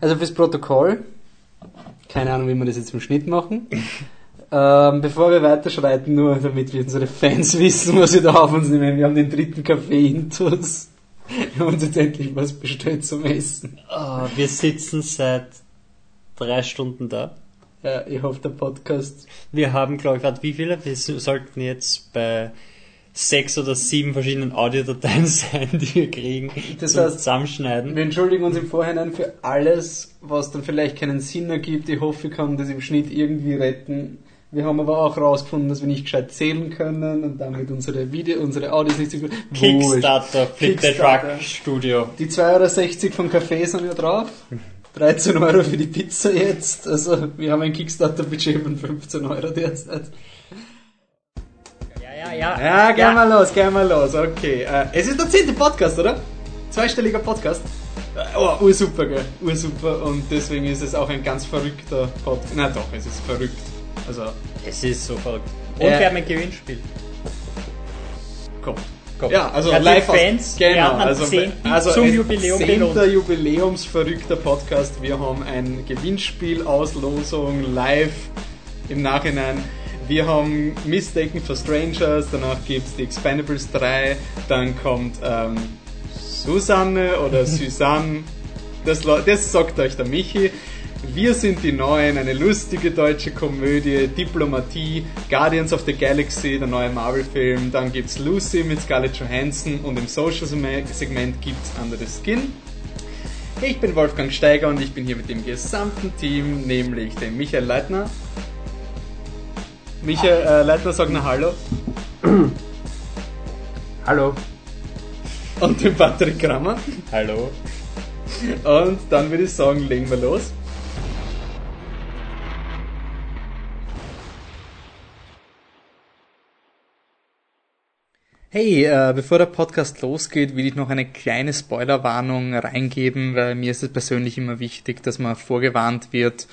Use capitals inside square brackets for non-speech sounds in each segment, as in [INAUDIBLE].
Also fürs Protokoll, keine Ahnung, wie wir das jetzt im Schnitt machen. [LAUGHS] ähm, bevor wir weiterschreiten, nur damit wir unsere Fans [LAUGHS] wissen, was wir da auf uns nehmen. Wir haben den dritten Kaffee Intus. Wir haben uns jetzt endlich was bestellt zum Essen. Oh, wir sitzen seit drei Stunden da. Ja, ich hoffe, der Podcast. Wir haben, glaube ich, wie viele? Wir sollten jetzt bei sechs oder sieben verschiedenen Audiodateien [LAUGHS] sein, die wir kriegen, Das heißt, Zusammenschneiden. Wir entschuldigen uns im Vorhinein für alles, was dann vielleicht keinen Sinn ergibt. Ich hoffe, wir können das im Schnitt irgendwie retten. Wir haben aber auch herausgefunden, dass wir nicht gescheit zählen können und damit unsere Video, unsere Audios nicht so gut. Kickstarter, Flip the. Truck Studio. Die 2,60 Euro vom Kaffee sind ja drauf. 13 Euro für die Pizza jetzt. Also wir haben ein Kickstarter-Budget von 15 Euro derzeit. Ja, ja, ja. Ja, geh mal los, geh mal los. Okay. Äh, es ist der zehnte Podcast, oder? Zweistelliger Podcast. Äh, Oh, ursuper, gell? Ursuper. Und deswegen ist es auch ein ganz verrückter Podcast. Na doch, es ist verrückt. Also, Es ist so verrückt. Und Äh, wir haben ein Gewinnspiel. kommt. Komm. Ja, also Ja, live Fans genau, also, 10. also zum Jubiläum 10. belohnt. Jubiläumsverrückter Podcast. Wir haben ein Gewinnspiel, Auslosung live im Nachhinein. Wir haben Mistaken for Strangers, danach gibt's die Expendables 3, dann kommt ähm, Susanne oder [LAUGHS] Susanne, das, das sagt euch der Michi. Wir sind die Neuen, eine lustige deutsche Komödie, Diplomatie, Guardians of the Galaxy, der neue Marvel-Film, dann gibt's Lucy mit Scarlett Johansson und im Social-Segment gibt's Under the Skin. Ich bin Wolfgang Steiger und ich bin hier mit dem gesamten Team, nämlich dem Michael Leitner. Michael äh, Leitner sagt noch Hallo. [CLEARS THROAT] Hallo. Und dem Patrick Kramer. Hallo. Und dann würde ich sagen, legen wir los. Hey, äh, bevor der Podcast losgeht, will ich noch eine kleine Spoilerwarnung reingeben, weil mir ist es persönlich immer wichtig, dass man vorgewarnt wird,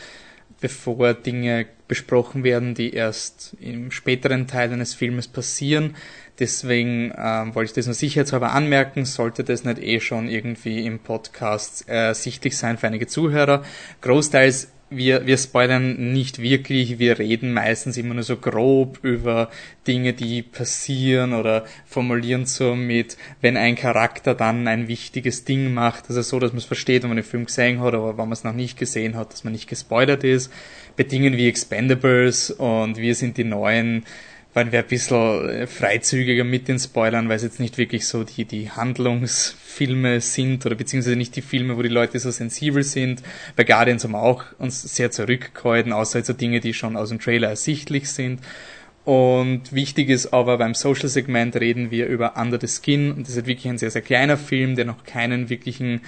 bevor Dinge besprochen werden, die erst im späteren Teil eines Filmes passieren. Deswegen ähm, wollte ich das nur sicherheitshalber anmerken, sollte das nicht eh schon irgendwie im Podcast äh, ersichtlich sein für einige Zuhörer. Großteils wir, wir spoilern nicht wirklich, wir reden meistens immer nur so grob über Dinge, die passieren oder formulieren so mit, wenn ein Charakter dann ein wichtiges Ding macht, also so, dass man es versteht, wenn man den Film gesehen hat, aber wenn man es noch nicht gesehen hat, dass man nicht gespoilert ist. Bei Dingen wie Expendables und wir sind die Neuen, waren wir ein bisschen äh, freizügiger mit den Spoilern, weil es jetzt nicht wirklich so die, die Handlungsfilme sind oder beziehungsweise nicht die Filme, wo die Leute so sensibel sind. Bei Guardians haben wir auch uns sehr zurückgehalten, außer halt so Dinge, die schon aus dem Trailer ersichtlich sind. Und wichtig ist aber, beim Social-Segment reden wir über Under the Skin und das ist wirklich ein sehr, sehr kleiner Film, der noch keinen wirklichen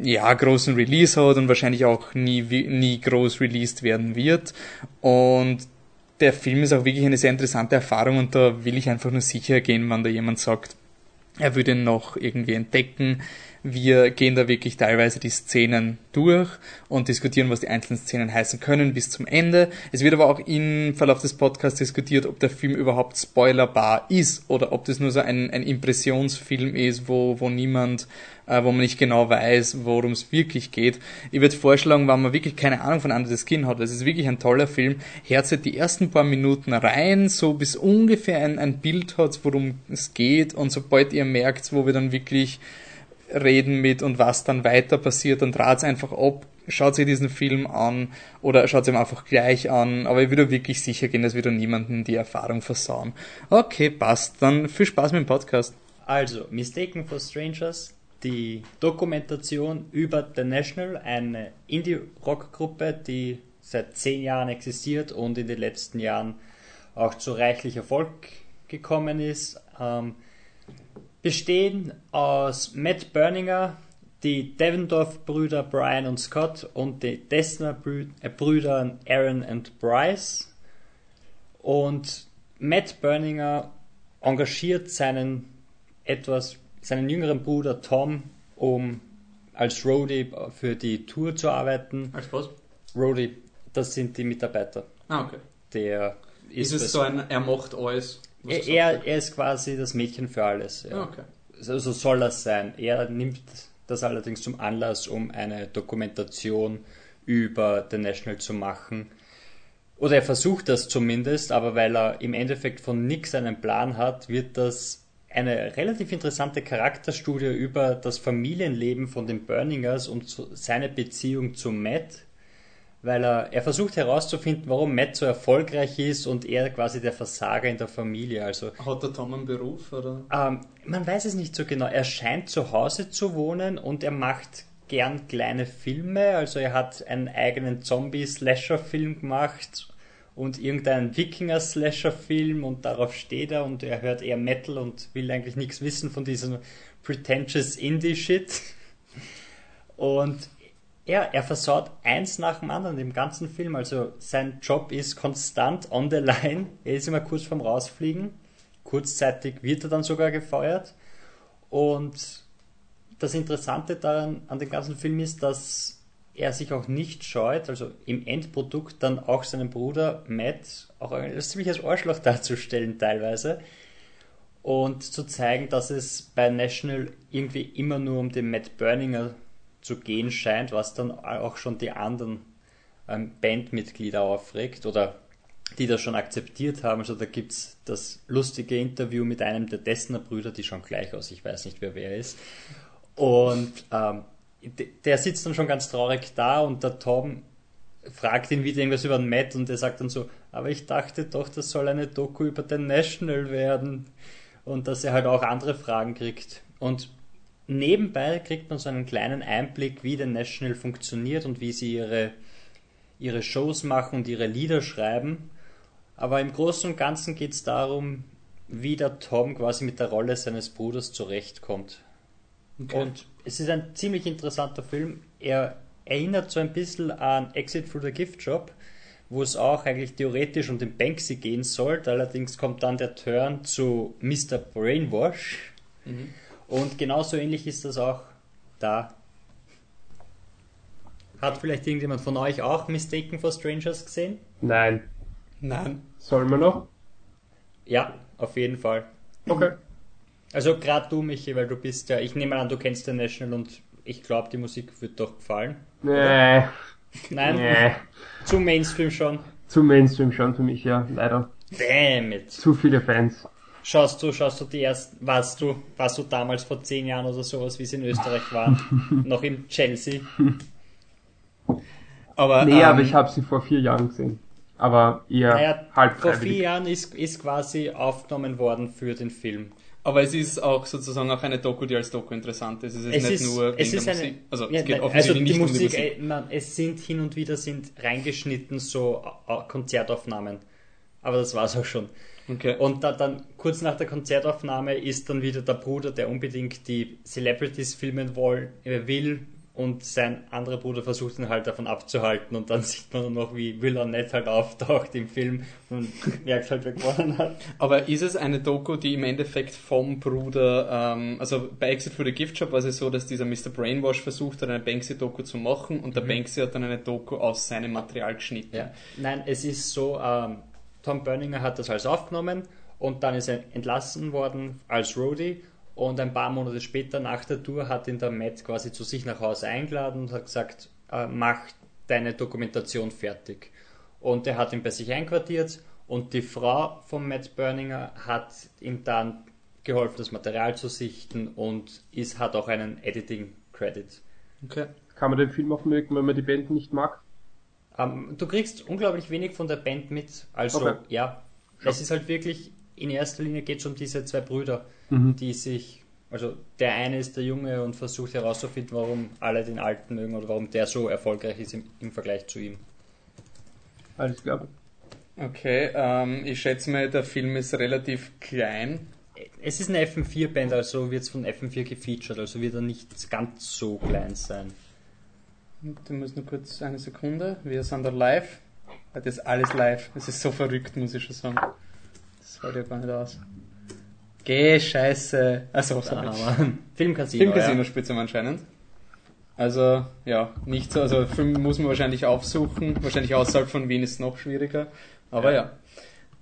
ja, großen Release hat und wahrscheinlich auch nie, nie groß released werden wird. Und der Film ist auch wirklich eine sehr interessante Erfahrung und da will ich einfach nur sicher gehen, wenn da jemand sagt, er würde ihn noch irgendwie entdecken. Wir gehen da wirklich teilweise die Szenen durch und diskutieren, was die einzelnen Szenen heißen können bis zum Ende. Es wird aber auch im Verlauf des Podcasts diskutiert, ob der Film überhaupt spoilerbar ist oder ob das nur so ein, ein Impressionsfilm ist, wo, wo niemand, äh, wo man nicht genau weiß, worum es wirklich geht. Ich würde vorschlagen, wenn man wirklich keine Ahnung von Under the Skin hat, das ist wirklich ein toller Film, herzeit die ersten paar Minuten rein, so bis ungefähr ein, ein Bild hat, worum es geht und sobald ihr merkt, wo wir dann wirklich reden mit und was dann weiter passiert, dann draht's einfach ab, schaut sich diesen Film an oder schaut ihm einfach gleich an, aber ich würde wirklich sicher gehen, dass wir da niemanden die Erfahrung versauen. Okay, passt. Dann viel Spaß mit dem Podcast. Also, Mistaken for Strangers, die Dokumentation über The National, eine Indie-Rock-Gruppe, die seit zehn Jahren existiert und in den letzten Jahren auch zu reichlich Erfolg gekommen ist. Ähm, bestehen aus Matt Berninger, die Devendorf-Brüder Brian und Scott und die Dessner-Brüder Aaron und Bryce. Und Matt Berninger engagiert seinen etwas, seinen jüngeren Bruder Tom, um als Roadie für die Tour zu arbeiten. Als was? Roadie, das sind die Mitarbeiter. Ah, okay. Der Ist, ist, es so ein, er macht alles? Was er, er, ist quasi das Mädchen für alles. Ja. Ah, okay. So, so soll das sein. Er nimmt das allerdings zum Anlass, um eine Dokumentation über The National zu machen. Oder er versucht das zumindest, aber weil er im Endeffekt von nix einen Plan hat, wird das eine relativ interessante Charakterstudie über das Familienleben von den Burningers und seine Beziehung zu Matt, weil er, er versucht herauszufinden, warum Matt so erfolgreich ist und er quasi der Versager in der Familie. Also, Hat der Tom einen Beruf? Oder? Ähm, man weiß es nicht so genau. Er scheint zu Hause zu wohnen und er macht gern kleine Filme. Also er hat einen eigenen Zombie-Slasher-Film gemacht und irgendeinen Wikinger-Slasher-Film und darauf steht er und er hört eher Metal und will eigentlich nichts wissen von diesem pretentious Indie-Shit. Und ja, er versaut eins nach dem anderen im ganzen Film. Also sein Job ist konstant on the line. Er ist immer kurz vorm Rausfliegen. Kurzzeitig wird er dann sogar gefeuert. Und das Interessante daran an dem ganzen Film ist, dass er sich auch nicht scheut, also im Endprodukt dann auch seinen Bruder Matt auch als ziemliches Arschloch [LAUGHS] darzustellen teilweise und zu zeigen, dass es bei National irgendwie immer nur um den Matt Burninger zu gehen scheint, was dann auch schon die anderen ähm, Bandmitglieder aufregt oder die das schon akzeptiert haben. Also da gibt es das lustige Interview mit einem der Dessner Brüder, die schauen gleich aus, ich weiß nicht, wer wer ist. Und ähm, der sitzt dann schon ganz traurig da und der Tom fragt ihn wieder irgendwas über den Matt und der sagt dann so, aber ich dachte doch, das soll eine Doku über den National werden und dass er halt auch andere Fragen kriegt. Und nebenbei kriegt man so einen kleinen Einblick, wie der National funktioniert und wie sie ihre, ihre Shows machen und ihre Lieder schreiben. Aber im Großen und Ganzen geht es darum, wie der Tom quasi mit der Rolle seines Bruders zurechtkommt. Okay. Und es ist ein ziemlich interessanter Film. Er erinnert so ein bisschen an Exit through the Gift Shop, wo es auch eigentlich theoretisch um den Banksy gehen sollte. Allerdings kommt dann der Turn zu Mr. Brainwash. Mhm. Und genauso ähnlich ist das auch da. Hat vielleicht irgendjemand von euch auch Mistaken for Strangers gesehen? Nein. Nein. Sollen wir noch? Ja, auf jeden Fall. Okay. Also gerade du, Michi, weil du bist ja, ich nehme an, du kennst den National und ich glaube, die Musik wird doch gefallen. Nee. Nein? Nee. Zu Mainstream schon. Zu Mainstream schon für mich, ja, leider. Damn it. Zu viele Fans. Schaust du, schaust du die ersten, warst du, warst du damals vor zehn Jahren oder sowas, wie sie in Österreich waren, [LAUGHS] noch im Chelsea? Aber, nee, ähm, aber ich habe sie vor vier Jahren gesehen. Aber eher naja, halb Vor vier Jahren ist, ist quasi aufgenommen worden für den Film. Aber es ist auch sozusagen auch eine Doku, die als Doku interessant ist. Es ist es nicht ist, nur es ist Musik. Eine, also, ja, es geht also die Musik, um die Musik. Man, es sind hin und wieder sind reingeschnitten so Konzertaufnahmen. Aber das war's auch schon. Okay. Und da, dann kurz nach der Konzertaufnahme ist dann wieder der Bruder, der unbedingt die Celebrities filmen will, will und sein anderer Bruder versucht ihn halt davon abzuhalten und dann [LAUGHS] sieht man noch, wie Will Arnett halt auftaucht im Film und [LAUGHS] merkt halt, wer gewonnen hat. Aber ist es eine Doku, die im Endeffekt vom Bruder, ähm, also bei Exit for the Gift Shop war es so, dass dieser Mr. Brainwash versucht hat, eine Banksy-Doku zu machen und der mhm. Banksy hat dann eine Doku aus seinem Material geschnitten. Ja. Nein, es ist so, ähm, Tom Berninger hat das alles aufgenommen und dann ist er entlassen worden als Roadie und ein paar Monate später nach der Tour hat ihn der Matt quasi zu sich nach Hause eingeladen und hat gesagt, äh, mach deine Dokumentation fertig. Und er hat ihn bei sich einquartiert und die Frau von Matt Berninger hat ihm dann geholfen, das Material zu sichten und ist, hat auch einen Editing-Credit. Okay. Kann man den Film auch mögen, wenn man die Band nicht mag? Um, ähm, du kriegst unglaublich wenig von der Band mit. Also, okay. ja, Schon. es ist halt wirklich, in erster Linie geht es um diese zwei Brüder mhm. die sich, also der eine ist der Junge und versucht herauszufinden, warum alle den Alten mögen oder warum der so erfolgreich ist im, im Vergleich zu ihm. Alles klar. Okay, ähm, ich schätze mal, der Film ist relativ klein. Es ist eine FM4-Band, also wird es von FM4 gefeatured, also wird er nicht ganz so klein sein. Du musst nur kurz eine Sekunde. Wir sind da live. Das ist alles live. Es ist so verrückt, muss ich schon sagen. Das hält ja gar nicht aus. Geh, scheiße. Also, sorry. Filmcasino. Filmcasino ja. spielt anscheinend. Also, ja, nicht so. Also, Film muss man wahrscheinlich aufsuchen. Wahrscheinlich außerhalb von Wien ist es noch schwieriger. Aber ja. ja.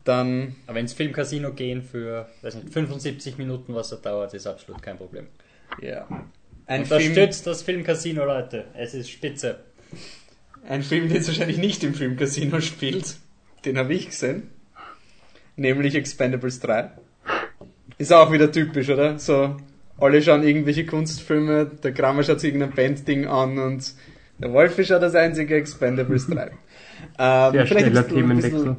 Dann. Aber ins Filmcasino gehen für weiß nicht, 75 Minuten, was er dauert, ist absolut kein Problem. Ja. Ein Unterstützt Film, das Filmcasino, Leute. Es ist spitze. Ein Film, den es wahrscheinlich nicht im Filmcasino spielt. Den habe ich gesehen. Nämlich Expendables 3. Ist auch wieder typisch, oder? So, alle schauen irgendwelche Kunstfilme, der Kramer schaut sich irgendein Bandding an und der Wolf ist ja das einzige Expendables 3. Ähm, Sehr schneller Themenwechsel.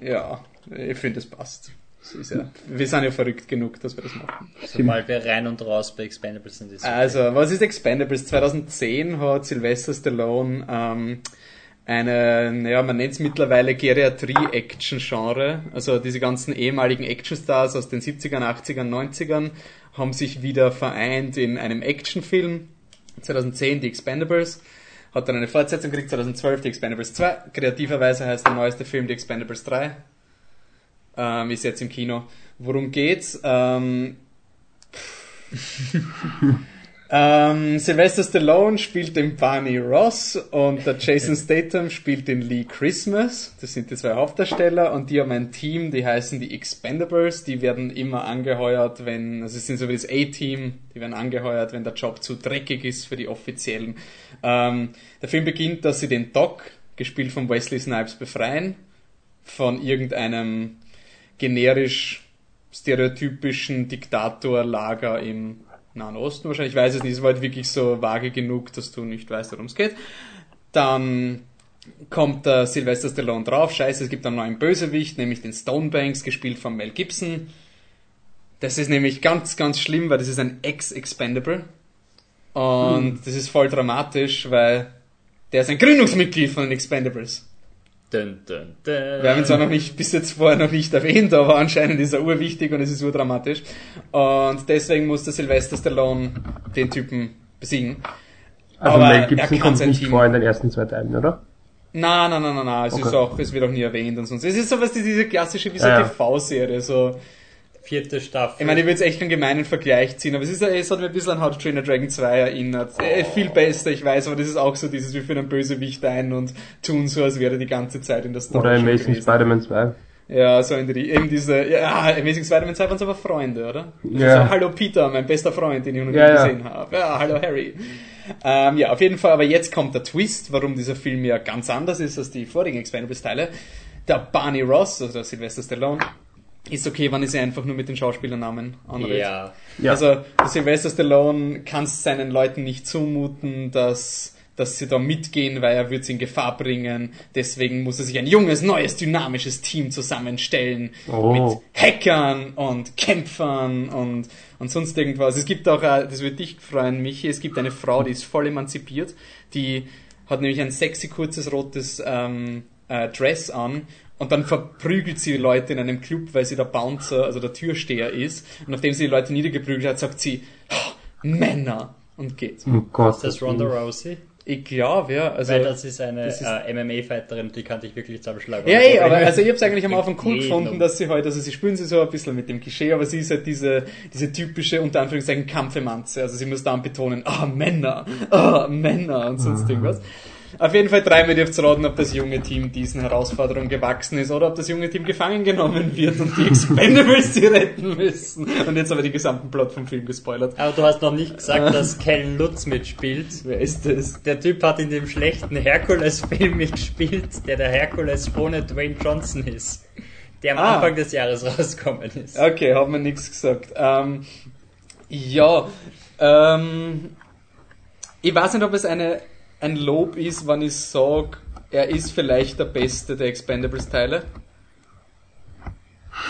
Ja, ich finde, es passt ja, wir sind ja verrückt genug, dass wir das machen. Sobald wir rein und raus bei Expendables sind. Ist also, was ist Expendables? 2010 hat Sylvester Stallone ähm, eine, ja, man nennt es mittlerweile Geriatrie-Action-Genre. Also diese ganzen ehemaligen Actionstars aus den 70ern, 80ern, 90ern haben sich wieder vereint in einem Actionfilm. 2010 die Expendables. Hat dann eine Fortsetzung gekriegt, 2012 die Expendables 2. Kreativerweise heißt der neueste Film die Expendables 3 ähm, ist jetzt im Kino. Worum geht's? Ähm, [LAUGHS] ähm, Sylvester Stallone spielt den Barney Ross und der Jason Statham spielt den Lee Christmas. Das sind die zwei Hauptdarsteller und die haben ein Team, die heißen die Expendables. Die werden immer angeheuert, wenn, also es sind so wie das A-Team, die werden angeheuert, wenn der Job zu dreckig ist für die Offiziellen. Ähm, der Film beginnt, dass sie den Doc, gespielt von Wesley Snipes, befreien von irgendeinem generisch stereotypischen Diktatorlager im Nahen Osten wahrscheinlich. Ich weiß es nicht, es war halt wirklich so vage genug, dass du nicht weißt, worum es geht. Dann kommt der Sylvester Stallone drauf, scheiße, es gibt einen neuen Bösewicht, nämlich den Stonebanks, gespielt von Mel Gibson. Das ist nämlich ganz, ganz schlimm, weil das ist ein Ex-Expendable. Und hm. das ist voll dramatisch, weil der ist ein Gründungsmitglied von den Expendables. Dun, dun, dun. Wir haben ihn zwar noch nicht, bis jetzt vorher noch nicht erwähnt, aber anscheinend ist er urwichtig und es ist urdramatisch. Und deswegen musste Sylvester Stallone den Typen besiegen. Also aber Mel Gibson kommt nicht Team vor in den ersten zwei Teilen, oder? Nein, nein, nein, nein, nein. Es, okay. ist auch, es wird auch nie erwähnt und sonst. Es ist sowas, diese klassische, wie so ja, TV-Serie, so vierte Staffel. Ich meine, ich würde jetzt echt einen gemeinen Vergleich ziehen, aber es, ist, es hat mir ein bisschen an How to Train a Dragon 2 erinnert. Oh. Äh, viel besser, ich weiß, aber das ist auch so dieses, wir führen einen Bösewicht ein und tun so, als wäre die ganze Zeit in der Story. Oder Amazing Spider-Man 2. Ja, so in die, eben diese, ja, Amazing Spider-Man 2 waren aber Freunde, oder? Ja. So, hallo Peter, mein bester Freund, den ich noch nie ja, gesehen ja. habe. Ja, hallo Harry. Ähm, ja, auf jeden Fall, aber jetzt kommt der Twist, warum dieser Film ja ganz anders ist als die vorigen Expendables-Teile. Der Barney Ross, also der Sylvester Stallone, ist okay, wenn ich sie einfach nur mit den Schauspielernamen anrede. Ja. ja. Also Sylvester Stallone kann es seinen Leuten nicht zumuten, dass, dass sie da mitgehen, weil er wird sie in Gefahr bringen. Deswegen muss er sich ein junges, neues, dynamisches Team zusammenstellen oh. mit Hackern und Kämpfern und, und sonst irgendwas. Es gibt auch, das würde dich freuen, Michi, es gibt eine Frau, die ist voll emanzipiert, die hat nämlich ein sexy kurzes rotes ähm, äh, Dress an und dann verprügelt sie Leute in einem Club, weil sie der Bouncer, also der Türsteher ist. Und nachdem sie die Leute niedergeprügelt hat, sagt sie, oh, Männer! Und geht. Oh Gott, ist das Ronda Rousey? Ich glaube, ja. Also, Weil das ist eine äh, MMA-Fighterin, die kann ich wirklich zusammenschlagen. Ja, ey, aber [LAUGHS] also ich habe es eigentlich am Anfang cool gefunden, dass sie heute, also sie spüren sie so ein bisschen mit dem Klischee, aber sie ist halt diese, diese typische, unter Anführungszeichen, Kampfemanze. Also sie muss dann betonen, ah, oh, Männer, ah, oh, Männer und sonst irgendwas. Auf jeden Fall dreimal dürft raten, ob das junge Team diesen Herausforderungen gewachsen ist oder ob das junge Team gefangen genommen wird und die Expendables sie retten müssen. Und jetzt aber die gesamten Plot vom Film gespoilert. Aber du hast noch nicht gesagt, dass Ken Lutz mitspielt. Wer ist das? Der Typ hat in dem schlechten Herkules-Film mitgespielt, der der Herkules ohne Dwayne Johnson ist. Der am ah. Anfang des Jahres rausgekommen ist. Okay, hat mir nichts gesagt. Ähm, ja, ähm, ich weiß nicht, ob es eine ein Lob ist, wenn ich sage, er ist vielleicht der beste der Expendables-Teile.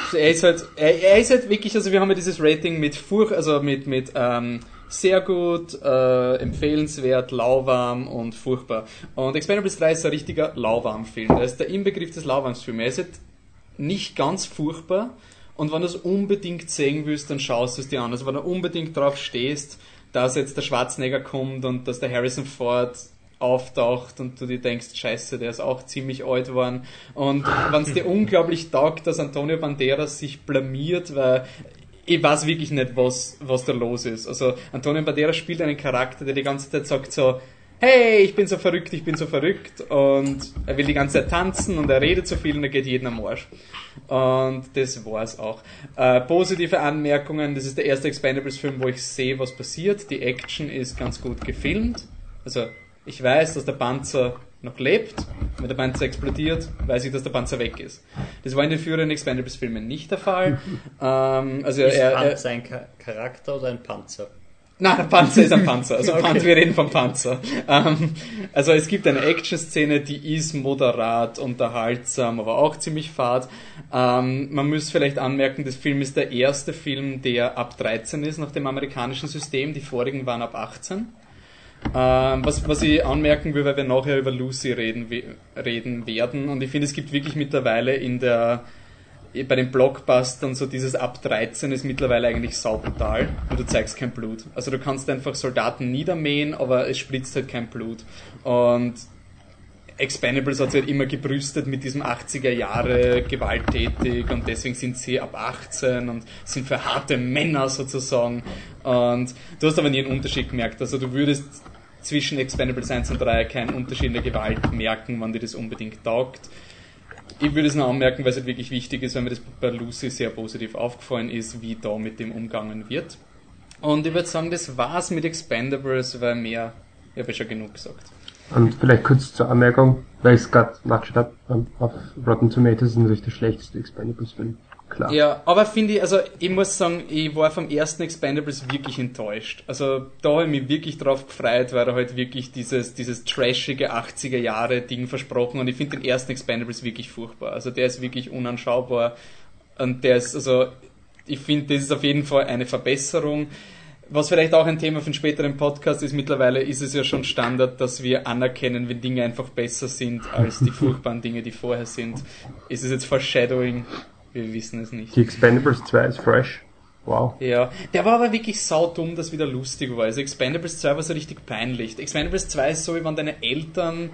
Also er ist halt, er, er, ist halt wirklich, also wir haben ja dieses Rating mit Furch, also mit, mit ähm, sehr gut, äh, empfehlenswert, lauwarm und furchtbar. Und Expendables 3 ist ein richtiger lauwarm-Film. Er ist der Inbegriff des Lauwarms-Films. Er ist halt nicht ganz furchtbar. Und wenn du es unbedingt sehen willst, dann schaust du es dir an. Also wenn du unbedingt drauf stehst, dass jetzt der Schwarzenegger kommt und dass der Harrison Ford auftaucht und du dir denkst, scheiße, der ist auch ziemlich alt geworden. Und wenn es dir unglaublich taugt, dass Antonio Banderas sich blamiert, weil ich weiß wirklich nicht, was, was da los ist. Also Antonio Banderas spielt einen Charakter, der die ganze Zeit sagt so, hey, ich bin so verrückt, ich bin so verrückt und er will die ganze Zeit tanzen und er redet so viel und er geht jeden am Arsch. Und das war's auch. Äh, positive Anmerkungen, das ist der erste Expendables-Film, wo ich sehe, was passiert. Die Action ist ganz gut gefilmt. Also ich weiß, dass der Panzer noch lebt. Wenn der Panzer explodiert, weiß ich, dass der Panzer weg ist. Das war in den früheren Expendables-Filmen nicht der Fall. [LAUGHS] ähm, also ist er, Panzer ein Charakter oder ein Panzer? Nein, der Panzer ist ein Panzer. Also [LAUGHS] okay. Panzer, wir reden vom Panzer. Ähm, also es gibt eine Action-Szene, die ist moderat, unterhaltsam, aber auch ziemlich fad. Ähm, man muss vielleicht anmerken, das Film ist der erste Film, der ab 13 ist nach dem amerikanischen System. Die vorigen waren ab 18. Ähm, was, was ich anmerken will, weil wir nachher über Lucy reden, reden werden. Und ich finde, es gibt wirklich mittlerweile in der bei den Blockbustern so dieses ab 13 ist mittlerweile eigentlich saubrutal und du zeigst kein Blut. Also du kannst einfach Soldaten niedermähen, aber es spritzt halt kein Blut. Und Expendables hat sich halt immer gebrüstet mit diesem 80er Jahre gewalttätig und deswegen sind sie ab 18 und sind für harte Männer sozusagen. Und du hast aber nie einen Unterschied gemerkt. Also du würdest zwischen Expendables 1 und 3 keinen Unterschied in der Gewalt merken, wann dir das unbedingt taugt ich würde es nur anmerken, weil es halt wirklich wichtig ist, weil mir das bei Lucy sehr positiv aufgefallen ist, wie da mit dem umgangen wird. Und ich würde sagen, das war's mit Expendables, weil mehr, ich habe ja schon genug gesagt. Und vielleicht kurz zur Anmerkung, weil ich es gerade nachgeschaut habe, auf Rotten Tomatoes ist natürlich der schlechteste Expendables-Film klar. Ja, aber finde ich, also ich muss sagen, ich war vom ersten Expendables wirklich enttäuscht. Also da habe ich mich wirklich drauf gefreut, weil er halt wirklich dieses, dieses trashige 80er Jahre Ding versprochen und ich finde den ersten Expendables wirklich furchtbar. Also der ist wirklich unanschaubar und der ist, also ich finde, das ist auf jeden Fall eine Verbesserung. Was vielleicht auch ein Thema für einen späteren Podcast ist, mittlerweile ist es ja schon Standard, dass wir anerkennen, wenn Dinge einfach besser sind als die [LAUGHS] furchtbaren Dinge, die vorher sind. Ist es jetzt Foreshadowing? Wir wissen es nicht. Die Expendables 2 ist fresh. Wow. Ja, der war aber wirklich saudumm, dass wieder lustig war. Also Expendables 2 war so richtig peinlich. Expendables 2 ist so, wie wenn deine Eltern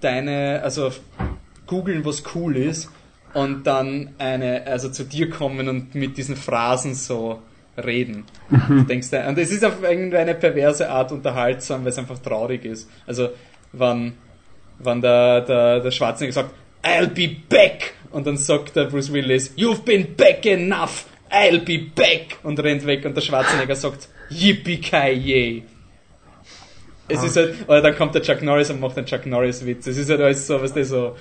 deine, also googeln, was cool ist und dann eine, also zu dir kommen und mit diesen Phrasen so reden. du denkst, und es ist auf irgendeine perverse Art unterhaltsam, weil es einfach traurig ist. Also, wann, wann der, der, der Schwarzenegger sagt, I'll be back! Und dann sagt der Bruce Willis, You've been back enough! I'll be back! Und rennt weg und der Schwarzenegger sagt, Yippie-ki-yay! Es ist halt, oder dann kommt der Chuck Norris und macht einen Chuck Norris-Witz. Es ist halt alles so, was der so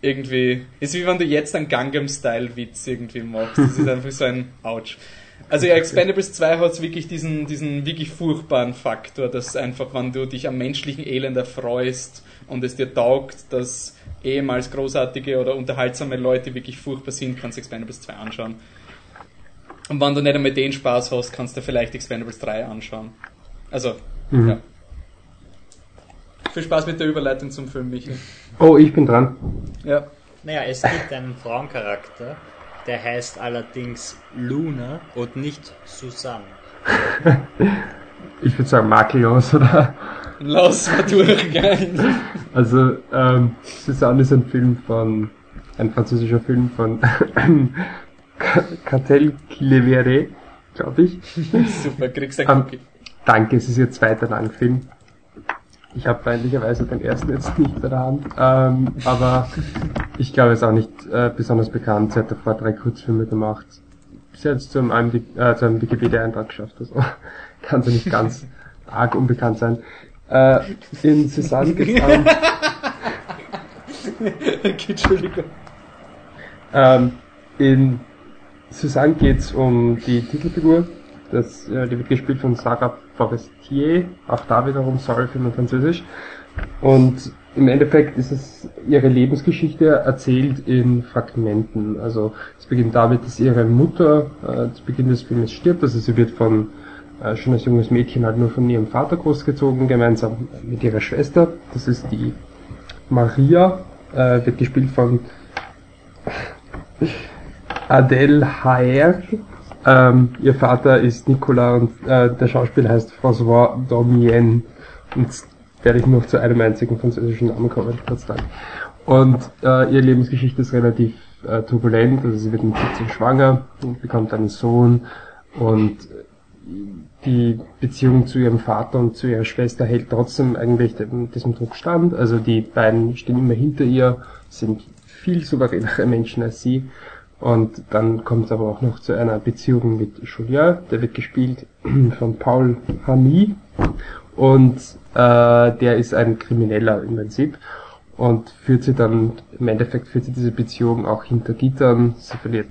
irgendwie, ist wie wenn du jetzt einen Gangnam-Style-Witz irgendwie machst. Das ist einfach so ein Ouch. Also ja, Expendables 2 hat wirklich diesen, diesen wirklich furchtbaren Faktor, dass einfach, wenn du dich am menschlichen Elend erfreust und es dir taugt, dass ehemals großartige oder unterhaltsame Leute wirklich furchtbar sind, kannst du Expendables 2 anschauen. Und wenn du nicht einmal den Spaß hast, kannst du vielleicht Expendables 3 anschauen. Also, mhm. ja. Viel Spaß mit der Überleitung zum Film, Michael. Oh, ich bin dran. Ja. Naja, es gibt einen Frauencharakter, der heißt allerdings Luna und nicht Susanne. [LAUGHS] ich würde sagen Maklios, oder? Lass mal durchgehen. Also, ähm, Susanne ist ein Film von, ein französischer Film von [CLEARS THROAT] Cartel Kilevere, glaube ich. Super, kriegst ein ähm, Danke, es ist ihr zweiter Langfilm. Ich habe feindlicherweise den ersten jetzt nicht bei der Hand, ähm, aber ich glaube, er ist auch nicht äh, besonders bekannt. Sie hat davor drei Kurzfilme gemacht. Hat es zu einem, äh, zu einem Wikipedia-Eintrag geschafft, also [LAUGHS] kann sie nicht ganz [LAUGHS] arg unbekannt sein. Äh, in Susanne geht's um, Entschuldigung. Ähm, in Susanne geht's um die Titelfigur. Das, äh, die wird gespielt von Sarah Forestier. Auch da wiederum, sorry für mein Französisch. Und im Endeffekt ist es ihre Lebensgeschichte erzählt in Fragmenten. Also es beginnt damit, dass ihre Mutter äh, zu Beginn des Films stirbt. Also sie wird von äh, schon als junges Mädchen halt nur von ihrem Vater großgezogen, gemeinsam mit ihrer Schwester. Das ist die Maria, äh, wird gespielt von Adele Haer. Ähm, ihr Vater ist Nicolas und äh, der Schauspieler heißt François Domien. Und werde ich noch zu einem einzigen französischen Namen kommen, Gott sei Dank. Und äh, ihre Lebensgeschichte ist relativ äh, turbulent, also sie wird mit 17 schwanger und bekommt einen Sohn und die Beziehung zu ihrem Vater und zu ihrer Schwester hält trotzdem eigentlich diesem Druck stand. Also die beiden stehen immer hinter ihr, sind viel souveränere Menschen als sie. Und dann kommt es aber auch noch zu einer Beziehung mit Julien, der wird gespielt [CLEARS THROAT] von Paul Hamy. Und äh, der ist ein Krimineller im Prinzip und führt sie dann, im Endeffekt führt sie diese Beziehung auch hinter Gittern. Sie verliert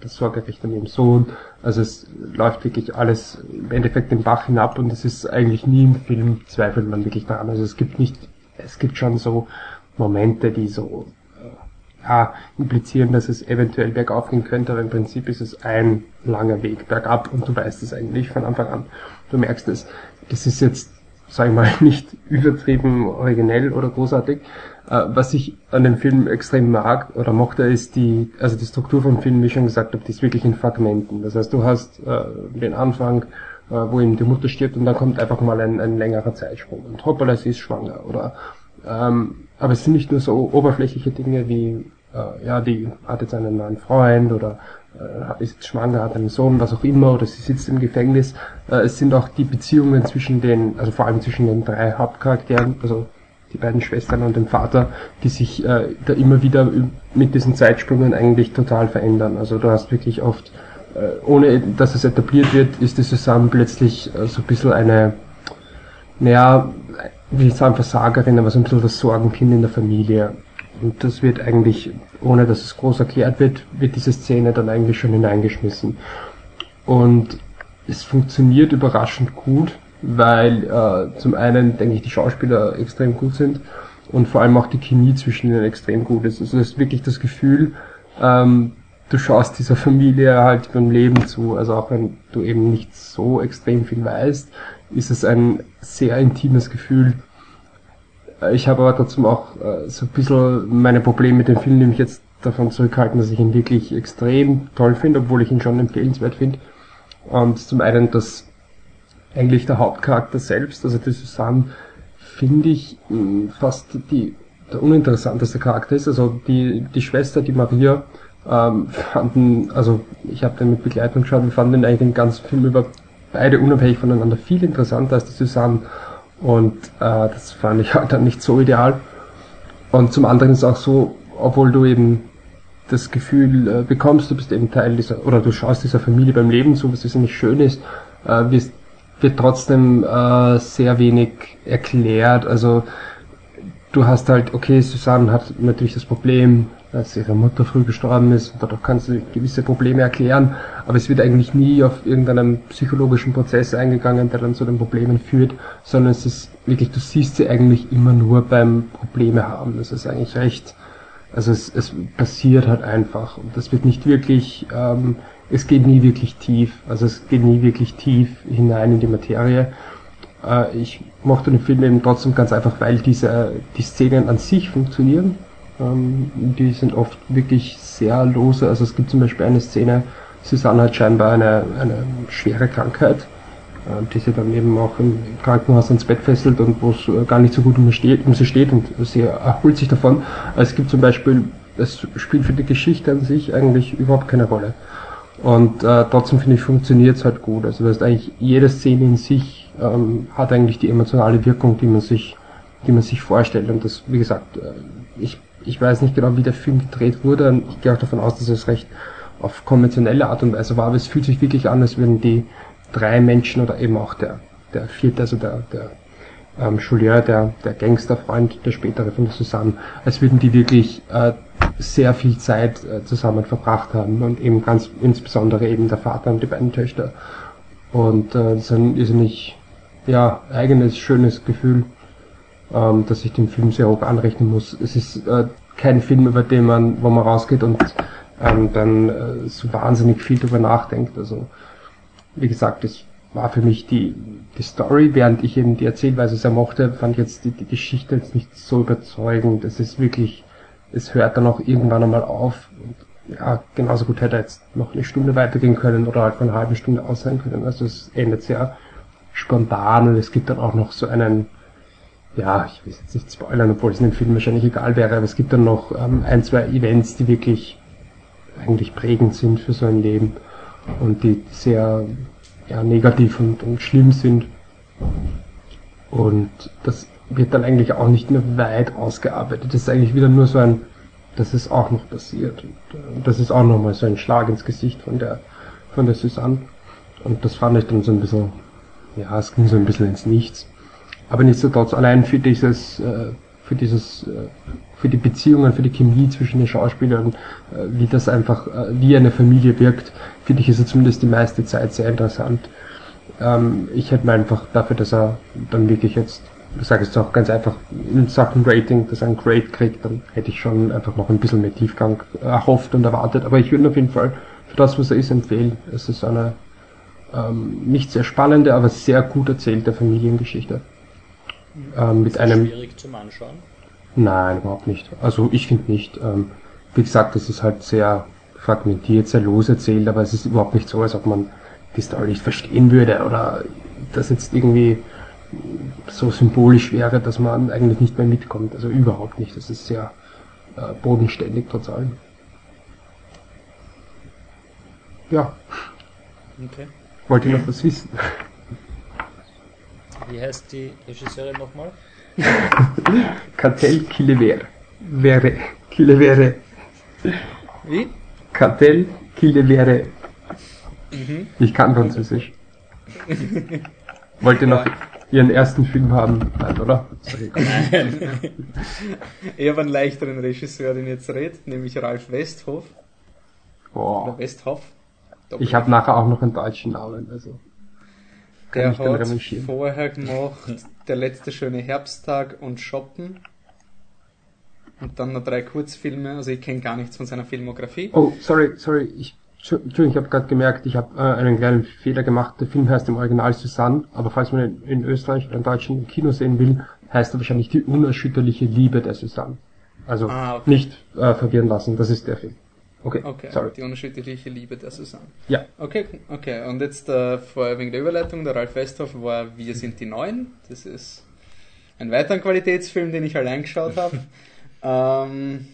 das Sorgerecht an ihrem Sohn. Also es läuft wirklich alles im Endeffekt den Bach hinab und es ist eigentlich nie im Film zweifelt man wirklich daran. Also es gibt nicht, es gibt schon so Momente, die so äh, ja, implizieren, dass es eventuell bergauf gehen könnte, aber im Prinzip ist es ein langer Weg bergab und du weißt es eigentlich von Anfang an. Du merkst es. Das ist jetzt, sag ich mal, [LAUGHS] nicht übertrieben originell oder großartig, äh, was ich an dem Film extrem mag oder mochte, ist die, also die Struktur vom Film, wie schon gesagt habe, die ist wirklich in Fragmenten. Das heißt, du hast äh, den Anfang, äh, wo ihm die Mutter stirbt und dann kommt einfach mal ein, ein längerer Zeitsprung und hoppala, sie ist schwanger oder ähm, aber es sind nicht nur so oberflächliche Dinge wie äh, ja, die hat jetzt einen neuen Freund oder äh, ist schwanger, hat einen Sohn, was auch immer, oder sie sitzt im Gefängnis. Äh, es sind auch die Beziehungen zwischen den, also vor allem zwischen den drei Hauptcharakteren, also die beiden Schwestern und dem Vater, die sich äh, da immer wieder mit diesen Zeitsprüngen eigentlich total verändern. Also du hast wirklich oft, äh, ohne dass es etabliert wird, ist es zusammen plötzlich äh, so ein bisschen eine, naja, wie ich sagen, Versagerin, aber so ein bisschen das Sorgenkind in der Familie. Und das wird eigentlich, ohne dass es groß erklärt wird, wird diese Szene dann eigentlich schon hineingeschmissen. Und es funktioniert überraschend gut weil äh, zum einen, denke ich, die Schauspieler extrem gut sind und vor allem auch die Chemie zwischen ihnen extrem gut ist. Also es ist wirklich das Gefühl, ähm, du schaust dieser Familie halt beim Leben zu, also auch wenn du eben nicht so extrem viel weißt, ist es ein sehr intimes Gefühl. Äh, ich habe aber trotzdem auch äh, so ein bisschen meine Probleme mit dem Film, nämlich jetzt davon zurückhalten, dass ich ihn wirklich extrem toll finde, obwohl ich ihn schon empfehlenswert finde. Und zum einen das eigentlich der Hauptcharakter selbst, also die Susanne, finde ich fast die, der uninteressanteste Charakter ist. Also die, die Schwester, die Maria, ähm, fanden, also ich habe den mit Begleitung geschaut, wir fanden den eigentlich den ganzen Film über beide unabhängig voneinander viel interessanter als die Susanne. Und äh, das fand ich [LAUGHS] halt dann nicht so ideal. Und zum anderen ist auch so, obwohl du eben das Gefühl äh, bekommst, du bist eben Teil dieser, oder du schaust dieser Familie beim Leben zu, was das nicht schön ist, äh, wirst wird trotzdem äh, sehr wenig erklärt. Also du hast halt, okay, Susanne hat natürlich das Problem, dass ihre Mutter früh gestorben ist und dadurch kannst du gewisse Probleme erklären, aber es wird eigentlich nie auf irgendeinen psychologischen Prozess eingegangen, der dann zu den Problemen führt, sondern es ist wirklich, du siehst sie eigentlich immer nur beim Probleme haben. Das ist eigentlich recht, also es, es passiert halt einfach und das wird nicht wirklich ähm, es geht nie wirklich tief. Also es geht nie wirklich tief hinein in die Materie. Äh, ich mochte den Film eben trotzdem ganz einfach, weil diese, die Szenen an sich funktionieren. Ähm, die sind oft wirklich sehr lose. Also es gibt zum Beispiel eine Szene, Susanne hat scheinbar eine, eine schwere Krankheit, äh, die sie dann eben auch im Krankenhaus ins Bett fesselt und wo es gar nicht so gut um, sie steht und sie erholt sich davon. Es gibt zum Beispiel, es spielt für die Geschichte an sich eigentlich überhaupt keine Rolle. Und äh, trotzdem finde ich, funktioniert es halt gut. Also das heißt eigentlich jede Szene in sich ähm, hat eigentlich die emotionale Wirkung, die man sich, die man sich vorstellt. Und das, wie gesagt, äh, ich, ich weiß nicht genau, wie der Film gedreht wurde. Ich gehe auch davon aus, dass es recht auf konventionelle Art und Weise war, aber es fühlt sich wirklich an, als würden die drei Menschen oder eben auch der, der vierte, also der, der ähm, Julien, der, der Gangsterfreund, der spätere von der Susanne, als würden die wirklich äh, sehr viel Zeit äh, zusammen verbracht haben und eben ganz insbesondere eben der Vater und die beiden Töchter. Und äh, das ist ein irrsinnig ja, eigenes, schönes Gefühl, ähm, dass ich dem Film sehr hoch anrechnen muss. Es ist äh, kein Film, über den man, wo man rausgeht und ähm, dann äh, so wahnsinnig viel drüber nachdenkt. Also wie gesagt, das war für mich die, die Story, während ich eben die Erzählweise sehr mochte, fand ich jetzt die, die Geschichte jetzt nicht so überzeugend. Es ist wirklich es hört dann auch irgendwann einmal auf. Und, ja, genauso gut hätte er jetzt noch eine Stunde weitergehen können oder halt von einer halben Stunde aus sein können. Also es endet sehr spontan und es gibt dann auch noch so einen, ja, ich will jetzt nicht spoilern, obwohl es in dem Film wahrscheinlich egal wäre, aber es gibt dann noch ähm, ein, zwei Events, die wirklich eigentlich prägend sind für so ein Leben und die sehr ja, negativ und, und schlimm sind. Und das wird dann eigentlich auch nicht mehr weit ausgearbeitet. Das ist eigentlich wieder nur so ein, das ist auch noch passiert. Und, äh, das ist auch nochmal so ein Schlag ins Gesicht von der, von der Susanne. Und das fand ich dann so ein bisschen, ja, es ging so ein bisschen ins Nichts. Aber nichtsdestotrotz, allein für dieses, äh, für dieses, äh, für die Beziehungen, für die Chemie zwischen den Schauspielern, wie das einfach, wie eine Familie wirkt, finde ich, ist er zumindest die meiste Zeit sehr interessant. Ähm, ich hätte mir einfach dafür, dass er dann wirklich jetzt, ich sage es auch ganz einfach, in Sachen Rating, dass er ein Grade kriegt, dann hätte ich schon einfach noch ein bisschen mehr Tiefgang erhofft und erwartet. Aber ich würde auf jeden Fall für das, was er ist, empfehlen. Es ist eine ähm, nicht sehr spannende, aber sehr gut erzählte Familiengeschichte. Ähm, mit einem. Schwierig zum Anschauen. Nein, überhaupt nicht. Also ich finde nicht. Ähm, wie gesagt, das ist halt sehr fragmentiert, sehr los erzählt, aber es ist überhaupt nicht so, als ob man die Story nicht verstehen würde oder das jetzt irgendwie so symbolisch wäre, dass man eigentlich nicht mehr mitkommt. Also überhaupt nicht. Das ist sehr äh, bodenständig trotz allem. Ja. Okay. Wollt ihr noch was wissen? Wie heißt die Regisseurin nochmal? [LAUGHS] Cartel Killevere. Wäre. Killevere. Wie? Cartel Killevere. Mhm. Ich kann Französisch. [LAUGHS] Wollt ihr noch ihren ersten Film haben? Nein, oder? Sorry. Ich habe einen leichteren Regisseur, den jetzt redet, nämlich Ralf Westhoff. Boah. Oder Westhoff. Ich habe nachher auch noch einen deutschen Namen, also. Kann Der hat vorher gemacht Der letzte schöne Herbsttag und Shoppen. Und dann noch drei Kurzfilme, also ich kenne gar nichts von seiner Filmografie. Oh, sorry, sorry, ich, Entschuldigung, ich habe gerade gemerkt, ich habe äh, einen kleinen Fehler gemacht. Der Film heißt im Original Susanne, aber falls man ihn in Österreich oder in Deutschland im Kino sehen will, heißt er wahrscheinlich die unerschütterliche Liebe der Susanne. Also Ah, okay. nicht äh, verwirren lassen, das ist der Film. Okay, Okay, sorry. die unerschütterliche Liebe der Susanne. Ja, Okay, okay. Und jetzt äh, vorher wegen der Überleitung, der Ralf Westhoff war Wir sind die Neuen. Das ist ein weiterer Qualitätsfilm, den ich allein geschaut habe. [LAUGHS] ähm,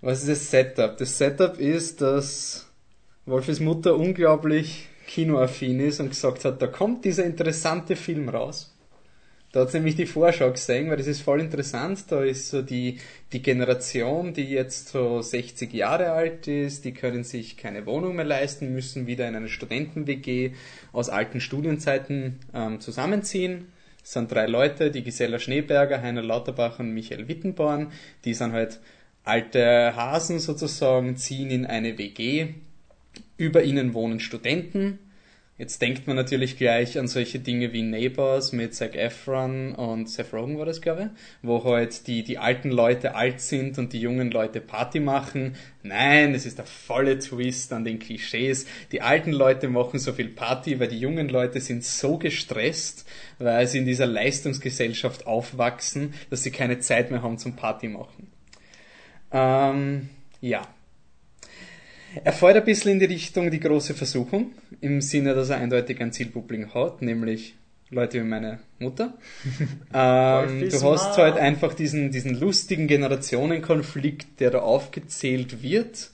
was ist das Setup? Das Setup ist, dass Wolfes Mutter unglaublich kinoaffin ist und gesagt hat, da kommt dieser interessante Film raus. Da hat sie nämlich die Vorschau gesehen, weil das ist voll interessant. Da ist so die, die Generation, die jetzt so 60 Jahre alt ist, die können sich keine Wohnung mehr leisten, müssen wieder in eine Studenten-WG aus alten Studienzeiten ähm, zusammenziehen. Es sind drei Leute, die Gisela Schneeberger, Heiner Lauterbach und Michael Wittenborn. Die sind halt alte Hasen sozusagen, ziehen in eine WG. Über ihnen wohnen Studenten. Jetzt denkt man natürlich gleich an solche Dinge wie Neighbors mit Zac Efron und Seth Rogen war das, glaube ich, wo halt die, die alten Leute alt sind und die jungen Leute Party machen. Nein, es ist der volle Twist an den Klischees. Die alten Leute machen so viel Party, weil die jungen Leute sind so gestresst, weil sie in dieser Leistungsgesellschaft aufwachsen, dass sie keine Zeit mehr haben zum Party machen. Ähm, ja, er fällt ein bisschen in die Richtung die große Versuchung, im Sinne, dass er eindeutig ein Zielpublikum hat, nämlich Leute wie meine Mutter. [LAUGHS] ähm, du hast halt einfach diesen, diesen lustigen Generationenkonflikt, der da aufgezählt wird.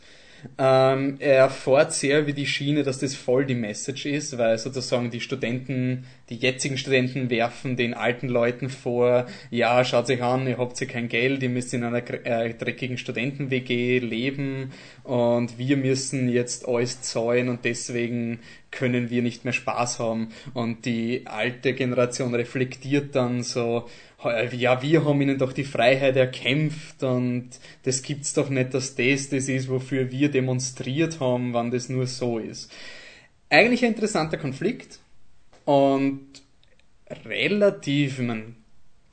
Ähm, er fährt sehr wie die Schiene, dass das voll die Message ist, weil sozusagen die Studenten, die jetzigen Studenten werfen den alten Leuten vor, ja, schaut sich an, ihr habt ja kein Geld, ihr müsst in einer äh, dreckigen Studenten-WG leben und wir müssen jetzt alles zahlen und deswegen können wir nicht mehr Spaß haben. Und die alte Generation reflektiert dann so, ja, wir haben ihnen doch die Freiheit erkämpft und das gibt's doch nicht, dass das das ist, wofür wir demonstriert haben, wann das nur so ist. Eigentlich ein interessanter Konflikt und relativ, mein,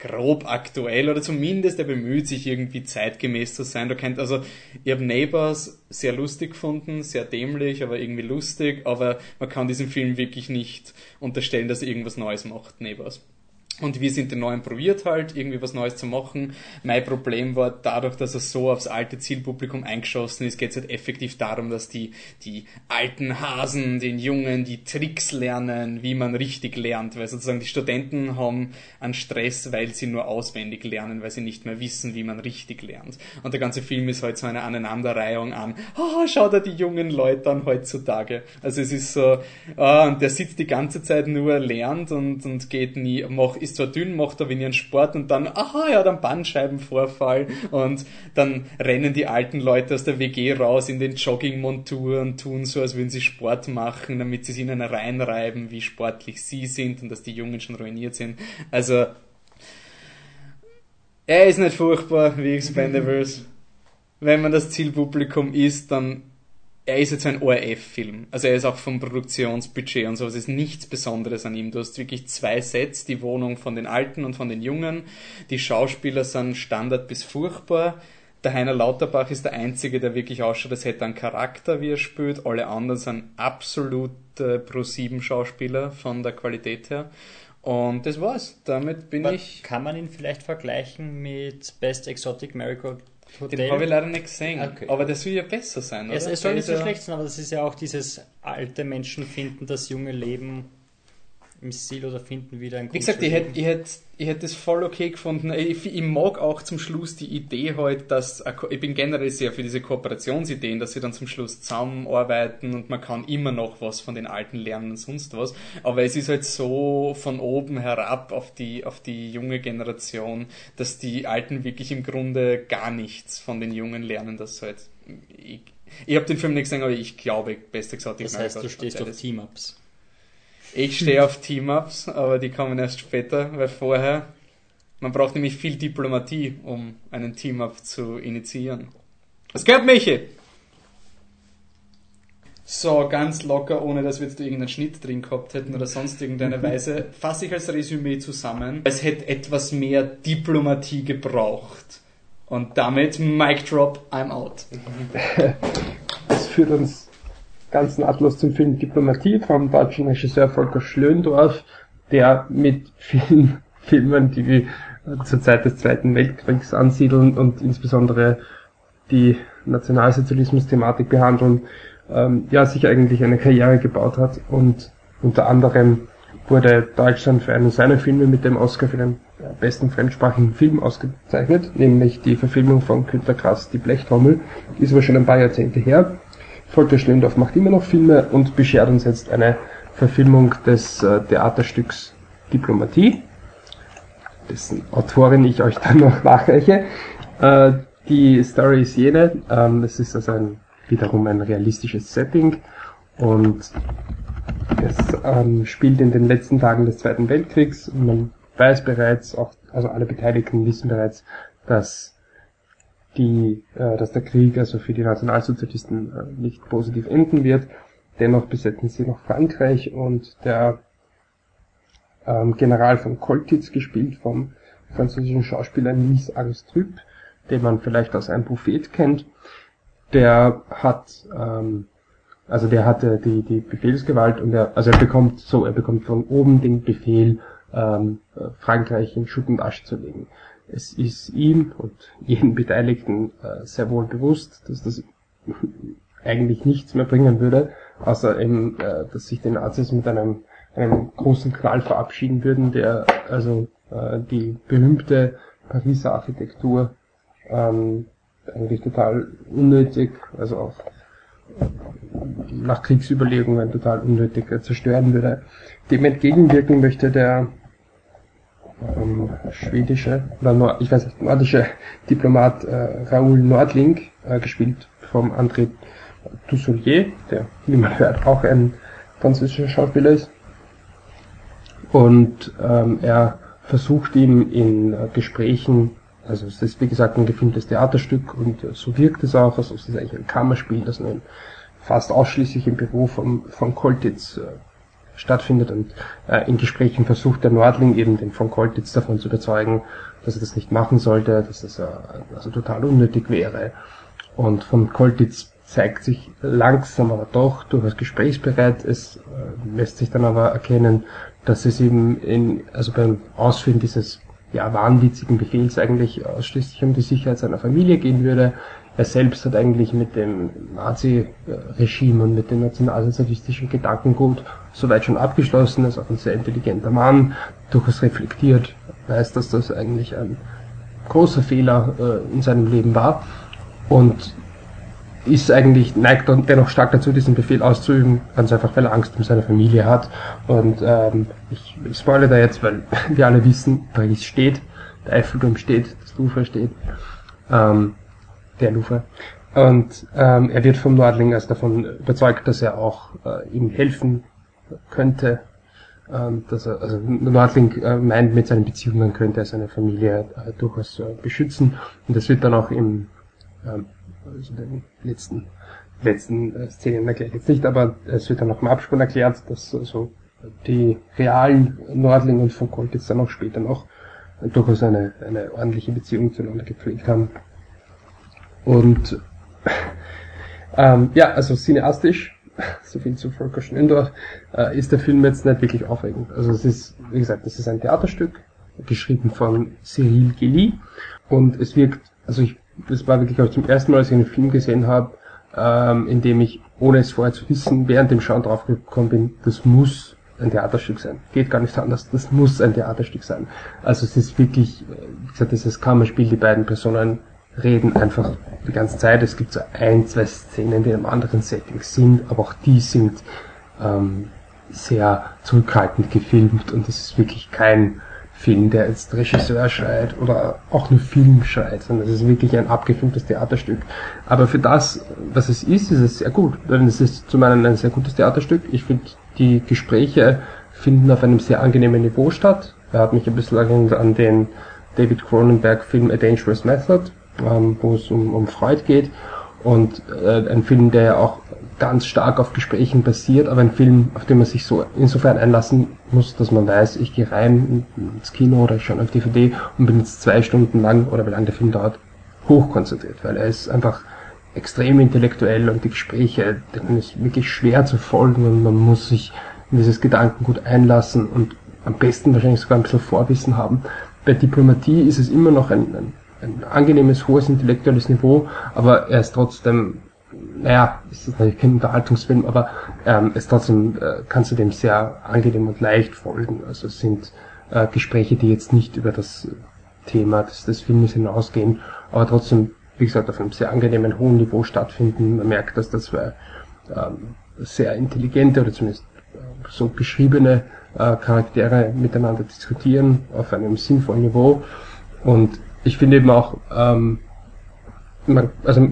grob aktuell oder zumindest er bemüht sich irgendwie zeitgemäß zu sein. Du kennt also, ich habe Neighbors sehr lustig gefunden, sehr dämlich, aber irgendwie lustig, aber man kann diesem Film wirklich nicht unterstellen, dass er irgendwas Neues macht, Neighbors. Und wir sind den neuen probiert halt, irgendwie was Neues zu machen. Mein Problem war, dadurch, dass er so aufs alte Zielpublikum eingeschossen ist, geht es halt effektiv darum, dass die, die alten Hasen, den Jungen, die Tricks lernen, wie man richtig lernt. Weil sozusagen die Studenten haben einen Stress, weil sie nur auswendig lernen, weil sie nicht mehr wissen, wie man richtig lernt. Und der ganze Film ist halt so eine Aneinanderreihung an, oh, schau da die jungen Leute an heutzutage. Also es ist so, oh, der sitzt die ganze Zeit nur, lernt und, und geht nie, macht, ist zwar dünn, macht aber ihren Sport und dann, aha, ja, dann Bandscheibenvorfall und dann rennen die alten Leute aus der WG raus in den Joggingmontur und tun so, als würden sie Sport machen, damit sie es ihnen reinreiben, wie sportlich sie sind und dass die Jungen schon ruiniert sind. Also, er ist nicht furchtbar wie Expendables. [LAUGHS] Wenn man das Zielpublikum ist, dann er ist jetzt ein ORF-Film. Also er ist auch vom Produktionsbudget und sowas. Es ist nichts Besonderes an ihm. Du hast wirklich zwei Sets, die Wohnung von den Alten und von den Jungen. Die Schauspieler sind Standard bis furchtbar. Der Heiner Lauterbach ist der Einzige, der wirklich ausschaut, als hätte er einen Charakter, wie er spielt. Alle anderen sind absolute Pro-7-Schauspieler von der Qualität her. Und das war's. Damit bin Aber ich. Kann man ihn vielleicht vergleichen mit Best Exotic Marigold? Den habe ich leider nicht gesehen. Okay. Aber der soll ja besser sein, oder? Es, es soll nicht so schlecht sein, aber das ist ja auch dieses alte Menschen finden das junge Leben im Stil oder finden wieder ein Wie gesagt, ich hätte ich hätt, ich hätt das voll okay gefunden. Ich, ich mag auch zum Schluss die Idee halt, dass ich bin generell sehr für diese Kooperationsideen, dass sie dann zum Schluss zusammenarbeiten und man kann immer noch was von den Alten lernen und sonst was. Aber es ist halt so von oben herab auf die auf die junge Generation, dass die Alten wirklich im Grunde gar nichts von den Jungen lernen. Das halt ich, ich habe den Film nicht gesehen, aber ich glaube, Best Exotic Das heißt, du stehst auf Team-Ups. Ich stehe auf Team-Ups, aber die kommen erst später, weil vorher, man braucht nämlich viel Diplomatie, um einen Team-Up zu initiieren. Was gehört, Michi? So, ganz locker, ohne dass wir jetzt irgendeinen Schnitt drin gehabt hätten oder sonst irgendeine Weise, fasse ich als Resümee zusammen. Es hätte etwas mehr Diplomatie gebraucht. Und damit, Mic Drop, I'm out. [LAUGHS] Das führt uns ganz nahtlos zum Film Diplomatie vom deutschen Regisseur Volker Schlöndorff, der mit vielen [LAUGHS] Filmen, die wir zur Zeit des Zweiten Weltkriegs ansiedeln und insbesondere die Nationalsozialismus-Thematik behandeln, ähm, ja, sich eigentlich eine Karriere gebaut hat und unter anderem wurde Deutschland für einen seiner Filme mit dem Oscar für den ja, besten fremdsprachigen Film ausgezeichnet, nämlich die Verfilmung von Günter Grass, Die Blechtrommel, ist aber schon ein paar Jahrzehnte her. Volker Schlendorf macht immer noch Filme und beschert uns jetzt eine Verfilmung des äh, Theaterstücks Diplomatie, dessen Autorin ich euch dann noch [LAUGHS] nachreiche. Äh, die Story ist jene, ähm, es ist also ein, wiederum ein realistisches Setting und es ähm, spielt in den letzten Tagen des Zweiten Weltkriegs und man weiß bereits, auch, also alle Beteiligten wissen bereits, dass die, äh, dass der Krieg also für die Nationalsozialisten äh, nicht positiv enden wird. Dennoch besetzen sie noch Frankreich und der ähm, General von Koltitz, gespielt vom französischen Schauspieler Nice Aristrup, den man vielleicht aus einem Prophet kennt, der hat ähm, also der hatte die, die Befehlsgewalt und er, also er bekommt so, er bekommt von oben den Befehl, ähm, äh, Frankreich in Schutt und Asche zu legen. Es ist ihm und jeden Beteiligten äh, sehr wohl bewusst, dass das eigentlich nichts mehr bringen würde, außer eben, äh, dass sich die Nazis mit einem, einem großen Knall verabschieden würden, der also äh, die berühmte Pariser Architektur ähm, eigentlich total unnötig, also auch nach Kriegsüberlegungen total unnötig zerstören würde. Dem entgegenwirken möchte der ähm, schwedische oder Nord, ich weiß nicht, nordische Diplomat äh, Raoul Nordling, äh, gespielt vom André Dussolier, der, wie man hört, auch ein französischer Schauspieler ist. Und ähm, er versucht ihm in äh, Gesprächen, also es ist wie gesagt ein gefilmtes Theaterstück und äh, so wirkt es auch, also es ist eigentlich ein Kammerspiel, das nun fast ausschließlich im Büro von, von Koltitz äh, stattfindet und äh, in Gesprächen versucht der Nordling eben den von Koltitz davon zu überzeugen, dass er das nicht machen sollte, dass es äh, also total unnötig wäre. Und von Koltitz zeigt sich langsam aber doch durchaus gesprächsbereit. Es äh, lässt sich dann aber erkennen, dass es eben in, also beim Ausführen dieses ja, wahnwitzigen Befehls eigentlich ausschließlich um die Sicherheit seiner Familie gehen würde. Er selbst hat eigentlich mit dem Nazi-Regime und mit dem nationalsozialistischen Gedankengut soweit schon abgeschlossen. Ist auch ein sehr intelligenter Mann, durchaus reflektiert, weiß, dass das eigentlich ein großer Fehler äh, in seinem Leben war und ist eigentlich, neigt dennoch stark dazu, diesen Befehl auszuüben, ganz einfach, weil er Angst um seine Familie hat. Und ähm, ich, ich spoilere da jetzt, weil [LAUGHS] wir alle wissen, Paris steht, der Eiffelturm steht, das Louvre steht, ähm, der Louvre. Und ähm, er wird vom Nordling also davon überzeugt, dass er auch äh, ihm helfen könnte. Ähm, dass er, also Nordling äh, meint, mit seinen Beziehungen könnte er seine Familie äh, durchaus äh, beschützen. Und das wird dann auch im ähm, also den letzten, letzten äh, Szenen erkläre ich jetzt nicht, aber es wird dann noch im Abspann erklärt, dass also die realen Nordling und von Colt jetzt dann auch später noch durchaus eine, eine ordentliche Beziehung zueinander gepflegt haben. Und ähm, ja, also cineastisch, so viel zu Volker Schnendorf, äh, ist der Film jetzt nicht wirklich aufregend. Also es ist, wie gesagt, es ist ein Theaterstück, geschrieben von Cyril Gelly und es wirkt, also ich das war wirklich, ich, zum ersten Mal, als ich einen Film gesehen habe, ähm, in dem ich, ohne es vorher zu wissen, während dem Schauen draufgekommen bin, das muss ein Theaterstück sein. Geht gar nicht anders, das muss ein Theaterstück sein. Also es ist wirklich, äh, wie gesagt, dieses Kammerspiel, die beiden Personen reden einfach die ganze Zeit. Es gibt so ein, zwei Szenen, die in einem anderen Setting sind, aber auch die sind ähm, sehr zurückhaltend gefilmt und es ist wirklich kein Film, der jetzt Regisseur schreit oder auch nur Film schreit, sondern es ist wirklich ein abgefilmtes Theaterstück. Aber für das, was es ist, ist es sehr gut. Denn es ist zum einen ein sehr gutes Theaterstück. Ich finde, die Gespräche finden auf einem sehr angenehmen Niveau statt. Er hat mich ein bisschen an den David Cronenberg Film A Dangerous Method, ähm, wo es um, um Freud geht. Und äh, ein Film, der ja auch ganz stark auf Gesprächen basiert, aber ein Film, auf den man sich so insofern einlassen muss, dass man weiß, ich gehe rein ins Kino oder ich schaue auf DVD und bin jetzt zwei Stunden lang, oder wie lange der Film dauert, hochkonzentriert, weil er ist einfach extrem intellektuell und die Gespräche, denen ist wirklich schwer zu folgen und man muss sich in dieses Gedankengut einlassen und am besten wahrscheinlich sogar ein bisschen Vorwissen haben. Bei Diplomatie ist es immer noch ein, ein, ein angenehmes, hohes intellektuelles Niveau, aber er ist trotzdem naja, es ist natürlich kein Unterhaltungsfilm, aber ähm, es trotzdem äh, kannst du dem sehr angenehm und leicht folgen. Also es sind äh, Gespräche, die jetzt nicht über das Thema des, des Filmes hinausgehen, aber trotzdem, wie gesagt, auf einem sehr angenehmen hohen Niveau stattfinden. Man merkt, dass das zwei ähm, sehr intelligente oder zumindest äh, so beschriebene äh, Charaktere miteinander diskutieren auf einem sinnvollen Niveau. Und ich finde eben auch, ähm, man, also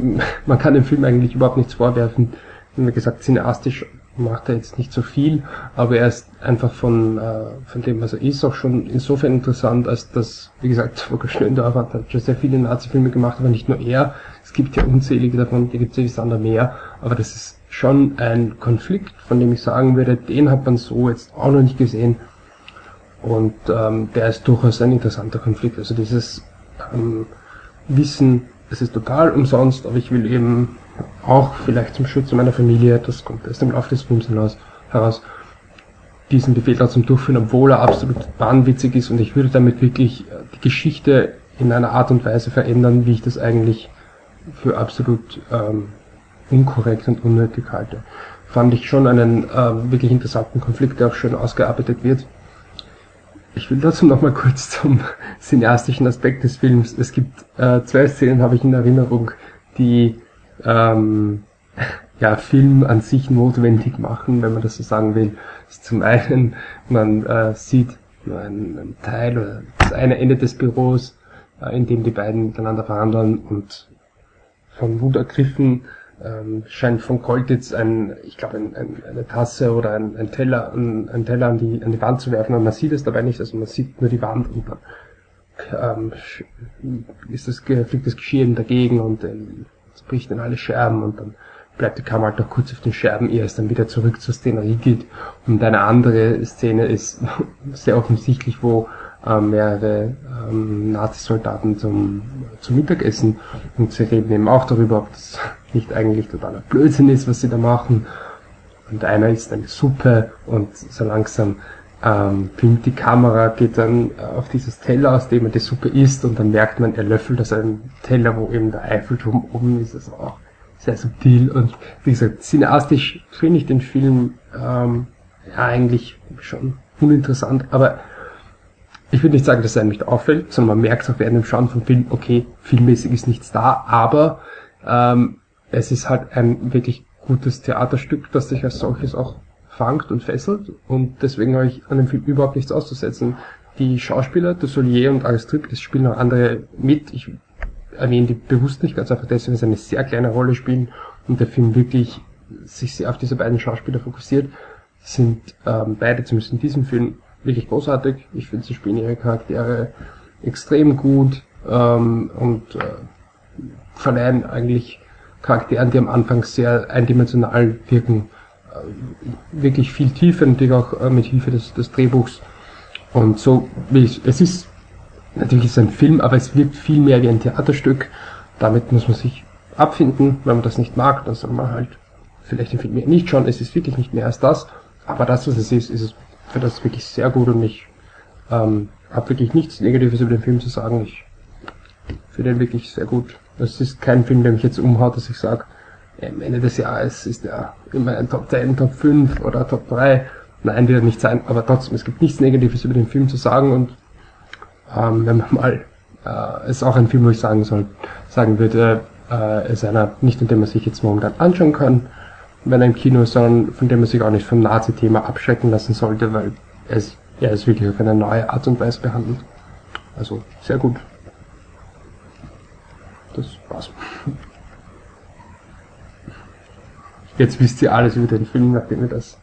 man kann dem Film eigentlich überhaupt nichts vorwerfen. Wie gesagt, cineastisch macht er jetzt nicht so viel, aber er ist einfach von, äh, von dem, was er ist, auch schon insofern interessant, als dass, wie gesagt, [LAUGHS] Volker Schlöndorfer hat schon sehr viele Nazi-Filme gemacht, aber nicht nur er. Es gibt ja unzählige davon, die gibt es ja andere mehr, aber das ist schon ein Konflikt, von dem ich sagen würde, den hat man so jetzt auch noch nicht gesehen. Und ähm, der ist durchaus ein interessanter Konflikt. Also dieses ähm, Wissen, es ist total umsonst, aber ich will eben auch vielleicht zum Schutz meiner Familie, das kommt erst im Laufe des Films heraus, diesen Befehl trotzdem durchführen, obwohl er absolut wahnwitzig ist und ich würde damit wirklich äh, die Geschichte in einer Art und Weise verändern, wie ich das eigentlich für absolut ähm, unkorrekt und unnötig halte. Fand ich schon einen ähm, wirklich interessanten Konflikt, der auch schön ausgearbeitet wird. Ich will dazu nochmal kurz zum [LAUGHS] cineastischen Aspekt des Films. Es gibt äh, zwei Szenen, habe ich in Erinnerung, die ähm, [LAUGHS] ja, Film an sich notwendig machen, wenn man das so sagen will. Zum einen, man äh, sieht nur einen, einen Teil oder das eine Ende des Büros, äh, in dem die beiden miteinander verhandeln und von Wut ergriffen ähm, scheint von Koltitz ein, ich glaube, ein, ein, eine Tasse oder ein, ein Teller, ein, ein, Teller an die, an die Wand zu werfen und man sieht es dabei nicht, also man sieht nur die Wand und dann ähm, ist das, fliegt das Geschirr dagegen und ähm, es bricht in alle Scherben und dann bleibt die Kamera halt noch kurz auf den Scherben, ehe es dann wieder zurück zur Szenerie geht. Und eine andere Szene ist [LAUGHS] sehr offensichtlich, wo äh, mehrere ähm, Nazi-Soldaten zum, zum Mittagessen. Und sie reden eben auch darüber, ob das [LAUGHS] nicht eigentlich totaler Blödsinn ist, was sie da machen. Und einer isst eine Suppe und so langsam ähm, filmt die Kamera, geht dann auf dieses Teller, aus dem er die Suppe isst und dann merkt man, er löffelt aus einem Teller, wo eben der Eiffelturm oben ist, also auch sehr subtil. Und wie gesagt, cineastisch finde ich den Film ähm, ja eigentlich schon uninteressant, aber ich würde nicht sagen, dass es einem nicht auffällt, sondern man merkt es auch während dem Schauen vom Film, okay, filmmäßig ist nichts da, aber ähm, es ist halt ein wirklich gutes Theaterstück, das sich als solches auch fangt und fesselt und deswegen habe ich an dem Film überhaupt nichts auszusetzen. Die Schauspieler, Dussolier und Aristrip, es spielen noch andere mit. Ich erwähne die bewusst nicht, ganz einfach deswegen, weil sie eine sehr kleine Rolle spielen und der Film wirklich sich sehr auf diese beiden Schauspieler fokussiert, sind ähm, beide, zumindest in diesem Film, wirklich großartig. Ich finde, sie spielen ihre Charaktere extrem gut ähm, und äh, verleihen eigentlich Charakteren, die am Anfang sehr eindimensional wirken, äh, wirklich viel Tiefe, natürlich auch äh, mit Hilfe des, des Drehbuchs. Und so, wie es ist, natürlich ist es ein Film, aber es wirkt viel mehr wie ein Theaterstück. Damit muss man sich abfinden. Wenn man das nicht mag, dann soll man halt vielleicht den Film nicht schauen. Es ist wirklich nicht mehr als das. Aber das, was es ist, ist es für das wirklich sehr gut und ich ähm, habe wirklich nichts Negatives über den Film zu sagen. Ich finde den wirklich sehr gut. Das ist kein Film, der mich jetzt umhaut, dass ich sage, am Ende des Jahres ist er immer ein Top 10, Top 5 oder Top 3. Nein, wird nicht sein, aber trotzdem, es gibt nichts Negatives über den Film zu sagen und ähm, wenn man mal, äh, ist auch ein Film, wo ich sagen soll, sagen würde, äh, ist einer, nicht in dem man sich jetzt momentan anschauen kann, wenn er im Kino ist, sondern von dem man sich auch nicht vom Nazi-Thema abschrecken lassen sollte, weil er ist, er ist wirklich auf eine neue Art und Weise behandelt. Also, sehr gut. Das war's. Jetzt wisst ihr alles über den Film, nachdem ihr das.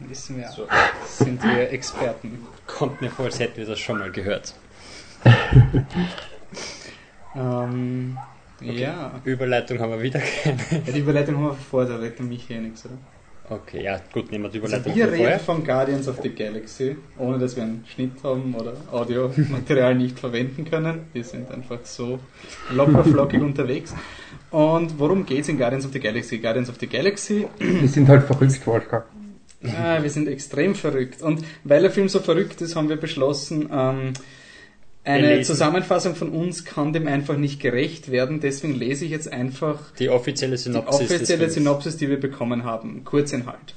Wissen wir. So. Sind wir [LAUGHS] Experten. Kommt mir vor, als hätten wir das schon mal gehört. [LAUGHS] Ähm, Ja. Überleitung haben wir wieder keine. ja. Die Überleitung haben wir vor, da redet mich hier nichts, oder? Okay, ja, gut, nehmen wir die Also Überleitung wir von vorher. reden von Guardians of the Galaxy, ohne dass wir einen Schnitt haben oder Audiomaterial nicht verwenden können. Wir sind einfach so locker flockig [LAUGHS] unterwegs. Und worum geht's in Guardians of the Galaxy? Guardians of the Galaxy Wir sind halt verrückt, Wolfgang. Ah, wir sind extrem verrückt. Und weil der Film so verrückt ist, haben wir beschlossen, ähm, eine lesen. Zusammenfassung von uns kann dem einfach nicht gerecht werden. Deswegen lese ich jetzt einfach Die offizielle die Synopsis. des offizielle. Synopsis, die wir bekommen haben. Kurzinhalt.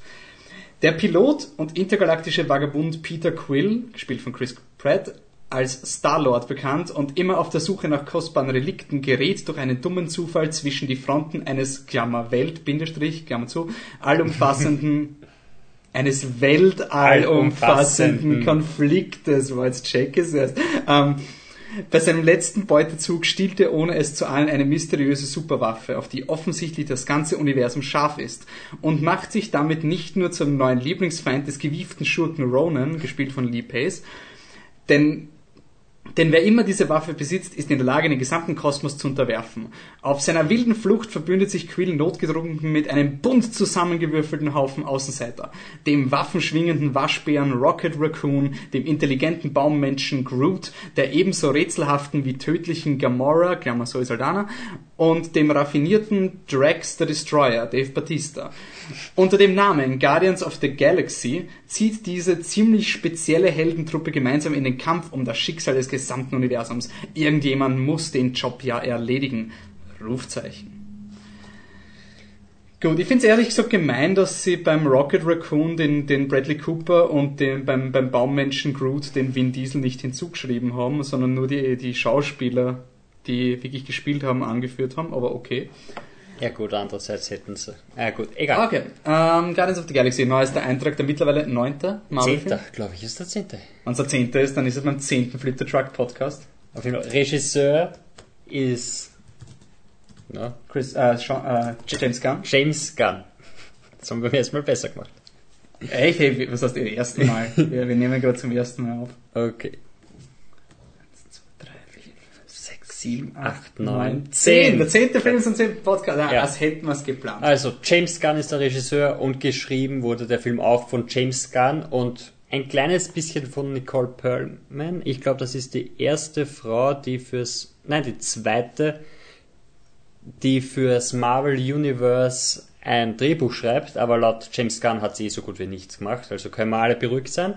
Der Pilot und intergalaktische Vagabund Peter Quill, gespielt von Chris Pratt, als Star-Lord bekannt und immer auf der Suche nach kostbaren Relikten, gerät durch einen dummen Zufall zwischen die Fronten eines, Klammer, Welt, Bindestrich, Klammer zu, allumfassenden, [LAUGHS] eines weltallumfassenden Allumfassenden. Konfliktes, war jetzt check es erst, ähm, bei seinem letzten Beutezug stiehlt er, ohne es zu ahnen, eine mysteriöse Superwaffe, auf die offensichtlich das ganze Universum scharf ist, und macht sich damit nicht nur zum neuen Lieblingsfeind des gewieften Schurken Ronan, gespielt von Lee Pace, denn denn wer immer diese Waffe besitzt, ist in der Lage, den gesamten Kosmos zu unterwerfen. Auf seiner wilden Flucht verbündet sich Quill notgedrungen mit einem bunt zusammengewürfelten Haufen Außenseiter. Dem waffenschwingenden Waschbären Rocket Raccoon, dem intelligenten Baummenschen Groot, der ebenso rätselhaften wie tödlichen Gamora, Klammer Zoe Saldana, und dem raffinierten Drax the Destroyer, Dave Batista. Unter dem Namen Guardians of the Galaxy zieht diese ziemlich spezielle Heldentruppe gemeinsam in den Kampf um das Schicksal des gesamten Universums. Irgendjemand muss den Job ja erledigen. Rufzeichen. Gut, ich finde es ehrlich gesagt gemein, dass sie beim Rocket Raccoon den, den Bradley Cooper und den, beim, beim Baummenschen Groot den Vin Diesel nicht hinzugeschrieben haben, sondern nur die, die Schauspieler, die wirklich gespielt haben, angeführt haben, aber okay. Ja gut, andererseits hätten sie... Ja gut, egal. Okay, ähm, Guardians of the Galaxy, neuester Eintrag, der mittlerweile neunte Marvel-Film. Zehnter, glaube ich, ist der zehnte. Wenn es der zehnte ist, dann ist es beim zehnten Flitter Truck Podcast. Auf jeden Fall. Regisseur ist... Na, Chris, äh, Sean, äh, James Gunn. James Gunn. Das haben wir beim ersten Mal besser gemacht. Ey, hey, was heißt das erste Mal? [LAUGHS] wir, wir nehmen gerade zum ersten Mal auf. Okay. 3, 4, 5, 6, 7, 8, Acht, 9, neun, 10. Der zehnte Film ist ein zehnter Podcast. Ja, Ja. Als hätten wir es geplant. Also, James Gunn ist der Regisseur und geschrieben wurde der Film auch von James Gunn und ein kleines bisschen von Nicole Perlman. Ich glaube, das ist die erste Frau, die fürs, nein, die zweite, die fürs Marvel Universe ein Drehbuch schreibt, aber laut James Gunn hat sie so gut wie nichts gemacht, also können wir alle beruhigt sein.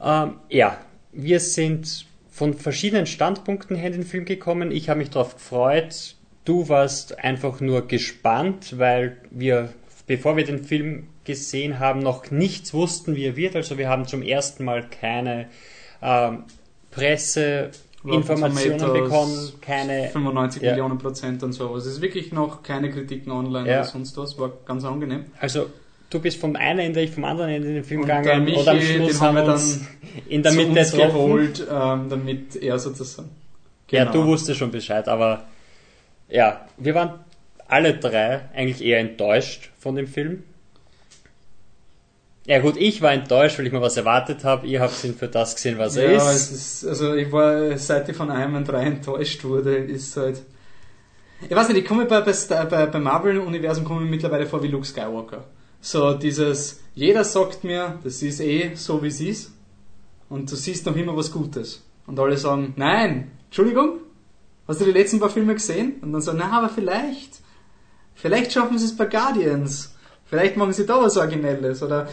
Ähm, ja, wir sind von verschiedenen Standpunkten her in den Film gekommen. Ich habe mich darauf gefreut. Du warst einfach nur gespannt, weil wir, bevor wir den Film gesehen haben, noch nichts wussten, wie er wird. Also wir haben zum ersten Mal keine ähm, Presseinformationen bekommen, keine 95 ja. Millionen Prozent und so. Also es ist wirklich noch keine Kritiken online Ja. oder sonst was. War ganz angenehm. Also du bist vom einen Ende, ich vom anderen Ende in den Film Und gegangen Michi, und am Schluss haben wir uns in der Mitte uns getroffen. geholt, ähm, damit er sozusagen. Ja, Genau. du wusstest schon Bescheid, aber ja, wir waren alle drei eigentlich eher enttäuscht von dem Film. Ja gut, ich war enttäuscht, weil ich mir was erwartet habe. Ihr habt ihn für das gesehen, was er Ja, ist. es ist, also ich war, seit ich von Iron Man 3 enttäuscht wurde, ist halt. Ich weiß nicht, ich komme bei, bei, bei, Marvel-Universum mittlerweile vor wie Luke Skywalker. So dieses, jeder sagt mir, das ist eh so wie es ist. Und du siehst noch immer was Gutes. Und alle sagen, nein, Entschuldigung, hast du die letzten paar Filme gesehen? Und dann sagen, na, aber vielleicht, vielleicht schaffen sie es bei Guardians. Vielleicht machen sie da was Originelles. Oder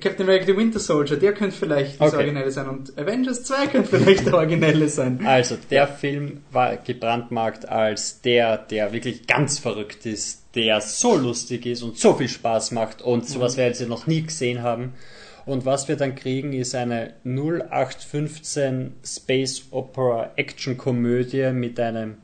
Captain America the Winter Soldier, der könnte vielleicht das Okay. Originelle sein. Und Avengers 2 könnte vielleicht [LAUGHS] der Originelle sein. Also, der Film war gebrandmarkt als der, der wirklich ganz verrückt ist, der so lustig ist und so viel Spaß macht und sowas werden sie noch nie gesehen haben. Und was wir dann kriegen, ist eine 0815 Space Opera Action Komödie mit einem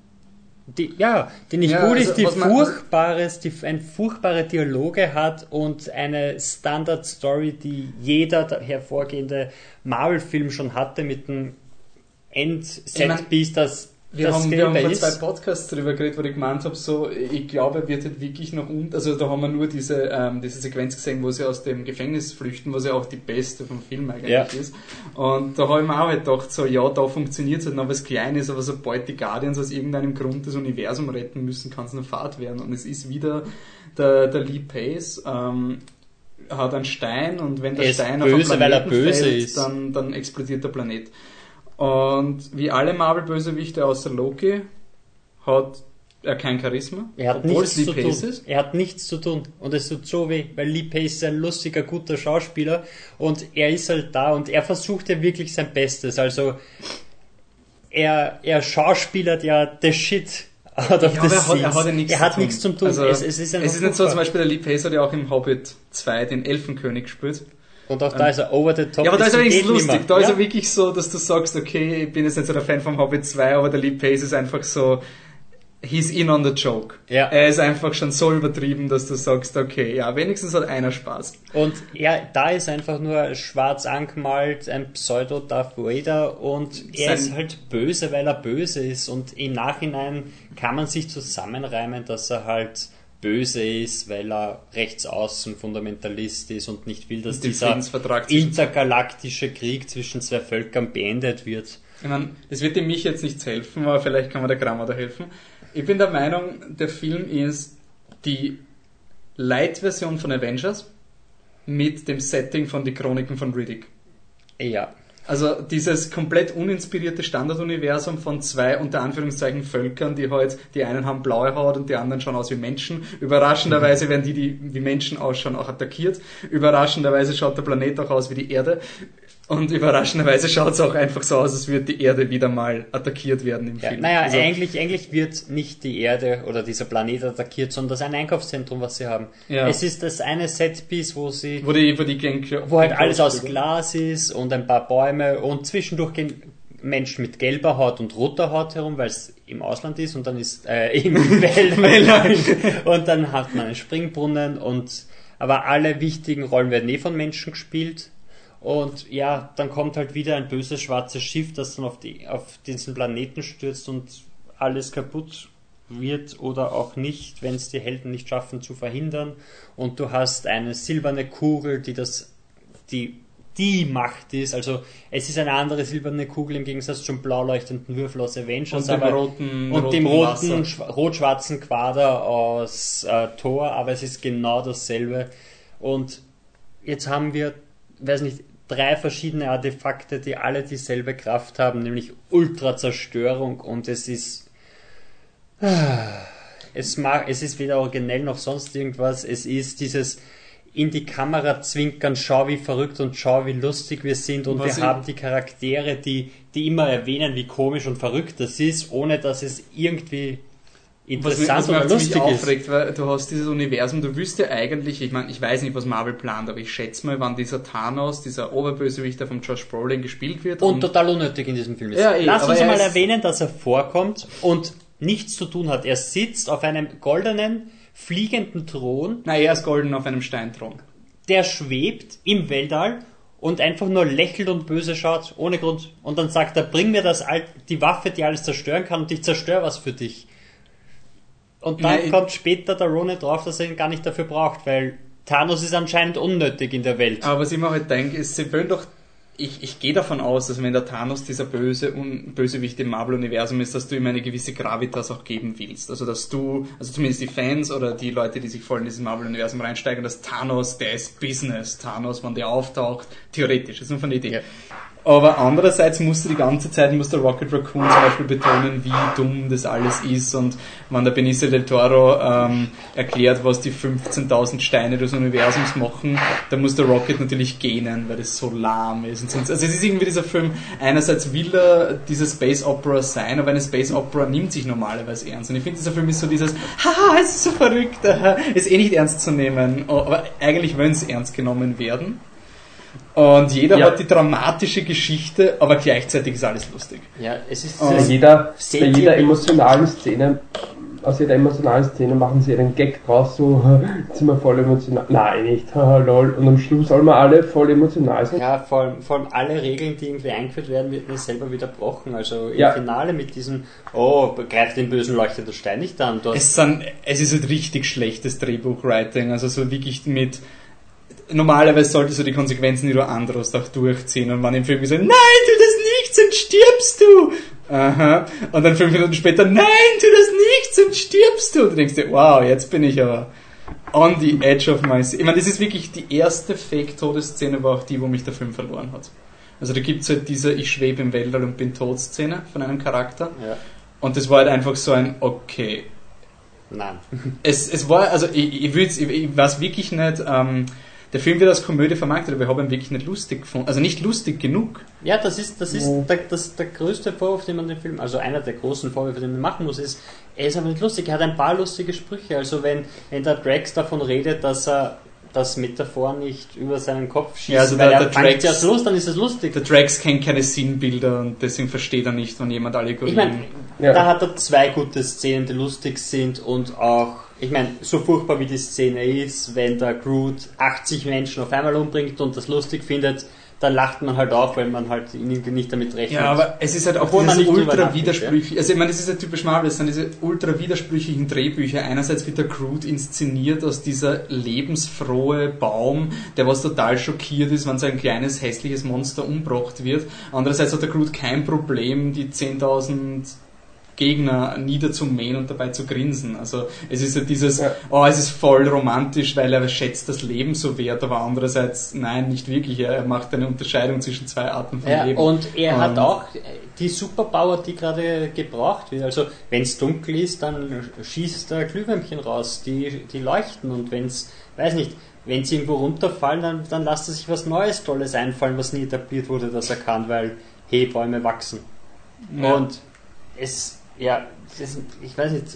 die, ja, die nicht Ja, gut also ist, die was man- furchtbares, die ein furchtbare Dialoge hat und eine Standard-Story, die jeder hervorgehende Marvel-Film schon hatte mit einem End-Set-Piece, das Wir das haben, wir haben vor zwei Podcasts darüber geredet, wo ich gemeint habe, so, ich glaube, er wird halt wirklich noch unten, also da haben wir nur diese, ähm, diese Sequenz gesehen, wo sie aus dem Gefängnis flüchten, was ja auch die beste vom Film eigentlich Ja. ist. Und da habe ich mir auch halt gedacht, so, ja, da funktioniert es halt noch was Kleines, aber sobald die Guardians aus irgendeinem Grund das Universum retten müssen, kann es eine Fahrt werden. Und es ist wieder der, der Lee Pace, ähm, hat einen Stein und wenn der Er Stein böse, auf den weil er Planeten böse fällt, ist. Dann, dann explodiert der Planet. Und wie alle Marvel-Bösewichte außer Loki hat er kein Charisma, Er hat obwohl nichts es zu Lee tun. Pace ist. Er hat nichts zu tun. Und es tut so weh, weil Lee Pace ist ein lustiger, guter Schauspieler und er ist halt da und er versucht ja wirklich sein Bestes. Also er, er schauspielert ja the shit out of Ja, the aber er hat, er scenes. nichts er hat zu tun. nichts zum tun. Also, es, es ist, es ist nicht so, zum Beispiel der Lee Pace hat ja auch im Hobbit 2 den Elfenkönig gespielt. Und auch da ist er over the top. Ja, aber da ist er wenigstens lustig. Da ist ja? er wirklich so, dass du sagst, okay, ich bin jetzt nicht so der Fan vom Hobbit 2, aber der Lee Pace ist einfach so, he's in on the joke. Ja. Er ist einfach schon so übertrieben, dass du sagst, okay, ja, wenigstens hat einer Spaß. Und ja, da ist einfach nur schwarz angemalt, ein Pseudo-Darth Vader und er Sein- ist halt böse, weil er böse ist und im Nachhinein kann man sich zusammenreimen, dass er halt böse ist, weil er rechtsaußen Fundamentalist ist und nicht will, dass dieser intergalaktische Krieg zwischen zwei Völkern beendet wird. Ich meine, das wird dem mich jetzt nichts helfen, aber vielleicht kann mir der Grammar da helfen. Ich bin der Meinung, der Film ist die Light-Version von Avengers mit dem Setting von die Chroniken von Riddick. Ja, Also dieses komplett uninspirierte Standarduniversum von zwei unter Anführungszeichen Völkern, die halt, die einen haben blaue Haut und die anderen schauen aus wie Menschen. Überraschenderweise werden die, die wie Menschen ausschauen, auch attackiert. Überraschenderweise schaut der Planet auch aus wie die Erde. Und überraschenderweise schaut es auch einfach so aus, als würde die Erde wieder mal attackiert werden im ja Film. naja, also, eigentlich, eigentlich wird nicht die Erde oder dieser Planet attackiert, sondern das ist ein Einkaufszentrum, was sie haben. Ja. Es ist das eine Setpiece, wo sie wo die, wo die Gang, wo halt alles aus Glas ist und ein paar Bäume und zwischendurch gehen Menschen mit gelber Haut und roter Haut herum, weil es im Ausland ist und dann ist äh, [LAUGHS] im [LAUGHS] Wälder und dann hat man einen Springbrunnen und aber alle wichtigen Rollen werden eh von Menschen gespielt und ja, dann kommt halt wieder ein böses schwarzes Schiff, das dann auf, die, auf diesen Planeten stürzt und alles kaputt wird oder auch nicht, wenn es die Helden nicht schaffen zu verhindern. Und du hast eine silberne Kugel, die das, die die Macht ist. Also es ist eine andere silberne Kugel im Gegensatz zum blau leuchtenden Würfel aus Avengers, Und dem roten- und dem roten roten, rot-schwarzen Quader aus äh, Thor, aber es ist genau dasselbe. Und jetzt haben wir, weiß nicht, drei verschiedene Artefakte, die alle dieselbe Kraft haben, nämlich Ultrazerstörung und es ist [SIGHS] es, mag, es ist weder originell noch sonst irgendwas. Es ist dieses in die Kamera zwinkern, schau wie verrückt und schau wie lustig wir sind und Was wir haben die Charaktere, die, die immer erwähnen, wie komisch und verrückt das ist, ohne dass es irgendwie interessant was mich oder lustig ist. aufregt, weil du hast dieses Universum, du wüsst ja eigentlich, ich meine, ich weiß nicht, was Marvel plant, aber ich schätze mal, wann dieser Thanos, dieser Oberbösewicht, der von Josh Brolin gespielt wird. Und total unnötig in diesem Film ist. Ja, eh, Lass uns mal erwähnen, dass er vorkommt und nichts zu tun hat. Er sitzt auf einem goldenen, fliegenden Thron, na, er ist golden auf einem Steinthron. der schwebt im Weltall und einfach nur lächelt und böse schaut, ohne Grund. Und dann sagt er, bring mir das die Waffe, die alles zerstören kann und ich zerstöre was für dich. Und dann Nein, kommt später der Ronin drauf, dass er ihn gar nicht dafür braucht, weil Thanos ist anscheinend unnötig in der Welt. Aber was ich mir halt denke, ist, sie wollen doch, ich, ich gehe davon aus, dass wenn der Thanos dieser böse un, Bösewicht im Marvel-Universum ist, dass du ihm eine gewisse Gravitas auch geben willst. Also dass du, also zumindest die Fans oder die Leute, die sich voll in dieses Marvel-Universum reinsteigen, dass Thanos, der ist Business. Thanos, wenn der auftaucht, theoretisch, das ist nur von der Idee. Ja. Aber andererseits musst du die ganze Zeit, muss der Rocket Raccoon zum Beispiel betonen, wie dumm das alles ist und wenn der Benicio del Toro ähm, erklärt, was die 15.000 Steine des Universums machen, dann muss der Rocket natürlich gähnen, weil das so lahm ist. Und sonst, also es ist irgendwie dieser Film, einerseits will er diese Space Opera sein, aber eine Space Opera nimmt sich normalerweise ernst. Und ich finde, dieser Film ist so dieses, haha, es ist so verrückt, [LAUGHS] ist eh nicht ernst zu nehmen, aber eigentlich wollen sie ernst genommen werden. Und jeder Ja. hat die dramatische Geschichte, aber gleichzeitig ist alles lustig. Ja, es ist. Bei jeder, bei jeder emotionalen Szene, aus jeder emotionalen Szene machen sie einen Gag draus, so, jetzt [LAUGHS] sind wir voll emotional. Nein, nicht, haha, [LAUGHS] lol. Und am Schluss sollen wir alle voll emotional sein. Ja, vor allem, vor allem alle Regeln, die irgendwie eingeführt werden, wird mir selber wieder gebrochen. Also im Ja. Finale mit diesem, oh, greift den bösen leuchtenden Stein nicht an. Es, sind, es ist halt richtig schlechtes Drehbuchwriting, also so wirklich mit. Normalerweise solltest du die Konsequenzen, die du anderes auch durchziehen und man im Film gesagt, nein, tu das nicht, sonst stirbst du. Aha. Und dann fünf Minuten später, nein, tu das nicht, sonst stirbst du. Und du denkst dir, wow, jetzt bin ich aber on the edge of my seat. Ich meine, das ist wirklich die erste Fake-Todesszene, war auch die, wo mich der Film verloren hat. Also da gibt's halt diese Ich schwebe im Weltall und bin tot Szene von einem Charakter. ja, Und das war halt einfach so ein, okay, nein. es, es war, also ich, ich, ich, ich weiß wirklich nicht, ähm, der Film wird als Komödie vermarktet, aber ich habe ihn wirklich nicht lustig gefunden. Also nicht lustig genug. Ja, das ist, das ist Ja. der, das, der größte Vorwurf, den man dem Film, also einer der großen Vorwürfe, den man machen muss, ist, er ist aber nicht lustig. Er hat ein paar lustige Sprüche. Also wenn, wenn der Drax davon redet, dass er das Metaphor nicht über seinen Kopf schießt, Ja, also weil der- er der fängt Drax- ja los, dann ist es lustig. Der Drax kennt keine Sinnbilder und deswegen versteht er nicht, wenn jemand Allegorien... Ich meine, Ja. da hat er zwei gute Szenen, die lustig sind und auch, ich meine, so furchtbar wie die Szene ist, wenn der Groot 80 Menschen auf einmal umbringt und das lustig findet, dann lacht man halt auf, weil man halt nicht damit rechnet. Ja, aber es ist halt auch Obwohl man dieses drüber ultra widersprüchlich. Also ich meine, das ist ja typisch Marvel, es sind diese ultra widersprüchlichen Drehbücher. Einerseits wird der Groot inszeniert als dieser lebensfrohe Baum, der was total schockiert ist, wenn sein kleines hässliches Monster umgebracht wird. Andererseits hat der Groot kein Problem, die 10.000 Gegner niederzumähen und dabei zu grinsen. Also es ist ja dieses, Ja. oh, es ist voll romantisch, weil er schätzt das Leben so wert, aber andererseits, nein, nicht wirklich. Er macht eine Unterscheidung zwischen zwei Arten von Ja, Leben. und er hat Und- auch die Superpower, die gerade gebraucht wird. Also wenn es dunkel ist, dann schießt er Glühwürmchen raus, die, die leuchten und wenn es, weiß nicht, wenn sie irgendwo runterfallen, dann, dann lasst er sich was Neues, Tolles einfallen, was nie etabliert wurde, dass er kann, weil, hey, Bäume wachsen. Ja. Und es, ja, das, ich weiß nicht,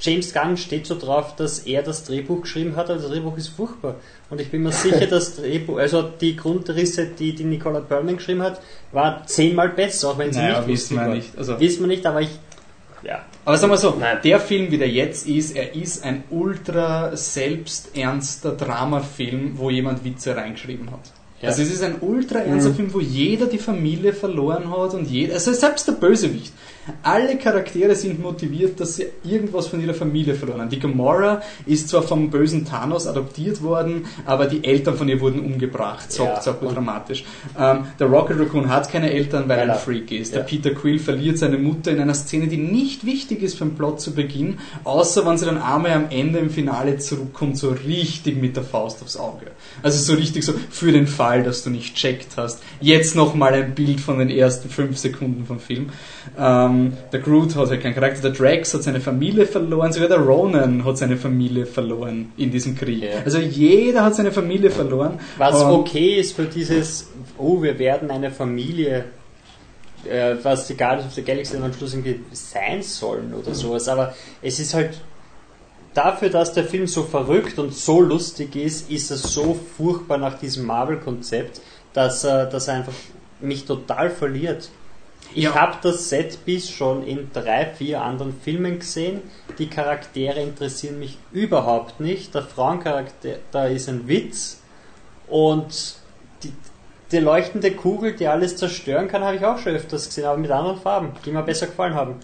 James Gunn steht so drauf, dass er das Drehbuch geschrieben hat, aber das Drehbuch ist furchtbar. Und ich bin mir sicher, [LAUGHS] dass Drehbuch, also die Grundrisse, die die Nicola Perlman geschrieben hat, war zehnmal besser, auch wenn sie Naja, nicht wissen wir nicht. Also- wissen wir nicht, aber ich, ja. Aber sagen wir so, Nein. der Film, wie der jetzt ist, er ist ein ultra selbsternster Dramafilm, wo jemand Witze reingeschrieben hat. Ja. Also es ist ein ultra ernster Film, wo jeder die Familie verloren hat und jeder, also selbst der Bösewicht. Alle Charaktere sind motiviert, dass sie irgendwas von ihrer Familie verloren haben. Die Gamora ist zwar vom bösen Thanos adoptiert worden, aber die Eltern von ihr wurden umgebracht. So, Ja. so dramatisch. Ähm, der Rocket Raccoon hat keine Eltern, weil er ein Freak ist. ja. Der Peter Quill verliert seine Mutter in einer Szene, die nicht wichtig ist für den Plot zu Beginn, außer wenn sie dann einmal am Ende im Finale zurückkommt, so richtig mit der Faust aufs Auge. Also so richtig so, für den Fall, dass du nicht checkt hast. Jetzt nochmal ein Bild von den ersten fünf Sekunden vom Film. Ähm, der Groot hat halt keinen Charakter, der Drax hat seine Familie verloren, sogar der Ronan hat seine Familie verloren in diesem Krieg. Ja. Also jeder hat seine Familie verloren. Was Und- okay ist für dieses, oh, wir werden eine Familie, äh, was die Guardians of the Galaxy dann am Schluss irgendwie sein sollen oder sowas. Aber es ist halt dafür, dass der Film so verrückt und so lustig ist, ist er so furchtbar nach diesem Marvel-Konzept, dass er, dass er einfach mich total verliert. Ich Ja. habe das Setpiece schon in drei, vier anderen Filmen gesehen. Die Charaktere interessieren mich überhaupt nicht. Der Frauencharakter, da ist ein Witz. Und die, die leuchtende Kugel, die alles zerstören kann, habe ich auch schon öfters gesehen, aber mit anderen Farben, die mir besser gefallen haben.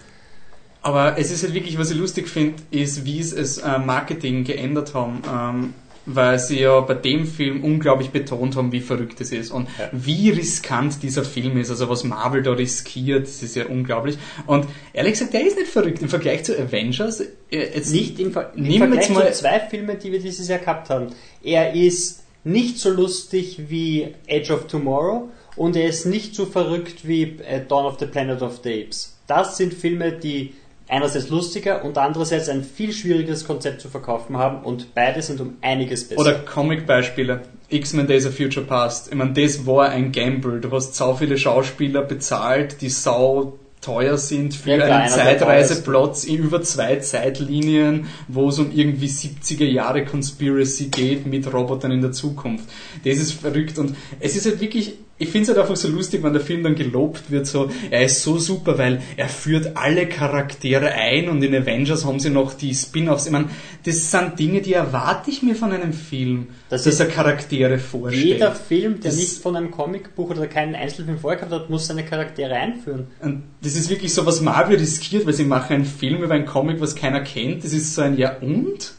Aber es ist halt wirklich, was ich lustig finde, ist, wie sie es äh, Marketing geändert haben. Ähm, weil sie ja bei dem Film unglaublich betont haben, wie verrückt es ist und Ja. wie riskant dieser Film ist. Also was Marvel da riskiert, das ist ja unglaublich. Und ehrlich gesagt, der ist nicht verrückt im Vergleich zu Avengers. äh, Jetzt Nicht im, Ver im Vergleich zu zwei Filmen, die wir dieses Jahr gehabt haben. Er ist nicht so lustig wie Edge of Tomorrow und er ist nicht so verrückt wie äh, Dawn of the Planet of the Apes. Das sind Filme, die einerseits lustiger und andererseits ein viel schwierigeres Konzept zu verkaufen haben und beide sind um einiges besser. Oder Comic-Beispiele. X-Men Days of Future Past. Ich meine, das war ein Gamble. Du hast so viele Schauspieler bezahlt, die sau teuer sind für Ja, klar, einen Zeitreiseplot in über zwei Zeitlinien, wo es um irgendwie 70er Jahre Conspiracy geht mit Robotern in der Zukunft. Das ist verrückt und es ist halt wirklich, ich finde es halt einfach so lustig, wenn der Film dann gelobt wird, so, er ist so super, weil er führt alle Charaktere ein und in Avengers haben sie noch die Spin-offs. Ich meine, das sind Dinge, die erwarte ich mir von einem Film, Das dass er Charaktere vorstellt. Jeder Film, der Das- nicht von einem Comicbuch oder keinen Einzelfilm vorher gehabt hat, muss seine Charaktere einführen. Und das ist wirklich so, was Marvel riskiert, weil sie machen einen Film über ein Comic, was keiner kennt. Das ist so ein Ja und?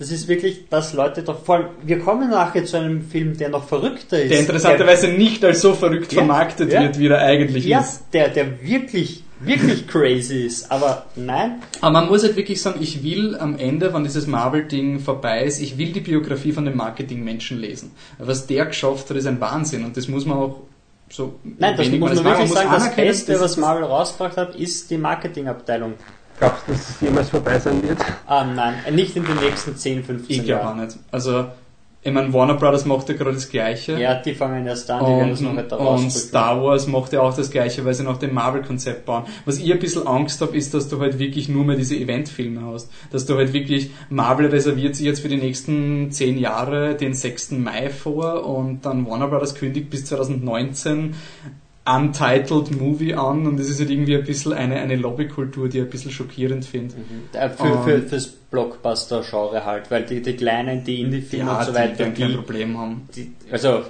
Das ist wirklich, dass Leute doch vor allem, wir kommen nachher zu einem Film, der noch verrückter ist. Der interessanterweise nicht als so verrückt Ja, vermarktet ja. wird, wie er eigentlich ja, ist. der, der wirklich, wirklich crazy ist. Aber nein, Aber man muss halt wirklich sagen, ich will am Ende, wenn dieses Marvel-Ding vorbei ist, ich will die Biografie von dem Marketing-Menschen lesen. Was der geschafft hat, ist ein Wahnsinn und das muss man auch so nein, das muss man wirklich sagen, das Beste, was Marvel rausgebracht hat, ist die Marketingabteilung. Glaubst du, dass es jemals vorbei sein wird? Ah nein, nicht in den nächsten 10, 15 Ich glaube auch Jahren. nicht. Also, ich meine, Warner Brothers macht ja gerade das Gleiche. Ja, die fangen erst an, die werden es noch Und, weiter und. Star Wars macht ja auch das gleiche, weil sie nach dem Marvel-Konzept bauen. Was ich ein bisschen Angst habe, ist, dass du halt wirklich nur mehr diese Eventfilme hast. Dass du halt wirklich, Marvel reserviert sich jetzt für die nächsten zehn Jahre den 6. Mai vor und dann Warner Brothers kündigt bis 2019 Untitled Movie an und das ist halt irgendwie ein bisschen eine, eine Lobbykultur, die ich ein bisschen schockierend finde. Äh, Für, Ähm, für, fürs Blockbuster-Genre halt, weil die, die kleinen, die Indie-Filme und so die weiter, kein die, Problem haben. die, also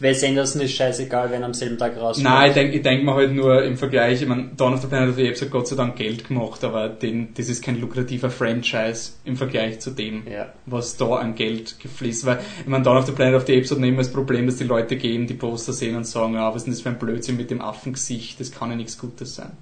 Wes Anderson ist scheißegal, wenn er am selben Tag rauskommt. Nein, ich denke ich denk mir halt nur im Vergleich, ich meine, Dawn of the Planet of the Apes hat Gott sei Dank Geld gemacht, aber den, das ist kein lukrativer Franchise im Vergleich zu dem, Ja. was da an Geld gefließt. Weil, ich meine, Dawn of the Planet of the Apes hat immer das Problem, dass die Leute gehen, die Poster sehen und sagen, ah, was ist denn das für ein Blödsinn mit dem Affengesicht, das kann ja nichts Gutes sein.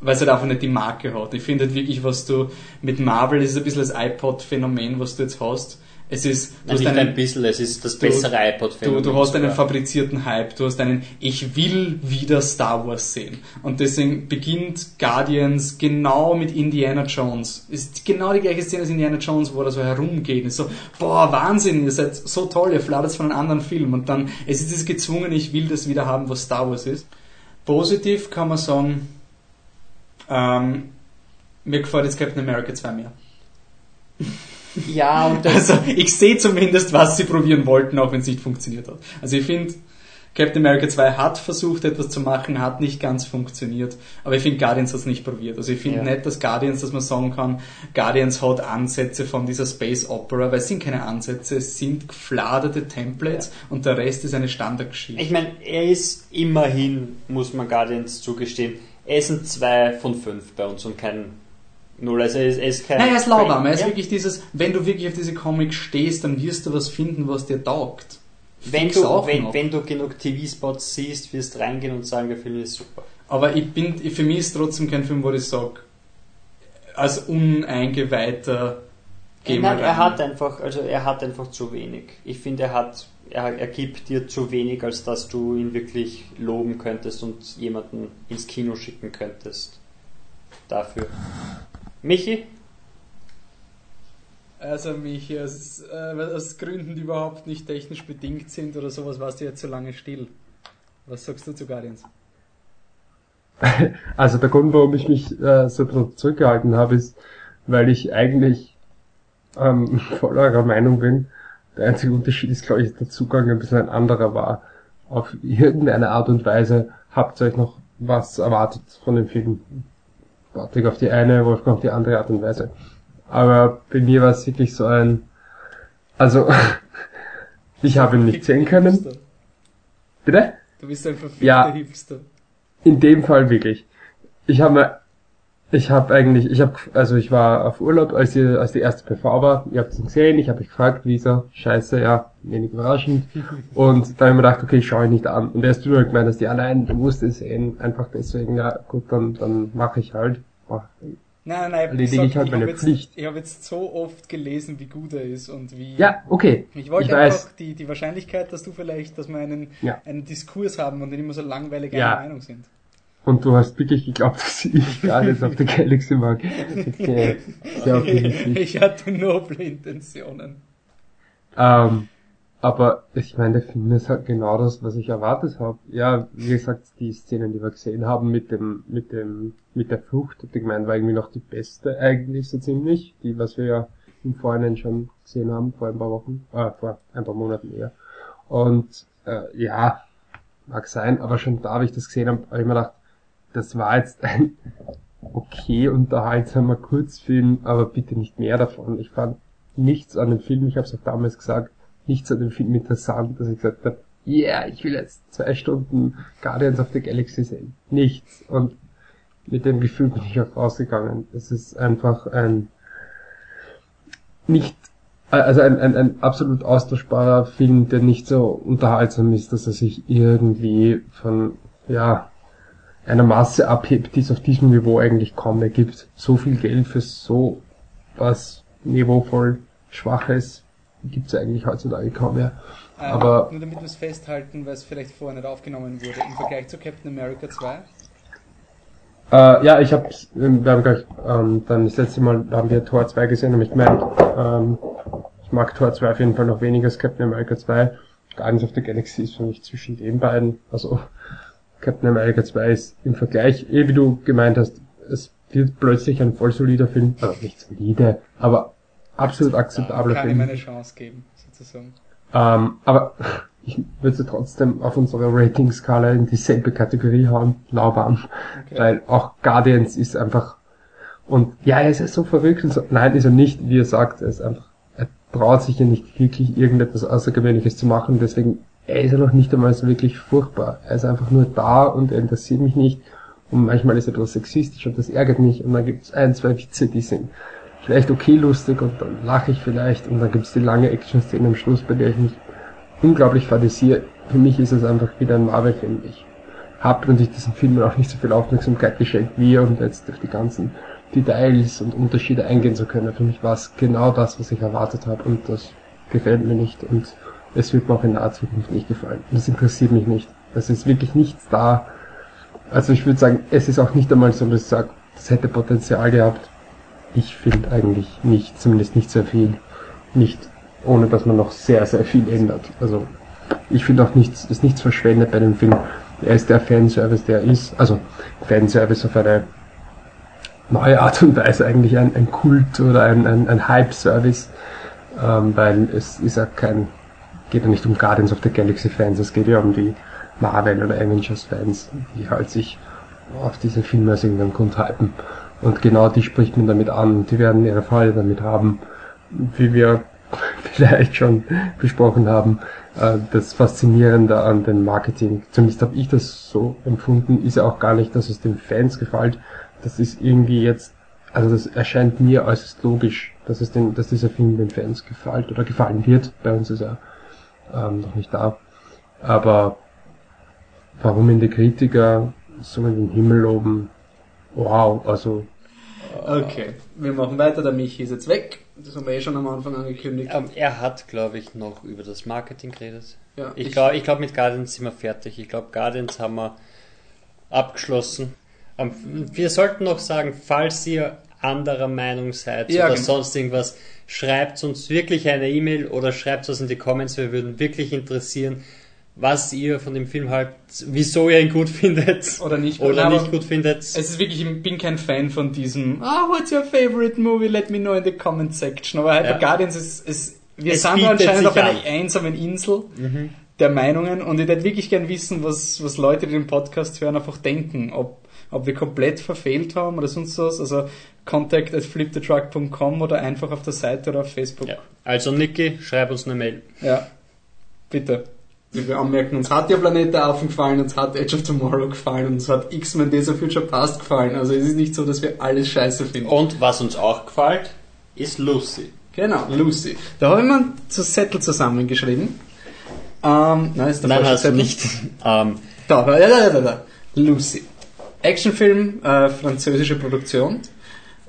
Weil es halt einfach nicht die Marke hat. Ich finde halt wirklich, was du mit Marvel, das ist ein bisschen das iPod-Phänomen, was du jetzt hast. Es ist, du Nein, hast einen, ein bisschen, es ist das bessere iPod Du, du hast einen fabrizierten Hype, du hast einen Ich will wieder Star Wars sehen. Und deswegen beginnt Guardians genau mit Indiana Jones. Ist genau die gleiche Szene als Indiana Jones, wo er so herumgeht. Ist so, boah, Wahnsinn, ihr seid so toll, ihr flattert von einem anderen Film. Und dann, es ist dieses gezwungen, ich will das wieder haben, was Star Wars ist. Positiv kann man sagen, ähm, mir gefällt jetzt Captain America 2 mehr. [LAUGHS] Ja, und Also ich sehe zumindest, was sie probieren wollten, auch wenn es nicht funktioniert hat. Also ich finde, Captain America 2 hat versucht, etwas zu machen, hat nicht ganz funktioniert. Aber ich finde, Guardians hat es nicht probiert. Also ich finde Ja. nicht, dass Guardians, dass man sagen kann, Guardians hat Ansätze von dieser Space Opera, weil es sind keine Ansätze, es sind gefladerte Templates und der Rest ist eine Standardgeschichte. ich meine, er ist immerhin, muss man Guardians zugestehen, er ist ein 2 von 5 bei uns und kein 0. Also er ist, er ist kein. Nein, er ist lauwarm. Er ist Ja. wirklich dieses, wenn du wirklich auf diese Comics stehst, dann wirst du was finden, was dir taugt. wenn Fix du, auch wenn, noch. wenn du genug TV-Spots siehst, wirst reingehen und sagen, der Film ist super. Aber ich bin, für mich ist trotzdem kein Film, wo ich sage, als uneingeweihter geh Nein, er hat einfach, also er hat einfach zu wenig. Ich finde, er hat, er, er gibt dir zu wenig, als dass du ihn wirklich loben könntest und jemanden ins Kino schicken könntest. Dafür. Michi? Also mich aus, äh, aus Gründen, die überhaupt nicht technisch bedingt sind oder sowas, warst du jetzt so lange still. Was sagst du zu Guardians? [LAUGHS] Also der Grund, warum ich mich äh, so zurückgehalten habe, ist, weil ich eigentlich ähm, [LAUGHS] voll eurer Meinung bin. Der einzige Unterschied ist, glaube ich, dass der Zugang ein bisschen ein anderer war. Auf [LAUGHS] irgendeine Art und Weise habt ihr euch noch was erwartet von dem Film. Patrick auf die eine, Wolfgang auf die andere Art und Weise. Aber bei mir war es wirklich so ein, also, [LAUGHS] ich habe ihn nicht sehen können. Bitte? Du bist ein verfickter Ja. Hipster. In dem Fall wirklich. Ich habe mir, ich habe eigentlich, ich habe, also ich war auf Urlaub, als die, als die erste PV war. Ihr habt es gesehen, ich habe mich gefragt, Lisa, scheiße, ja, wenig überraschend. Und da habe ich mir gedacht, okay, ich schaue ihn nicht an. Und erst du halt gemeint, dass die allein, du musst es sehen, einfach deswegen, ja, gut, dann, dann mache ich halt. Mach- Nein, nein, nein, Erledige ich halt habe meine jetzt, Pflicht. ich habe jetzt so oft gelesen, wie gut er ist und wie. Ja, okay. Ich wollte ich einfach weiß. die, die Wahrscheinlichkeit, dass du vielleicht, dass wir einen, Ja. einen Diskurs haben und nicht immer so langweilig Ja. eine Meinung sind. Und du hast wirklich geglaubt, [LAUGHS] dass ich Guardians of the Galaxy mag. Okay. Ich hatte noble Intentionen. Ähm, aber ich meine, der Film ist halt genau das, was ich erwartet habe. Ja, wie gesagt, die Szenen, die wir gesehen haben mit dem, mit dem, mit der Flucht, ich gemeint, war irgendwie noch die beste eigentlich so ziemlich. Die, was wir ja im Vorhinein schon gesehen haben, vor ein paar Wochen, äh, vor ein paar Monaten eher. Und äh, ja, mag sein, aber schon da, wie ich das gesehen habe, habe ich mir gedacht, das war jetzt ein [LAUGHS] okay unterhaltsamer Kurzfilm, aber bitte nicht mehr davon. Ich fand nichts an dem Film, ich habe es auch damals gesagt, nichts an dem Film interessant, dass ich gesagt habe, yeah, ich will jetzt zwei Stunden Guardians of the Galaxy sehen. Nichts. Und mit dem Gefühl bin ich auch rausgegangen. Es ist einfach ein nicht also ein, ein, ein absolut austauschbarer Film, der nicht so unterhaltsam ist, dass er sich irgendwie von ja einer Masse abhebt, die es auf diesem Niveau eigentlich kaum mehr gibt. So viel Geld für so was niveauvoll Schwaches gibt es eigentlich heutzutage kaum mehr. Ähm, Aber- nur damit wir es festhalten, weil es vielleicht vorher nicht aufgenommen wurde, im Vergleich zu Captain America 2. Äh, ja, ich habe, wir haben gleich, ähm, dann das letzte Mal haben wir Tor 2 gesehen, habe ich gemeint, ähm, ich mag Tor 2 auf jeden Fall noch weniger als Captain America 2. Guardians of the Galaxy ist für mich zwischen den beiden, also Captain America 2 ist im Vergleich, eh wie du gemeint hast, es wird plötzlich ein voll solider Film, also nicht solide, aber absolut akzeptabler Kann ihm Film. eine Chance geben, sozusagen. Ähm, aber [LAUGHS] ich würde sie trotzdem auf unsere Ratingskala in dieselbe Kategorie hauen, lauwarm. Okay. Weil auch Guardians ist einfach, und ja, er ist ja so verrückt und so, nein, ist er nicht, wie er sagt, er ist einfach, er traut sich ja nicht wirklich irgendetwas Außergewöhnliches zu machen, deswegen, er ist ja noch nicht einmal so wirklich furchtbar. Er ist einfach nur da und er interessiert mich nicht und manchmal ist er etwas sexistisch und das ärgert mich und dann gibt es ein, zwei Witze, die sind vielleicht okay lustig und dann lache ich vielleicht und dann gibt es die lange Action-Szene am Schluss, bei der ich mich unglaublich fadisiere. Für mich ist es einfach wieder ein Marvel-Film. Ich habe natürlich diesen Filmen auch nicht so viel Aufmerksamkeit geschenkt wie ihr und jetzt auf die ganzen Details und Unterschiede eingehen zu können. Für mich war es genau das, was ich erwartet habe und das gefällt mir nicht und es wird mir auch in naher Zukunft nicht gefallen. Das interessiert mich nicht. Es ist wirklich nichts da. Also ich würde sagen, es ist auch nicht einmal so, dass ich sage, das hätte Potenzial gehabt. Ich finde eigentlich nicht, zumindest nicht sehr viel. Nicht, ohne dass man noch sehr, sehr viel ändert. Also ich finde auch nichts, ist nichts verschwendet bei dem Film. Er ist der Fanservice, der er ist. Also Fanservice auf eine neue Art und Weise eigentlich ein, ein Kult oder ein, ein, ein Hype-Service. Ähm, weil es ist ja kein, geht ja nicht um Guardians of the Galaxy Fans, es geht ja um die Marvel oder Avengers Fans, die halt sich auf diese Filme aus irgendeinem Grund hypen. Und genau die spricht man damit an. Die werden ihre Freude damit haben, wie wir [LAUGHS] vielleicht schon besprochen haben. Äh, Das Faszinierende an dem Marketing, zumindest habe ich das so empfunden, ist ja auch gar nicht, dass es den Fans gefällt. Das ist irgendwie jetzt, also das erscheint mir äußerst logisch, dass es den, dass dieser Film den Fans gefällt oder gefallen wird. Bei uns ist er ähm, noch nicht da. Aber warum ihn die Kritiker so in den Himmel loben, wow, also Okay, wir machen weiter. Der Michi ist jetzt weg. Das haben wir eh schon am Anfang angekündigt. Ähm, er hat, glaube ich, noch über das Marketing geredet. Ja, Ich glaube, ich glaub, mit Guardians sind wir fertig. Ich glaube, Guardians haben wir abgeschlossen. Ähm, Wir sollten noch sagen, falls ihr anderer Meinung seid Ja, oder genau. sonst irgendwas, schreibt uns wirklich eine E-Mail oder schreibt was in die Comments. Wir würden wirklich interessieren, was ihr von dem Film haltet, wieso ihr ihn gut [LAUGHS] findet Oder nicht. oder Aber nicht gut findet. Es ist wirklich, ich bin kein Fan von diesem, ah, what's your favorite movie? Let me know in the comment section. Aber Hyper Ja. Guardians ist, ist wir Es sind anscheinend auf einer. Mhm. einsamen Insel der Meinungen und ich würde wirklich gern wissen, was, was Leute, die den Podcast hören, einfach denken. Ob, ob wir komplett verfehlt haben oder sonst was. Also contact at flipthetruck.com oder einfach auf der Seite oder auf Facebook. Ja. Also Niki, schreib uns eine Mail. Ja. Bitte. Wir anmerken, uns hat ja Planet aufgefallen, uns hat Edge of Tomorrow gefallen, uns hat X-Men Days of Future Past gefallen. Also es ist nicht so, dass wir alles scheiße finden. Und was uns auch gefällt, ist Lucy. Genau, Lucy. Da habe ich mir einen Zettel zusammengeschrieben. Ähm, nein, ist der Nein, falsche hast du Zettel. nicht. [LAUGHS] Ähm, Da, da, da, da, da, da. Lucy. Actionfilm, äh, französische Produktion.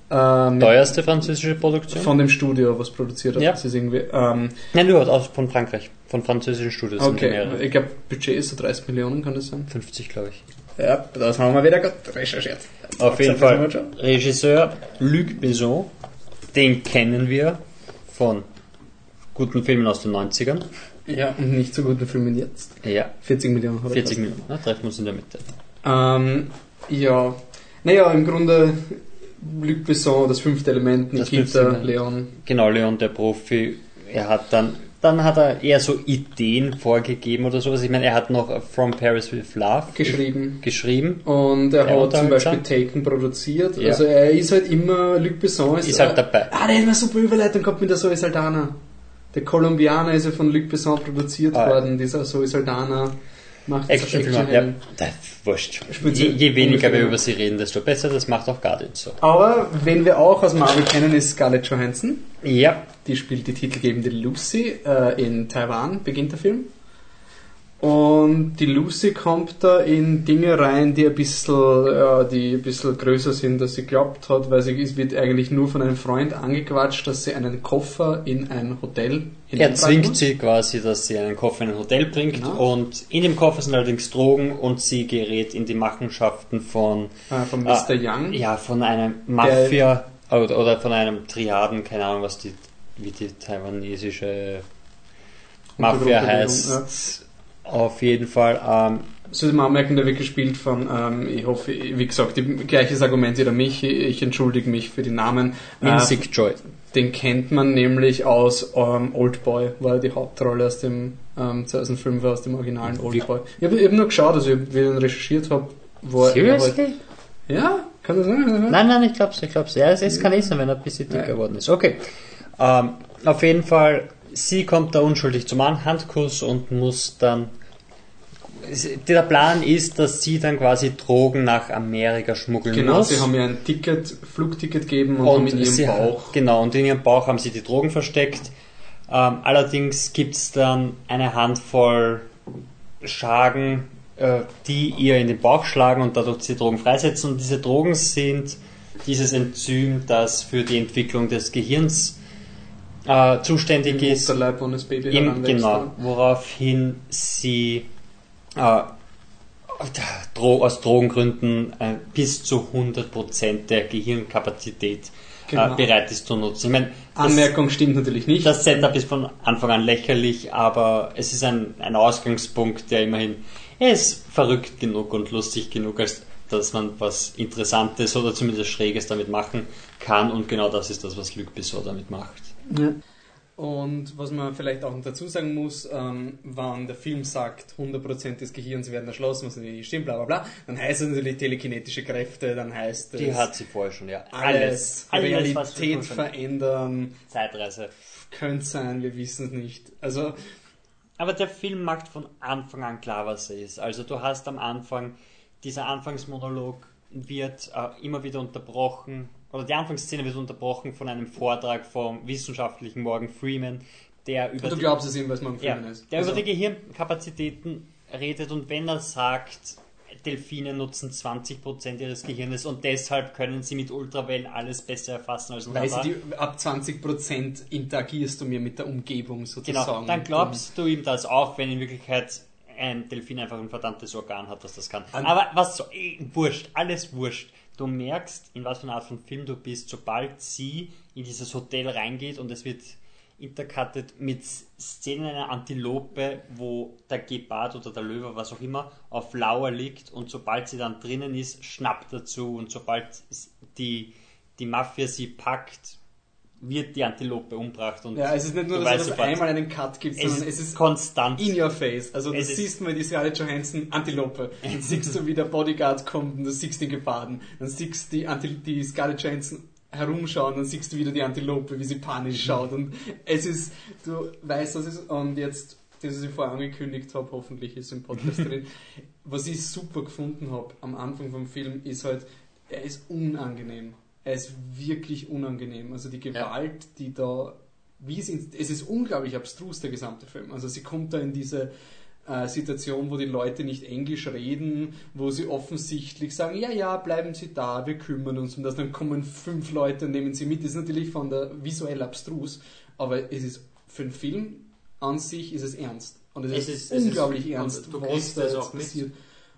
Ähm, teuerste französische Produktion? von dem Studio, was produziert hat. Ja. Das ist irgendwie, ähm, Nein, nur aus von Frankreich. Von französischen Studios okay, ich glaube, Budget ist so 30 Millionen, kann das sein? 50, glaube ich. Ja, das haben wir wieder gerade recherchiert. Auf jeden Fall. Regisseur Luc Besson, den kennen wir von guten Filmen aus den 90ern. Ja, und nicht so guten Filmen jetzt. Ja, 40 Millionen. hat er 40 fast. Minuten. Na, treffen wir uns in der Mitte. Ähm, ja, naja, im Grunde Luc Besson, das fünfte Element, Nikita. Leon. Genau, Leon, der Profi, er hat dann, dann hat er eher so Ideen vorgegeben oder sowas. Ich meine, er hat noch From Paris with Love geschrieben. geschrieben. Und er Ja, hat zum Beispiel. Taken produziert. Ja. Also er ist halt immer, Luc Besson ist, Ist halt dabei. Ah, der hat eine super Überleitung gehabt mit der Zoe Saldana. Der Kolumbianer ist ja von Luc Besson produziert Ah, worden. Dieser Zoe Saldana macht Actionfilme, ja. Actionhelden. Das wurscht. Je, je weniger wir über sie reden, desto besser. Das macht auch Guardians so. Aber wen wir auch aus Marvel kennen, ist Scarlett Johansson. Ja, Die spielt die titelgebende Lucy äh, in Taiwan, beginnt der Film. Und die Lucy kommt da in Dinge rein, die ein bisschen, ja, die ein bisschen größer sind, als sie glaubt hat, weil sie es wird eigentlich nur von einem Freund angequatscht, dass sie einen Koffer in ein Hotel er hineintragen zwingt muss. sie quasi, dass sie einen Koffer in ein Hotel bringt Genau. und in dem Koffer sind allerdings Drogen und sie gerät in die Machenschaften von, Äh, von Mr. Ah, Young. ja, von einem Mafia oder, oder von einem Triaden, keine Ahnung, was die, wie die taiwanesische Mafia heißt. Auf jeden Fall, ähm, So ist man anmerken, der wird gespielt von, ähm, ich hoffe, wie gesagt, gleiches Argument wieder mich, ich entschuldige mich für die Namen. Äh, Minsik Joy. Den kennt man nämlich aus ähm, Oldboy, war die Hauptrolle aus dem ähm, 2005 war aus dem originalen Oldboy. Ich habe eben nur geschaut, also ich, wie ich ihn recherchiert habe, wo er Seriously? halt, Ja, kann das sein? Nein, nein, ich glaub's, ich glaub's. Ja, es kann eh sein, wenn er ein bisschen dicker geworden ist. Okay. Ähm, auf jeden Fall, sie kommt da unschuldig zum An Handkuss und muss dann. Der Plan ist, dass sie dann quasi Drogen nach Amerika schmuggeln Genau, muss. sie haben ihr ein Ticket, Flugticket gegeben und, haben und in ihrem sie, Bauch. Genau, und in ihrem Bauch haben sie die Drogen versteckt. Ähm, allerdings gibt's dann eine Handvoll Schagen, äh, die ihr in den Bauch schlagen und dadurch die Drogen freisetzen. Und diese Drogen sind dieses Enzym, das für die Entwicklung des Gehirns äh, zuständig Im ist. Mutterleib, wo das Baby Im, genau, woraufhin sie äh, Dro aus Drogengründen äh, bis zu 100% der Gehirnkapazität Genau. äh, bereit ist zu nutzen. Ich meine, das, Anmerkung stimmt natürlich nicht. das Setup ist von Anfang an lächerlich, aber es ist ein, ein Ausgangspunkt, der immerhin, er ist verrückt genug und lustig genug, als dass man was Interessantes oder zumindest Schräges damit machen kann und genau das ist das, was Luc Besson damit macht. Ja. Und was man vielleicht auch noch dazu sagen muss, ähm, wenn der Film sagt, 100% des Gehirns werden erschlossen, was natürlich nicht stimmt, bla bla bla, dann heißt es natürlich telekinetische Kräfte, dann heißt es Die hat sie vorher schon, ja. alles, alles, Realität können. verändern, Zeitreise. könnte sein, wir wissen es nicht. Also, Aber der Film macht von Anfang an klar, was er ist. Also du hast am Anfang, dieser Anfangsmonolog wird äh, immer wieder unterbrochen, oder die Anfangsszene wird unterbrochen von einem Vortrag vom wissenschaftlichen Morgan Freeman, der über du die, glaubst es ihm, was man im ja, ist. der also, über die Gehirnkapazitäten redet und wenn er sagt, Delfine nutzen 20% ihres Gehirnes und deshalb können sie mit Ultrawellen alles besser erfassen als Weil sie die, ab 20% interagierst du mir mit der Umgebung sozusagen. Genau, dann glaubst du ihm das auch, wenn in Wirklichkeit ein Delfin einfach ein verdammtes Organ hat, das das kann. An- Aber was so, eh, wurscht, alles wurscht. Du merkst, in was für einer Art von Film du bist, sobald sie in dieses Hotel reingeht und es wird intercutted mit Szenen einer Antilope, wo der Gepard oder der Löwe, was auch immer, auf Lauer liegt und sobald sie dann drinnen ist, schnappt dazu und sobald die, die Mafia sie packt, wird die Antilope umgebracht. Und Ja, es ist nicht nur, dass es sofort, einmal einen Cut gibt, es sondern ist es ist konstant. in your face. Also du Es siehst mal die Scarlett Johansson Antilope. Dann siehst du, wie der Bodyguard kommt und du siehst den Geparden. Dann siehst du die, Antil die Scarlett Johansson herumschauen, dann siehst du wieder die Antilope, wie sie panisch schaut. Und es ist, du weißt, was es ist. Und jetzt, das, was ich vorher angekündigt habe, hoffentlich ist im Podcast drin. [LAUGHS] Was ich super gefunden habe am Anfang vom Film, ist halt, er ist unangenehm. Er ist wirklich unangenehm. Also die Gewalt, die da, wie es, in, es ist unglaublich abstrus, der gesamte Film. Also sie kommt da in diese äh, Situation, wo die Leute nicht Englisch reden, wo sie offensichtlich sagen, ja, ja, bleiben Sie da, wir kümmern uns um das. Dann kommen fünf Leute und nehmen sie mit. Das ist natürlich von der visuell abstrus, aber es ist für einen Film an sich ist es ernst. Und es, Es ist, ist- es unglaublich ist- ernst, was da jetzt auch mit.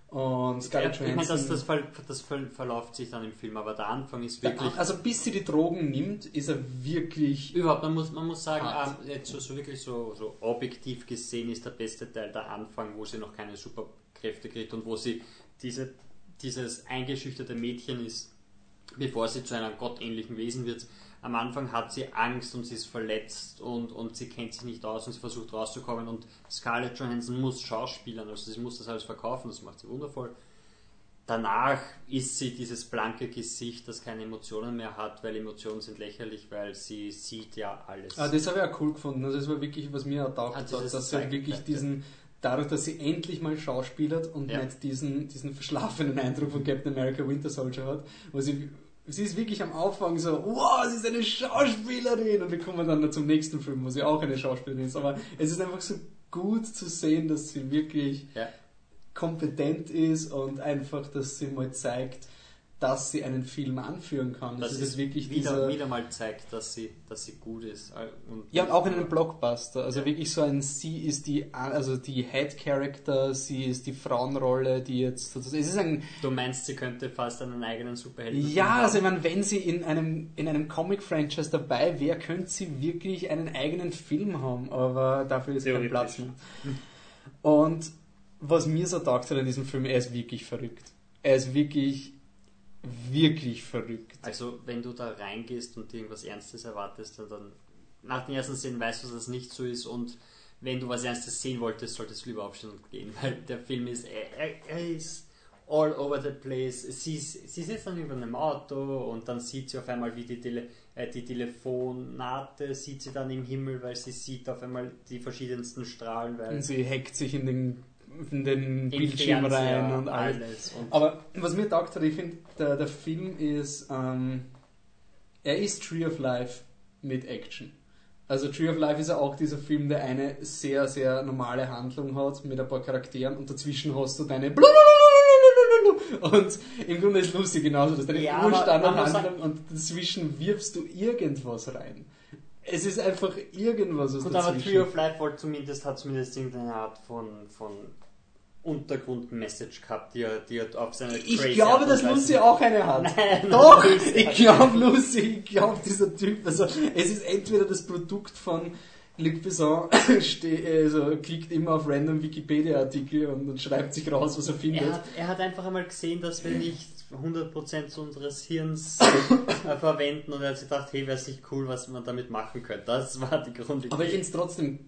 Und Ja, Scarlett ich meine, das, Johansson... das, ver, das ver, verläuft sich dann im Film, aber der Anfang ist wirklich. also bis sie die Drogen nimmt, ist er wirklich... Überhaupt, man muss, man muss sagen, Hart. ah, jetzt so, so wirklich so, so objektiv gesehen ist der beste Teil der Anfang, wo sie noch keine Superkräfte kriegt und wo sie diese, dieses eingeschüchterte Mädchen ist, bevor sie zu einem gottähnlichen Wesen wird. Am Anfang hat sie Angst und sie ist verletzt und, und sie kennt sich nicht aus und sie versucht rauszukommen und Scarlett Johansson muss schauspielern, also sie muss das alles verkaufen, das macht sie wundervoll. Danach ist sie dieses blanke Gesicht, das keine Emotionen mehr hat, weil Emotionen sind lächerlich, weil sie sieht ja alles. Ah, das habe ich auch cool gefunden. Also das war wirklich, was mir ertaucht Ah, hat, dass sie wirklich diesen, dadurch, dass sie endlich mal schauspielert und Ja. nicht diesen, diesen verschlafenen Eindruck von Captain America Winter Soldier hat, wo sie, sie ist wirklich am Anfang so, wow, sie ist eine Schauspielerin und wir kommen dann zum nächsten Film, wo sie auch eine Schauspielerin ist, aber es ist einfach so gut zu sehen, dass sie wirklich ja. kompetent ist und einfach, dass sie mal zeigt, dass sie einen Film anführen kann. Das Das, ist wirklich wieder, dieser, wieder mal zeigt, dass sie, dass sie gut ist. Und Ja, und auch in einem Blockbuster. Also Ja. wirklich so ein, sie ist die, also die Head Character, sie ist die Frauenrolle, die jetzt, sozusagen- es ist ein, Du meinst, sie könnte fast einen eigenen Superhelden ja, also ich haben? meine, wenn sie in einem, in einem Comic-Franchise dabei wäre, könnte sie wirklich einen eigenen Film haben, aber dafür ist kein. Platz mehr. Und was mir so taugt hat an diesem Film, er ist wirklich verrückt. Er ist wirklich, wirklich verrückt. Also, wenn du da reingehst und irgendwas Ernstes erwartest, dann nach den ersten Szenen weißt du, dass das nicht so ist und wenn du was Ernstes sehen wolltest, solltest du lieber aufstehen und gehen, [LAUGHS] weil der Film ist, er, er, er ist all over the place. Sie, sie sitzt dann über einem Auto und dann sieht sie auf einmal, wie die, Tele, äh, die Telefonate sieht sie dann im Himmel, weil sie sieht auf einmal die verschiedensten Strahlen, weil Und sie hackt sich in den, in den Bildschirm rein und alles. alles. Und Aber was mir taugt hat, ich finde, der, der Film ist, ähm, er ist Tree of Life mit Action. Also Tree of Life ist ja auch dieser Film, der eine sehr, sehr normale Handlung hat mit ein paar Charakteren und dazwischen hast du deine und im Grunde ist Lucy genauso, dass deine Ja, aber Urstandardhandlung und dazwischen wirfst du irgendwas rein. Es ist einfach irgendwas, was Gut, aber dazwischen... Tree of Life zumindest, hat zumindest irgendeine Art von, von Untergrund-Message gehabt, die er, die er auf seine Ich crazy glaube, dass Lucy auch eine hat. [LAUGHS] Nein, Doch, ich glaube Lucy, ich glaube dieser Typ. Also es ist entweder das Produkt von Luc Besson, also, klickt immer auf random Wikipedia-Artikel und, und schreibt sich raus, was er findet. Er hat, er hat einfach einmal gesehen, dass wir nicht 100% unseres Hirns [COUGHS] äh, verwenden und er hat sich gedacht, hey, wäre es nicht cool, was man damit machen könnte. Das war die Grundidee. Aber ich finde es trotzdem,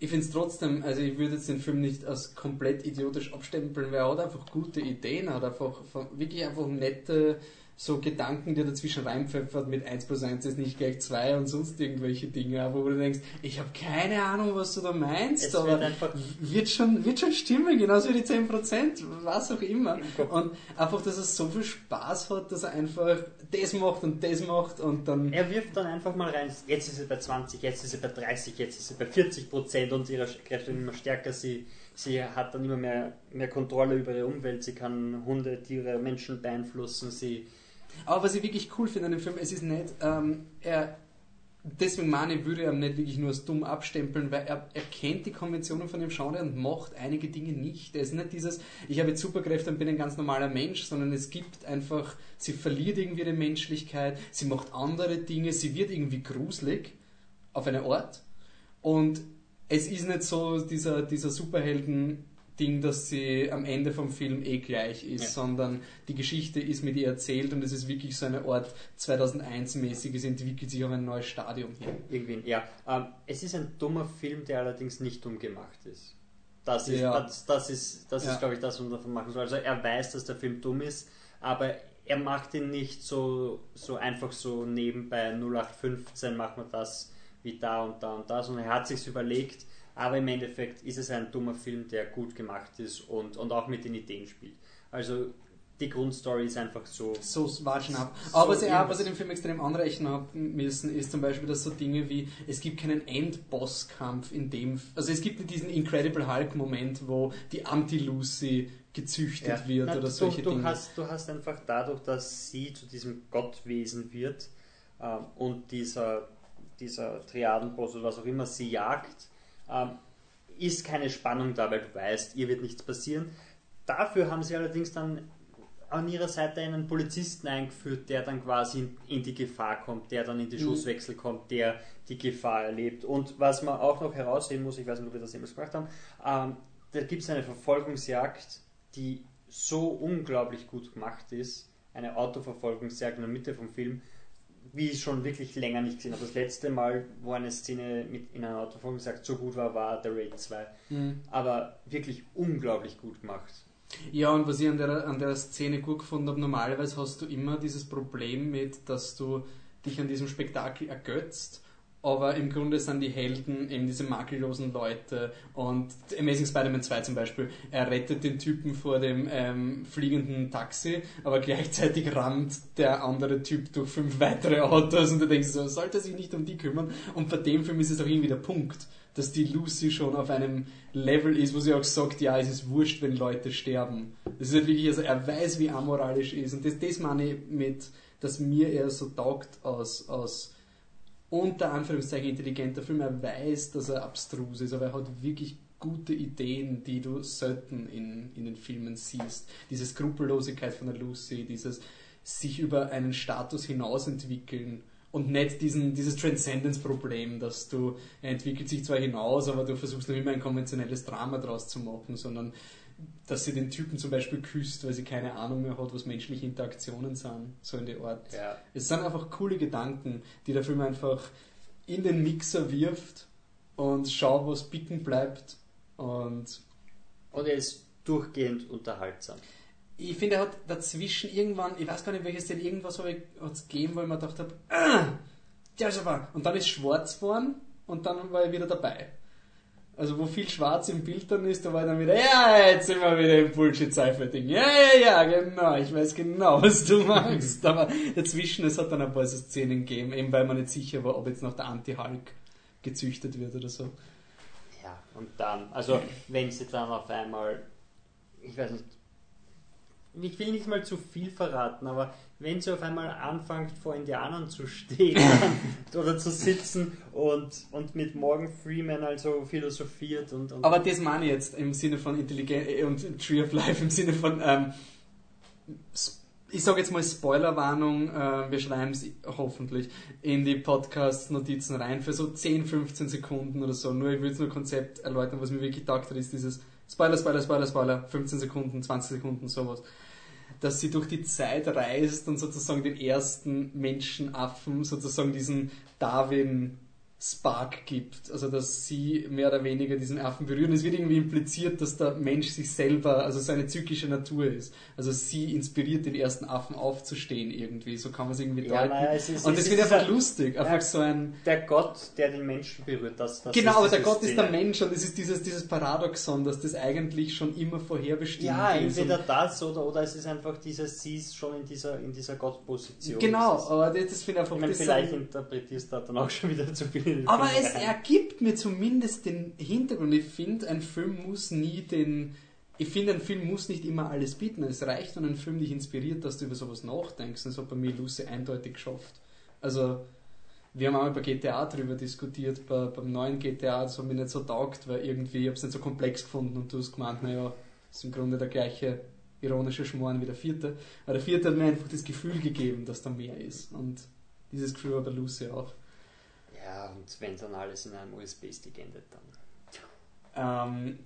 ich finde es trotzdem, also ich würde jetzt den Film nicht als komplett idiotisch abstempeln, weil er hat einfach gute Ideen, hat einfach wirklich einfach nette so Gedanken, die er dazwischen reinpfeffert mit 1 plus 1 ist nicht gleich 2 und sonst irgendwelche Dinge, wo du denkst, ich habe keine Ahnung, was du da meinst, es aber wird wird schon, wird schon stimmen, genauso wie die 10%, was auch immer. Und einfach, dass er so viel Spaß hat, dass er einfach das macht und das macht und dann Er wirft dann einfach mal rein, jetzt ist sie bei 20, jetzt ist sie bei 30, jetzt ist sie bei 40 Prozent und ihre Kräfte immer stärker. Sie, sie hat dann immer mehr, mehr Kontrolle über ihre Umwelt, sie kann Hunde, Tiere, Menschen beeinflussen, sie. Aber was ich wirklich cool finde an dem Film, es ist nicht, ähm, er, deswegen meine ich, würde er nicht wirklich nur als dumm abstempeln, weil er, er kennt die Konventionen von dem Genre und macht einige Dinge nicht. Er ist nicht dieses, ich habe jetzt Superkräfte und bin ein ganz normaler Mensch, sondern es gibt einfach, sie verliert irgendwie ihre Menschlichkeit, sie macht andere Dinge, sie wird irgendwie gruselig auf eine Art und es ist nicht so dieser, dieser Superhelden Ding, dass sie am Ende vom Film eh gleich ist, ja. sondern die Geschichte ist mit ihr erzählt und es ist wirklich so eine Art 2001-mäßig, es entwickelt sich auf ein neues Stadium hin. Irgendwie, ja. Ähm, es ist ein dummer Film, der allerdings nicht dumm gemacht ist. Das ist, ja. das, das, ist, das ja. ist glaube ich, das, was man davon machen soll. Also er weiß, dass der Film dumm ist, aber er macht ihn nicht so, so einfach so nebenbei 0815 macht man das wie da und da und da, sondern er hat sich überlegt, aber im Endeffekt ist es ein dummer Film, der gut gemacht ist und, und auch mit den Ideen spielt. Also die Grundstory ist einfach so. So watschen ab. Aber so was, ich, auch, was ich dem Film extrem anrechnen haben müssen, ist zum Beispiel, dass so Dinge wie, es gibt keinen Endbosskampf in dem, also es gibt nicht diesen Incredible Hulk-Moment, wo die Anti-Lucy gezüchtet ja. wird Na, oder du, solche du Dinge. Hast, du hast einfach dadurch, dass sie zu diesem Gottwesen wird ähm, und dieser, dieser Triadenboss oder was auch immer sie jagt, ähm, ist keine Spannung da, weil du weißt, ihr wird nichts passieren. Dafür haben sie allerdings dann an ihrer Seite einen Polizisten eingeführt, der dann quasi in die Gefahr kommt, der dann in die mhm. Schusswechsel kommt, der die Gefahr erlebt. Und was man auch noch heraussehen muss, ich weiß nicht, ob wir das jemals gemacht haben, ähm, da gibt es eine Verfolgungsjagd, die so unglaublich gut gemacht ist, eine Autoverfolgungsjagd in der Mitte vom Film, wie ich schon wirklich länger nicht gesehen habe. Das letzte Mal, wo eine Szene mit in einer Autofolge sagt, so gut war, war The Raid 2. Mhm. Aber wirklich unglaublich gut gemacht. Ja, und was ich an der, an der Szene gut gefunden habe, normalerweise hast du immer dieses Problem mit, dass du dich an diesem Spektakel ergötzt aber im Grunde sind die Helden eben diese makellosen Leute. Und Amazing Spider-Man 2 zum Beispiel, er rettet den Typen vor dem ähm, fliegenden Taxi, aber gleichzeitig rammt der andere Typ durch fünf weitere Autos und du denkst so, sollte sich nicht um die kümmern? Und bei dem Film ist es auch irgendwie der Punkt, dass die Lucy schon auf einem Level ist, wo sie auch sagt, ja, es ist wurscht, wenn Leute sterben. Das ist halt wirklich, also er weiß, wie amoralisch ist. Und das, das meine ich mit, dass mir er so taugt aus, aus unter Anführungszeichen intelligenter Film. Er weiß, dass er abstrus ist, aber er hat wirklich gute Ideen, die du selten in, in den Filmen siehst. Diese Skrupellosigkeit von der Lucy, dieses sich über einen Status hinaus entwickeln und nicht diesen, dieses Transcendence-Problem, dass du, er entwickelt sich zwar hinaus, aber du versuchst noch immer ein konventionelles Drama draus zu machen, sondern dass sie den Typen zum Beispiel küsst, weil sie keine Ahnung mehr hat, was menschliche Interaktionen sind, so in der Art. Ja. Es sind einfach coole Gedanken, die der Film einfach in den Mixer wirft und schaut, was bicken bleibt und und er ist durchgehend unterhaltsam. Ich finde, er hat dazwischen irgendwann, ich weiß gar nicht welches denn, irgendwas ich es gegeben, wo ich mir gedacht habe, [CLEARS THROAT] ah, der ist aber, und dann ist schwarz geworden und dann war ich wieder dabei. Also wo viel schwarz im Bild dann ist, da war dann wieder, ja, jetzt sind wir wieder im Bullshit-Cypher-Ding. Ja, ja, ja, genau, ich weiß genau, [LAUGHS] was du magst. Aber dazwischen, es hat dann ein paar so Szenen gegeben, eben weil man nicht sicher war, ob jetzt noch der Anti-Hulk gezüchtet wird oder so. Ja, und dann, also wenn sie dann auf einmal, ich weiß nicht, ich will nicht mal zu viel verraten, aber wenn sie auf einmal anfängt vor Indianern zu stehen [LAUGHS] oder zu sitzen und, und mit Morgan Freeman also philosophiert und, und Aber das meine ich jetzt im Sinne von Intelligenz äh, und Tree of Life, im Sinne von ähm, ich sage jetzt mal Spoilerwarnung, äh, wir schreiben es hoffentlich in die Podcast-Notizen rein für so 10, 15 Sekunden oder so. Nur ich will jetzt nur Konzept erläutern, was mir wirklich gedacht hat, ist dieses Spoiler, Spoiler, Spoiler, Spoiler, 15 Sekunden, 20 Sekunden, sowas dass sie durch die Zeit reist und sozusagen den ersten Menschenaffen sozusagen diesen Darwin Spark gibt, also dass sie mehr oder weniger diesen Affen berühren. Es wird irgendwie impliziert, dass der Mensch sich selber, also seine zyklische Natur ist. Also sie inspiriert den ersten Affen aufzustehen irgendwie, so kann man es irgendwie ja, deuten. Naja, es ist, Und das wird einfach lustig, einfach so ein... Der Gott, der den Menschen berührt, das, das Genau, aber der Gott Szene. ist der Mensch und es ist dieses, dieses Paradoxon, dass das eigentlich schon immer vorherbestimmt ja, ist. Ja, entweder das oder, oder es ist einfach dieses, sie ist schon in dieser, in dieser Gottposition. Genau, aber das, das finde ich einfach... Ich meine, vielleicht interpretierst du da dann auch schon wieder zu viel Aber es ergibt mir zumindest den Hintergrund. Ich finde, ein Film muss nie den. Ich finde, ein Film muss nicht immer alles bieten. Es reicht, wenn ein Film dich inspiriert, dass du über sowas nachdenkst. Und das hat bei mir Lucy eindeutig geschafft. Also, wir haben einmal bei GTA drüber diskutiert, bei, beim neuen GTA, das hat mir nicht so taugt, weil irgendwie, ich habe es nicht so komplex gefunden und du hast gemeint, naja, ist im Grunde der gleiche ironische Schmoren wie der vierte. Aber der vierte hat mir einfach das Gefühl gegeben, dass da mehr ist. Und dieses Gefühl hat der Lucy auch. Ja, und wenn dann alles in einem USB-Stick endet, dann. Ähm,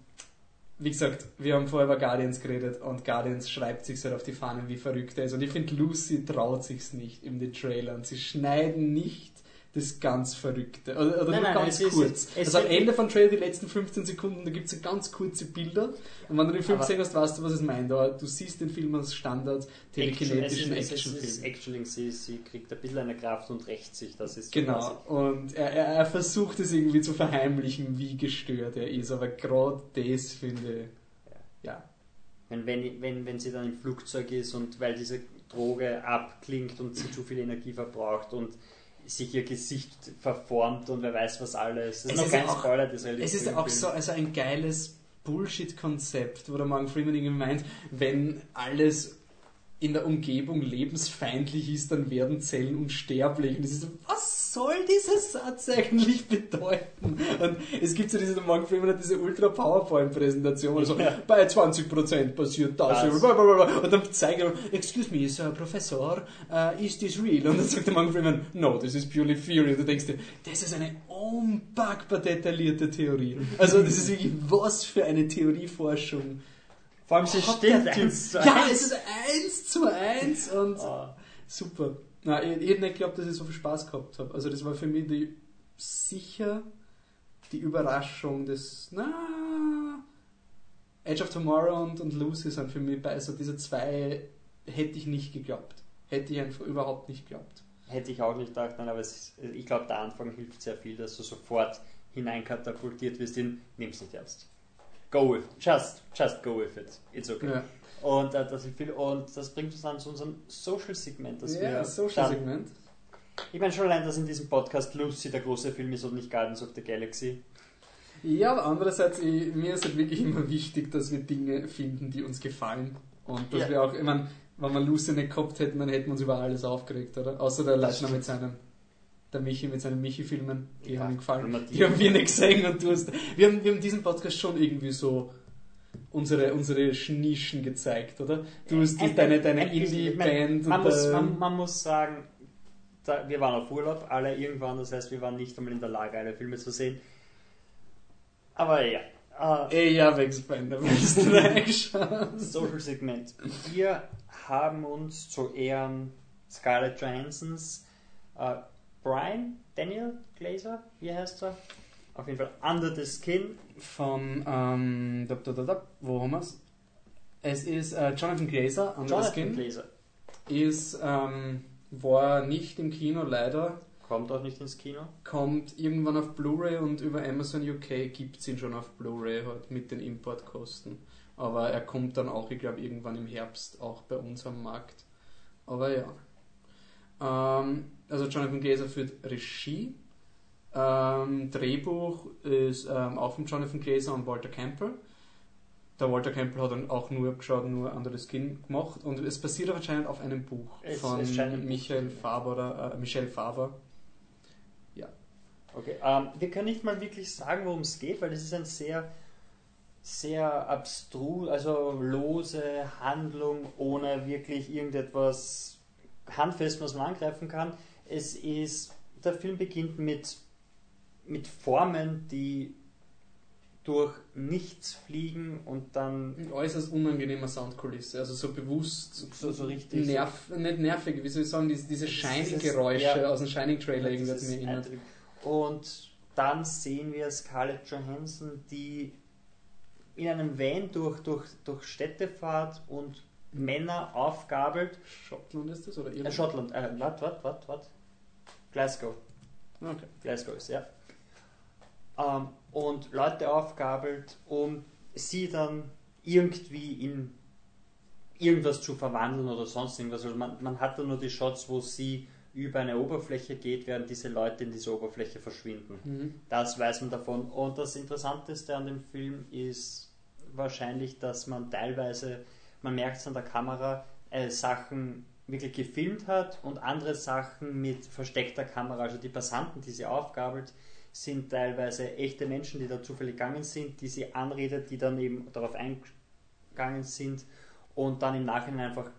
wie gesagt, wir haben vorher über Guardians geredet und Guardians schreibt sich halt auf die Fahnen, wie verrückt er ist. Und ich finde, Lucy traut sich's nicht in den Trailern. Sie schneiden nicht das ganz Verrückte. Oder, oder Nein, nur nein, ganz es ist- kurz. es also am ist- Ende von Trailer, die letzten 15 Sekunden, da gibt es ganz kurze Bilder. Und wenn du den Film gesehen hast, weißt du, was es meint. Aber du siehst den Film als Standard telekinetischen Action, es ist, es ist Actionfilm. Actioning, sie, sie kriegt ein bisschen eine Kraft und rächt sich, das ist so Genau, quasi- und er, er, er versucht es irgendwie zu verheimlichen, wie gestört er ist, aber gerade das finde ich, ja. Wenn, wenn, wenn, wenn sie dann im Flugzeug ist und weil diese Droge abklingt und sie zu viel Energie verbraucht und sich ihr Gesicht verformt und wer weiß was alles. Das Es ist noch kein auch- Spoiler, das relativ Es ist auch Film. so also ein geiles Bullshit-Konzept, wo der Morgan Freeman irgendwie meint, wenn alles in der Umgebung lebensfeindlich ist, dann werden Zellen unsterblich. Und es ist so, was soll dieser Satz eigentlich [LAUGHS] bedeuten? Und es gibt so diese, der Morgan Freeman hat diese Ultra-PowerPoint-Präsentation, also bei 20% passiert das. Das. Und dann zeigt er, excuse me, sir, Professor, uh, is this real? Und dann sagt der Morgan Freeman, no, this is purely theory. Und du denkst dir, das ist eine unpackbar detaillierte Theorie. Also das ist wirklich, was für eine Theorieforschung. Vor allem, sie zu Ja, es ist eins zu eins und Ah. super. Na, ich, ich hätte nicht geglaubt, dass ich so viel Spaß gehabt habe. Also das war für mich die, sicher die Überraschung des, na, Edge of Tomorrow und, und Lucy sind für mich bei, also diese zwei hätte ich nicht geglaubt. Hätte ich einfach überhaupt nicht geglaubt. Hätte ich auch nicht gedacht, nein, aber ist, ich glaube, der Anfang hilft sehr viel, dass du sofort hineinkatapultiert wirst in, nimm's nicht ernst. Go with Just, just go with it. It's okay. Ja, Und, äh, das, viel, und das bringt uns dann zu unserem Social-Segment, das ja wir das Social dann- Segment. Ich meine schon allein, dass in diesem Podcast Lucy der große Film ist und nicht Guardians of the Galaxy. Ja, aber andererseits, ich, mir ist halt wirklich immer wichtig, dass wir Dinge finden, die uns gefallen. Und dass Ja. wir auch, ich meine, wenn wir Lucy nicht gehabt hätten, dann hätten wir uns über alles aufgeregt, oder? Außer der Leitner mit seinem, der Michi mit seinen Michi-Filmen, die Ja, haben ihm gefallen. Die haben wir nicht gesehen und du hast, wir haben, wir haben diesen Podcast schon irgendwie so unsere, unsere Nischen gezeigt, oder? Du hast Ein- deine, ein- deine. Ich Indie-Band Man, und muss, äh, man, man muss sagen, da, wir waren auf Urlaub, alle irgendwann, das heißt, wir waren nicht einmal in der Lage, alle Filme zu sehen. Aber ja, äh, Ey, ja, reingeschaut? [LAUGHS] Social Segment. Wir haben uns zu Ehren Scarlett Johansons äh, Brian Daniel Glazer, wie heißt er? Auf jeden Fall Under the Skin. Von, ähm, da, da, da, wo haben wir's? Es ist äh, Jonathan Glazer, Under the Jonathan Skin. Glazer. Ist, ähm, war nicht im Kino leider, Kommt auch nicht ins Kino. kommt irgendwann auf Blu-ray und über Amazon UK gibt es ihn schon auf Blu-ray halt mit den Importkosten. Aber er kommt dann auch, ich glaube, irgendwann im Herbst auch bei uns am Markt. Aber ja. Ähm, also Jonathan Glazer führt Regie. Ähm, Drehbuch ist ähm, auch von Jonathan Glazer und Walter Campbell. Der Walter Campbell hat dann auch nur geschaut, nur Under the Skin gemacht und es basiert aber anscheinend auf einem Buch Es- von es Michael. Faber oder äh, Michel Faber. Okay, ähm, wir können nicht mal wirklich sagen, worum es geht, weil das ist ein sehr, sehr abstrus, also lose Handlung ohne wirklich irgendetwas handfest, was man angreifen kann. Es ist, der Film beginnt mit, mit Formen, die durch nichts fliegen und dann Ein äußerst unangenehmer Soundkulisse, also so bewusst, So- so richtig nerv, nicht nervig, wie soll ich sagen, diese, diese Shining-Geräusche ja. aus dem Shining-Trailer Dieses mir erinnert. Und dann sehen wir Scarlett Johansson, die in einem Van durch, durch, durch Städte fährt und Männer aufgabelt. Schottland ist das oder Äh, Irland? Schottland, äh, wat, wat, wat, wat? Glasgow. Okay. Glasgow ist, ja. Ähm, und Leute aufgabelt, um sie dann irgendwie in irgendwas zu verwandeln oder sonst irgendwas. Also man, man hat da nur die Shots, wo sie über eine Oberfläche geht, während diese Leute in dieser Oberfläche verschwinden. Mhm. Das weiß man davon. Und das Interessanteste an dem Film ist wahrscheinlich, dass man teilweise, man merkt es an der Kamera, äh, Sachen wirklich gefilmt hat und andere Sachen mit versteckter Kamera. Also die Passanten, die sie aufgabelt, sind teilweise echte Menschen, die da zufällig gegangen sind, die sie anredet, die dann eben darauf eingegangen sind und dann im Nachhinein einfach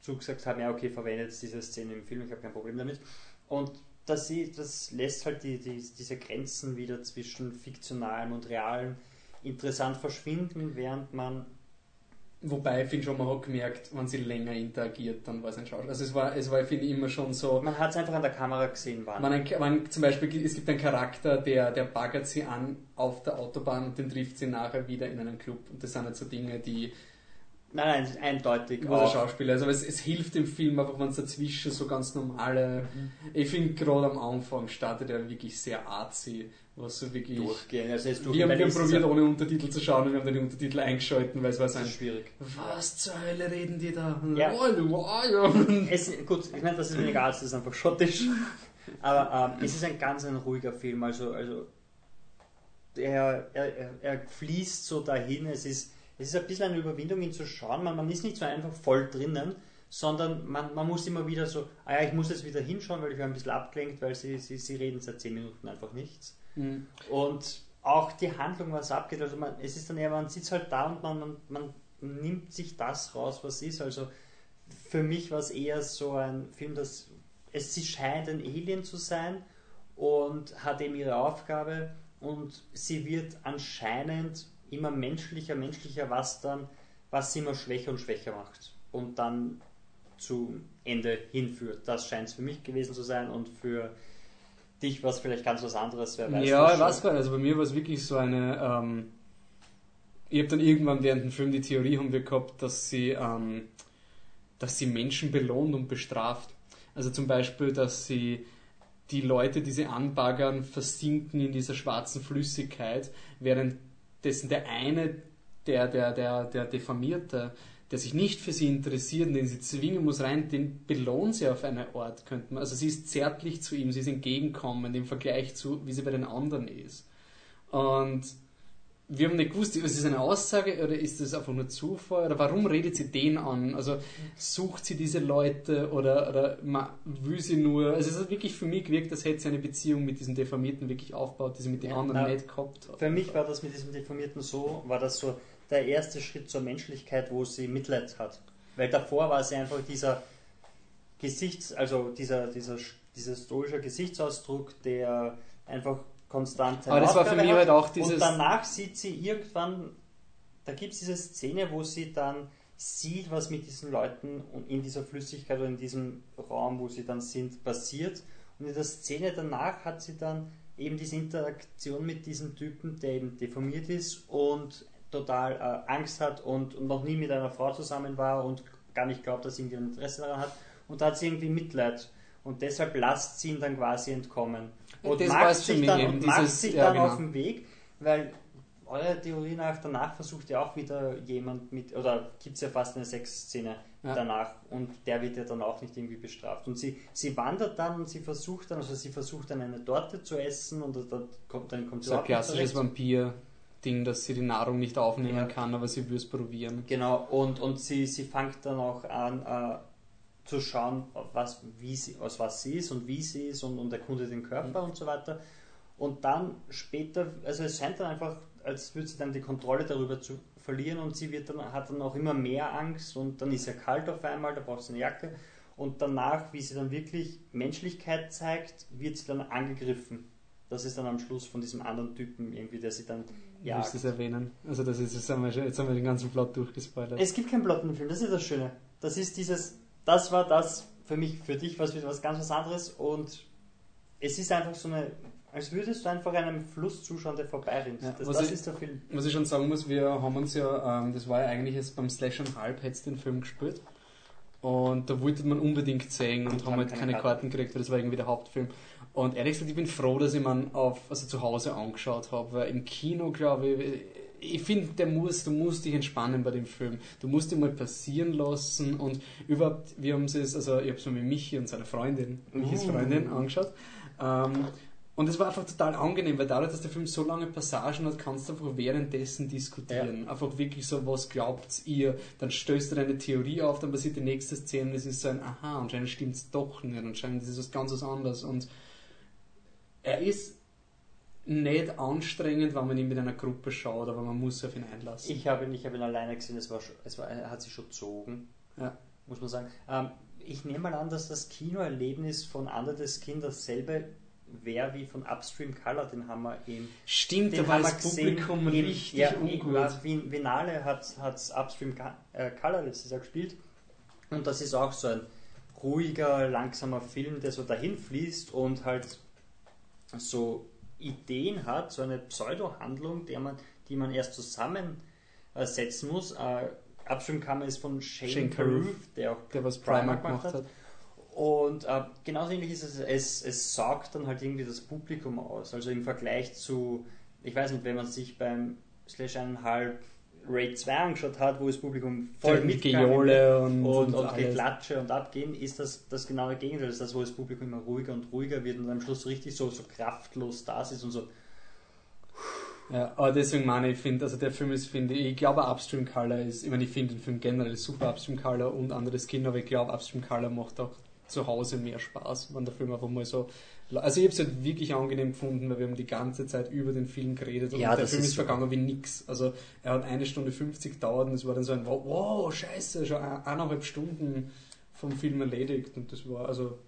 zugesagt haben, ja okay, verwendet diese Szene im Film, ich habe kein Problem damit. Und das, das lässt halt die, die, diese Grenzen wieder zwischen fiktionalem und realem interessant verschwinden, während man Wobei, ich finde schon, man hat gemerkt, wenn sie länger interagiert, dann war es ein Schauspiel. Also es war, es war finde ich, immer schon so. Man hat es einfach an der Kamera gesehen, wann. Man, man, zum Beispiel, es gibt einen Charakter, der, der baggert sie an auf der Autobahn und den trifft sie nachher wieder in einem Club. Und das sind halt so Dinge, die Nein, nein, eindeutig. Wo der Schauspieler ist. Aber es, es hilft dem Film einfach, wenn es dazwischen so ganz normale. Mhm. Ich finde, gerade am Anfang startet er wirklich sehr artsy, was so wirklich. Durchgehen. Also es wir haben, wir haben probiert, ohne Untertitel zu schauen und wir haben dann die Untertitel eingeschalten, weil es war so schwierig. Was zur Hölle reden die da? Ja. es, gut, ich meine, das ist weniger Arzt, das ist einfach schottisch. Aber ähm, es ist ein ganz ein ruhiger Film, also, also er, er, er fließt so dahin, es ist es ist ein bisschen eine Überwindung, ihn zu schauen. Man, man ist nicht so einfach voll drinnen, sondern man, man muss immer wieder so, ah ja, ich muss jetzt wieder hinschauen, weil ich war ein bisschen abgelenkt, weil sie, sie, sie reden seit 10 Minuten einfach nichts. Mhm. Und auch die Handlung, was abgeht, also man, es ist dann eher, man sitzt halt da und man, man, man nimmt sich das raus, was ist. Also für mich war es eher so ein Film, dass es sie scheint ein Alien zu sein und hat eben ihre Aufgabe und sie wird anscheinend immer menschlicher, menschlicher, was dann, was sie immer schwächer und schwächer macht und dann zu Ende hinführt. Das scheint es für mich gewesen zu sein und für dich war es vielleicht ganz was anderes, wer weiß. Ja, ich weiß gar nicht. Also bei mir war es wirklich so eine. Ähm, ich habe dann irgendwann während dem Film die Theorie haben wir gehabt, dass sie, ähm, dass sie Menschen belohnt und bestraft. Also zum Beispiel, dass sie die Leute, die sie anbaggern, versinken in dieser schwarzen Flüssigkeit, während dessen der eine, der, der, der, der Diffamierte, der sich nicht für sie interessiert, den sie zwingen muss rein, den belohnt sie auf eine Art, könnte man. Also sie ist zärtlich zu ihm, sie ist entgegenkommend im Vergleich zu, wie sie bei den anderen ist. Und wir haben nicht gewusst, ist es eine Aussage oder ist es einfach nur Zufall oder warum redet sie den an? Also sucht sie diese Leute oder, oder will sie nur, also es hat wirklich für mich gewirkt, als hätte sie eine Beziehung mit diesen Deformierten wirklich aufgebaut, die sie mit den ja, anderen na, nicht gehabt hat. Für mich war das mit diesem Deformierten so, war das so der erste Schritt zur Menschlichkeit, wo sie Mitleid hat. Weil davor war sie einfach dieser Gesichts, also dieser, dieser, dieser stoischer Gesichtsausdruck, der einfach konstant Aber das war für mich halt auch dieses. Und danach sieht sie irgendwann, da gibt es diese Szene, wo sie dann sieht, was mit diesen Leuten in dieser Flüssigkeit oder in diesem Raum, wo sie dann sind, passiert. Und in der Szene danach hat sie dann eben diese Interaktion mit diesem Typen, der eben deformiert ist und total äh, Angst hat und, noch nie mit einer Frau zusammen war und gar nicht glaubt, dass sie irgendwie ein Interesse daran hat. Und da hat sie irgendwie Mitleid. Und deshalb lasst sie ihn dann quasi entkommen. Und das macht sich dann, und dieses, macht sich dann genau. auf den Weg, weil eure Theorie nach danach versucht ja auch wieder jemand mit, oder gibt es ja fast eine Sexszene ja. danach und der wird ja dann auch nicht irgendwie bestraft. Und sie, sie wandert dann und sie versucht dann, also sie versucht dann eine Torte zu essen und dann kommt, dann kommt sie so ein klassisches Vampir-Ding, dass sie die Nahrung nicht aufnehmen ja. kann, aber sie will es probieren. Genau, und, und sie, sie fängt dann auch an, äh, zu schauen, was, wie sie, aus was sie ist und wie sie ist und, und erkundet den Körper mhm. und so weiter. Und dann später, also es scheint dann einfach, als würde sie dann die Kontrolle darüber zu verlieren und sie wird dann, hat dann auch immer mehr Angst und dann ist ja kalt auf einmal, da braucht sie eine Jacke. Und danach, wie sie dann wirklich Menschlichkeit zeigt, wird sie dann angegriffen. Das ist dann am Schluss von diesem anderen Typen irgendwie, der sie dann ja. Musst es erwähnen. Also das ist, jetzt haben wir, jetzt haben wir den ganzen Plot durchgespoilert. Es gibt keinen Plot im Film, das ist das Schöne. Das ist dieses, das war das für mich, für dich was was ganz was anderes und es ist einfach so eine, als würdest du einfach einem Fluss zuschauen, der vorbeirinnt. Ja, das, das ich, ist der Film. Was ich schon sagen muss, wir haben uns ja, ähm, das war ja eigentlich jetzt beim Slash und Halb, hättest den Film gespielt. Und da wollte man unbedingt sehen und, und haben halt keine, Karten. Karten gekriegt, weil das war irgendwie der Hauptfilm. Und ehrlich gesagt, ich bin froh, dass ich man auf, also zu Hause angeschaut habe, weil im Kino, glaube ich, ich finde, der muss, du musst dich entspannen bei dem Film. Du musst ihn mal passieren lassen und überhaupt, wir haben es, also ich habe es mal mit Michi und seiner Freundin, Michis Uh. Freundin, angeschaut. Ähm, und es war einfach total angenehm, weil dadurch, dass der Film so lange Passagen hat, kannst du einfach währenddessen diskutieren. Einfach wirklich so, was glaubt ihr? Dann stößt du deine Theorie auf, dann passiert die nächste Szene und es ist so ein Aha, anscheinend stimmt es doch nicht, anscheinend ist es was ganz was anderes. Und er ist nicht anstrengend, wenn man ihn mit einer Gruppe schaut, aber man muss auf ihn einlassen. Ich habe ihn, ich habe ihn alleine gesehen, es war, es war, er hat sich schon gezogen, Ja. muss man sagen. Ähm, ich nehme mal an, dass das Kinoerlebnis von Under the Skin dasselbe wäre wie von Upstream Color, den haben wir im Stimmt, den da war das Publikum im- richtig ja, ungut. Vin- Vinale hat hat's Upstream äh, Color letztes Jahr gespielt und das ist auch so ein ruhiger, langsamer Film, der so dahin fließt und halt so Ideen hat, so eine Pseudo-Handlung, der man, die man erst zusammensetzen muss. Äh, Upstream Color ist von Shane, Shane Carruth, der auch der was Primark Primark gemacht gemacht hat. und äh, genauso ähnlich ist es, es, es saugt dann halt irgendwie das Publikum aus. Also im Vergleich zu, ich weiß nicht, wenn man sich beim Slash 1,5 Raid 2 angeschaut hat, wo das Publikum voll mit mitgegangen Gejohle und, und, und, alles. Geklatsche und Abgehen, ist das das genaue Gegenteil. Das ist das, wo das Publikum immer ruhiger und ruhiger wird und am Schluss so richtig so, so kraftlos da ist und so. Ja, aber deswegen meine ich, finde, also der Film ist, finde ich, ich glaube Upstream Color ist, ich meine, ich finde den Film generell super Upstream Color und anderes Kino, aber ich glaube Upstream Color macht auch zu Hause mehr Spaß, wenn der Film einfach mal so, also ich habe es halt wirklich angenehm gefunden, weil wir haben die ganze Zeit über den Film geredet und Ja, der Film ist so. vergangen wie nix. Also er hat eine Stunde 50 gedauert und es war dann so ein, wow, wow scheiße, schon ein- eineinhalb Stunden vom Film erledigt und das war, also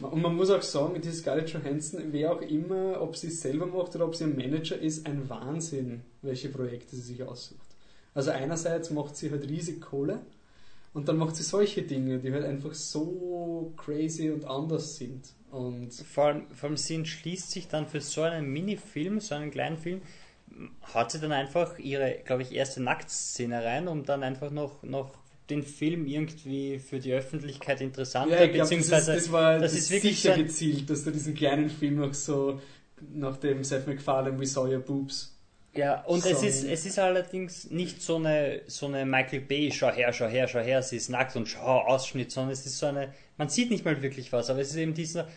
und man muss auch sagen, die Scarlett Johansson, wer auch immer, ob sie es selber macht oder ob sie ein Manager ist, ein Wahnsinn, welche Projekte sie sich aussucht. Also einerseits macht sie halt riesig Kohle und dann macht sie solche Dinge, die halt einfach so crazy und anders sind. Und Vor allem, vor allem sie entschließt sich dann für so einen Minifilm, so einen kleinen Film, hat sie dann einfach ihre, glaube ich, erste Nacktszene rein, um dann einfach noch, noch den Film irgendwie für die Öffentlichkeit interessanter, ja, ich glaube, das, ist, beziehungsweise das war das das ist wirklich sicher so gezielt, dass du diesen kleinen Film noch so nach dem Seth MacFarlane We Saw Your Boobs Ja, und es Song. ist, es ist allerdings nicht so eine, so eine Michael Bay, schau her, schau her, schau her, sie ist nackt und schau, Ausschnitt, sondern es ist so eine, man sieht nicht mal wirklich was, aber es ist eben dieser,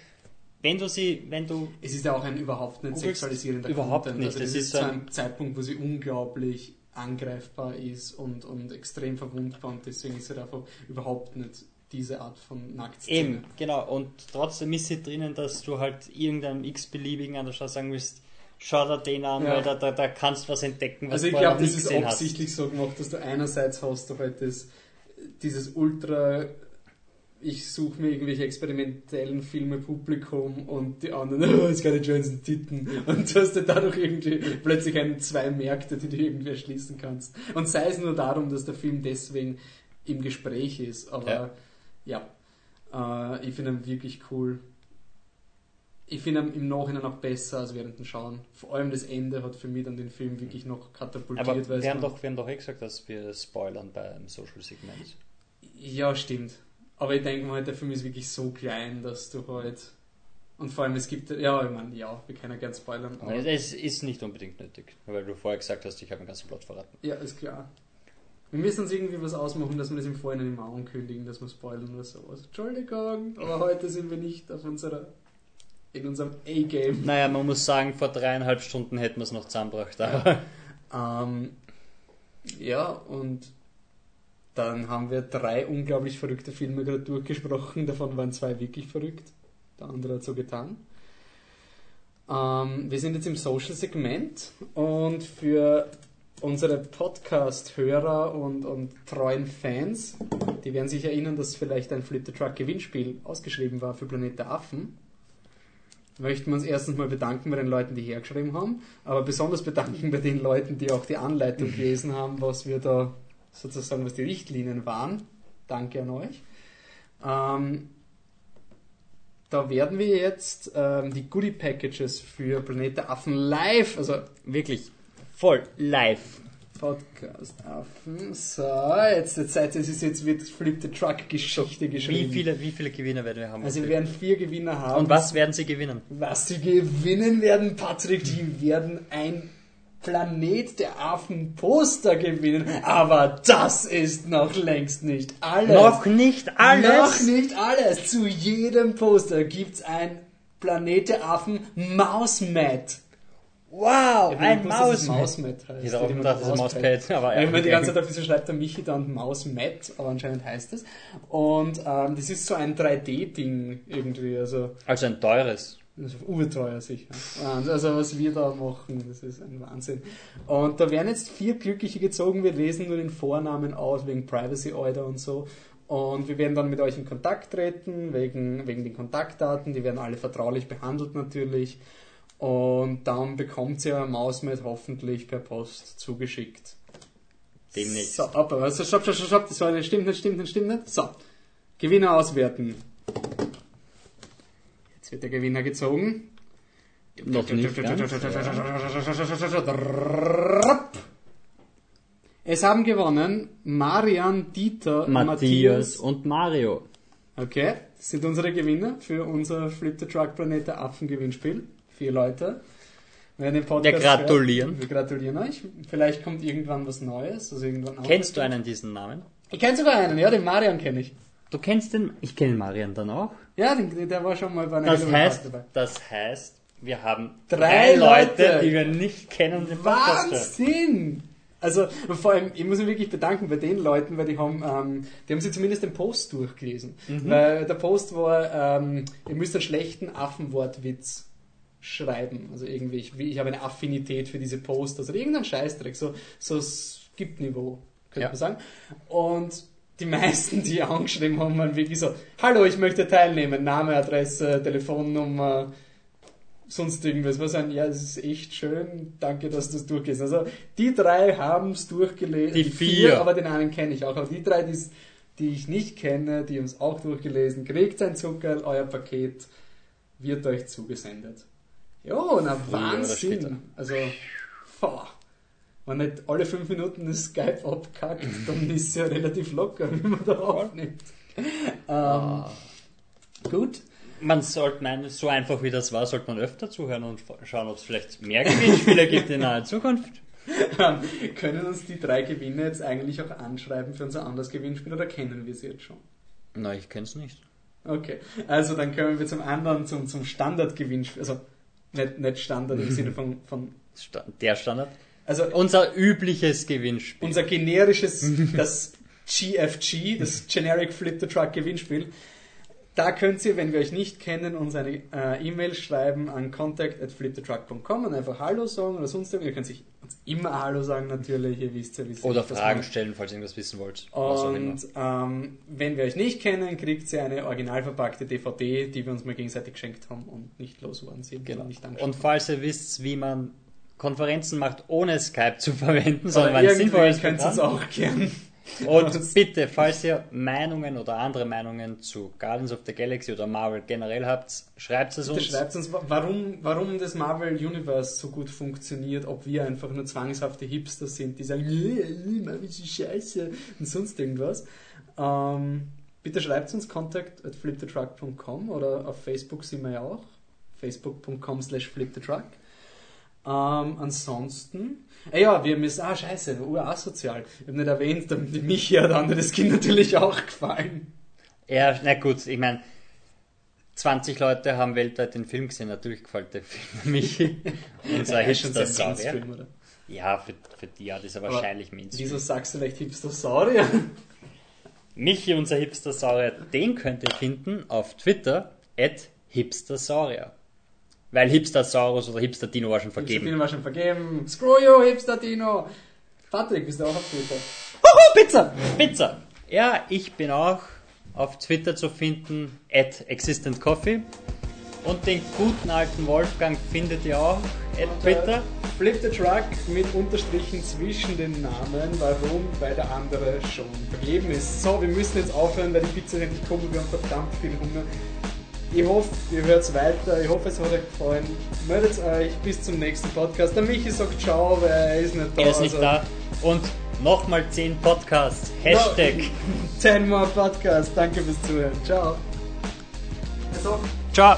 wenn du sie, wenn du, Es ist ja auch ein überhaupt nicht sexualisierender überhaupt Content. nicht. Also das Es ist zu ein- einem Zeitpunkt, wo sie unglaublich angreifbar ist und, und extrem verwundbar und deswegen ist sie einfach überhaupt nicht diese Art von Nacktszene. eben, genau, und trotzdem ist sie drinnen, dass du halt irgendeinem x-beliebigen an der Straße sagen willst, schau dir den an, Ja. weil da, da, da kannst du was entdecken, was Also ich du vorher glaube, noch das nicht ist absichtlich so gemacht, dass du einerseits hast du halt das, dieses ultra ich suche mir irgendwelche experimentellen Filme Publikum und die anderen, [LAUGHS] oh, es keine Johnson Titten. Und du hast dann dadurch irgendwie plötzlich einen zwei Märkte, die du irgendwie erschließen kannst. Und sei es nur darum, dass der Film deswegen im Gespräch ist. Aber ja, äh, ich finde ihn wirklich cool. Ich finde im Nachhinein auch besser als während dem Schauen. Vor allem das Ende hat für mich dann den Film wirklich noch katapultiert. Aber wir haben, doch, wir haben doch eh gesagt, dass wir spoilern beim Social Segment. Ja, stimmt. Aber ich denke mal, halt, der Film ist wirklich so klein, dass du halt. Und vor allem, es gibt. Ja, ich meine, ja, wir können ja gern spoilern. Es ist nicht unbedingt nötig, weil du vorher gesagt hast, ich habe den ganzen Plot verraten. ja, ist klar. Wir müssen uns irgendwie was ausmachen, dass wir das im Vorhinein immer ankündigen, dass wir spoilern oder sowas. Entschuldigung, aber heute sind wir nicht auf unserer. In unserem A-Game. Naja, man muss sagen, vor dreieinhalb Stunden hätten wir es noch zusammengebracht, aber Ähm, ja, und dann haben wir drei unglaublich verrückte Filme gerade durchgesprochen. Davon waren zwei wirklich verrückt. Der andere hat so getan. Ähm, wir sind jetzt im Social-Segment und für unsere Podcast-Hörer und, und treuen Fans, die werden sich erinnern, dass vielleicht ein Flip the Truck Gewinnspiel ausgeschrieben war für Planet der Affen möchten wir uns erstens mal bedanken bei den Leuten, die hergeschrieben haben, aber besonders bedanken bei den Leuten, die auch die Anleitung [LAUGHS] gelesen haben, was wir da sozusagen, was die Richtlinien waren. Danke an euch. Ähm, da werden wir jetzt ähm, die Goodie Packages für Planet der Affen live, also wirklich voll live. Podcast Affen. So, jetzt, seid ihr- es ist jetzt wird Flip the Truck Geschichte Wie geschrieben. viele, wie viele Gewinner werden wir haben? Also wir werden vier Gewinner haben. Und was werden sie gewinnen? Was sie gewinnen werden, Patrick, die werden ein Planet der Affen Poster gewinnen. Aber das ist noch längst nicht alles. Noch nicht alles. Noch nicht alles. Zu jedem Poster gibt's ein Planet der Affen Mausmat. Wow, Ja, ein Maus. Mausmat heißt. Ich dachte, das ist ein Mauspad, aber ja, ich meine, die ganze. Zeit auf wieso schreibt der Michi dann Mausmat, aber anscheinend heißt es. Und ähm, das ist so ein 3D-Ding irgendwie, also Also ein teures. das ist urteuer sicher. Wahnsinn. Also was wir da machen, das ist ein Wahnsinn. Und da werden jetzt vier Glückliche gezogen, wir lesen nur den Vornamen aus wegen Privacy Order und so. Und wir werden dann mit euch in Kontakt treten, wegen, wegen den Kontaktdaten, die werden alle vertraulich behandelt natürlich. Und dann bekommt ihr Mausmet hoffentlich per Post zugeschickt. Demnächst. So, aber also stopp, stopp, stopp, stopp, das war nicht, stimmt nicht, stimmt nicht, stimmt nicht. So, Gewinner auswerten. Jetzt wird der Gewinner gezogen. Noch nicht Es haben gewonnen Marian, Dieter, Matthias und Mario. Okay, das sind unsere Gewinner für unser Flip the Truck Planet der Affen Gewinnspiel. Vier Leute. Wenn ihr den Podcast Wir gratulieren. Hört, wir gratulieren euch. Vielleicht kommt irgendwann was Neues. Also irgendwann Kennst du einen diesen Namen? Ich kenne sogar einen, ja, den Marian kenne ich. Du kennst den, ich kenne Marian dann auch. Ja, den, der war schon mal bei einer Das Halloween heißt, dabei. das heißt, wir haben Drei drei, Leute, Leute. die wir nicht kennen den Podcast hören. Wahnsinn! Also vor allem, ich muss mich wirklich bedanken bei den Leuten, weil die haben, ähm, die haben sich zumindest den Post durchgelesen. Mhm. Weil der Post war, ähm, ihr müsst einen schlechten Affenwortwitz schreiben. Also irgendwie, ich, ich habe eine Affinität für diese Post, also irgendein Scheißdreck, so, so Skip-Niveau, könnte Ja. man sagen. Und die meisten, die [LAUGHS] angeschrieben haben, waren wirklich so, hallo, ich möchte teilnehmen, Name, Adresse, Telefonnummer, sonst irgendwas. Was sagen, ja, es ist echt schön, danke, dass du es durchgehst. Also die drei haben es durchgelesen. Die vier. aber den einen kenne ich auch. Aber die drei, die ich nicht kenne, die haben es auch durchgelesen. Kriegt ein Zucker, euer Paket wird euch zugesendet. Jo, na. Wahnsinn. Also, boah. Wenn nicht alle fünf Minuten das Skype abkackt, [LAUGHS] dann ist es ja relativ locker, wie man da aufnimmt. Ähm, Gut. Man sollte meinen, so einfach wie das war, sollte man öfter zuhören und schauen, ob es vielleicht mehr Gewinnspiele gibt in naher Zukunft. Ähm, können uns die drei Gewinner jetzt eigentlich auch anschreiben für unser anderes Gewinnspiel oder kennen wir sie jetzt schon? Na, ich kenn's nicht. Okay, also dann können wir zum anderen, zum, zum Standardgewinnspiel, also nicht, nicht Standard im Sinne von, von Sta- Der Standard. also Unser übliches Gewinnspiel. unser generisches, das GFG, das Generic Flip the Truck Gewinnspiel. Da könnt ihr, wenn wir euch nicht kennen, uns eine äh, E-Mail schreiben an contact at flipthetruck.com und einfach Hallo sagen oder sonst irgendwas. Ihr könnt sich immer Hallo sagen natürlich, ihr wisst ja, wie es Oder Fragen macht. stellen, falls ihr irgendwas wissen wollt. Und ähm, wenn wir euch nicht kennen, kriegt ihr eine original verpackte DVD, die wir uns mal gegenseitig geschenkt haben und nicht losgeworden sind. Genau. und Und falls ihr wisst, wie man Konferenzen macht, ohne Skype zu [LAUGHS] verwenden, sondern ein irgendwie sinnvolles könnt ihr Programm. auch gern. Und [LAUGHS] bitte, falls ihr Meinungen oder andere Meinungen zu Guardians of the Galaxy oder Marvel generell habt, schreibt es Bitte uns. schreibt uns, warum, warum das Marvel Universe so gut funktioniert, ob wir einfach nur zwangshafte Hipster sind, die sagen, nee, nee, Marvel ist scheiße und sonst irgendwas. Ähm, bitte schreibt uns contact at flipthetruck.com oder auf Facebook sind wir ja auch. Facebook.com slash flipthetruck. Ähm, ansonsten, ja, wir müssen, ah, scheiße, urasozial. Ich habe nicht erwähnt, die Michi hat anderes Kind natürlich auch gefallen. Ja, na gut, ich meine, 20 Leute haben weltweit den Film gesehen, natürlich gefällt der Film Michi. Unser ist schon sehr Hipster-Saurier. Mainstream, oder? Ja, für, für die Art ist er wahrscheinlich Mainstream. Wieso sagst du vielleicht Hipster-Saurier? [LAUGHS] Michi, unser Hipster-Saurier, den könnt ihr finden auf Twitter, at Hipstersaurier. Weil Hipstersaurus oder Hipster-Dino war schon vergeben. Hipster-Dino war schon vergeben. Screw you, Hipster-Dino! Patrick, bist du auch auf Twitter? Huhu, Pizza! Pizza! Ja, ich bin auch auf Twitter zu finden, at Existent Coffee. Und den guten alten Wolfgang findet ihr auch at Twitter. Flip the Truck mit Unterstrichen zwischen den Namen. Warum? Weil der andere schon vergeben ist. So, wir müssen jetzt aufhören, weil die Pizza endlich kommt. Wir haben verdammt viel Hunger. Ich hoffe, ihr hört weiter. Ich hoffe, es hat euch gefallen. Meldet euch. Bis zum nächsten Podcast. Der Michi sagt Ciao, weil er ist nicht da. Er ist nicht also- da. Und nochmal 10 Podcasts. Hashtag. 10 [LAUGHS] more Podcast. Danke fürs Zuhören. Ciao. Also, Ciao.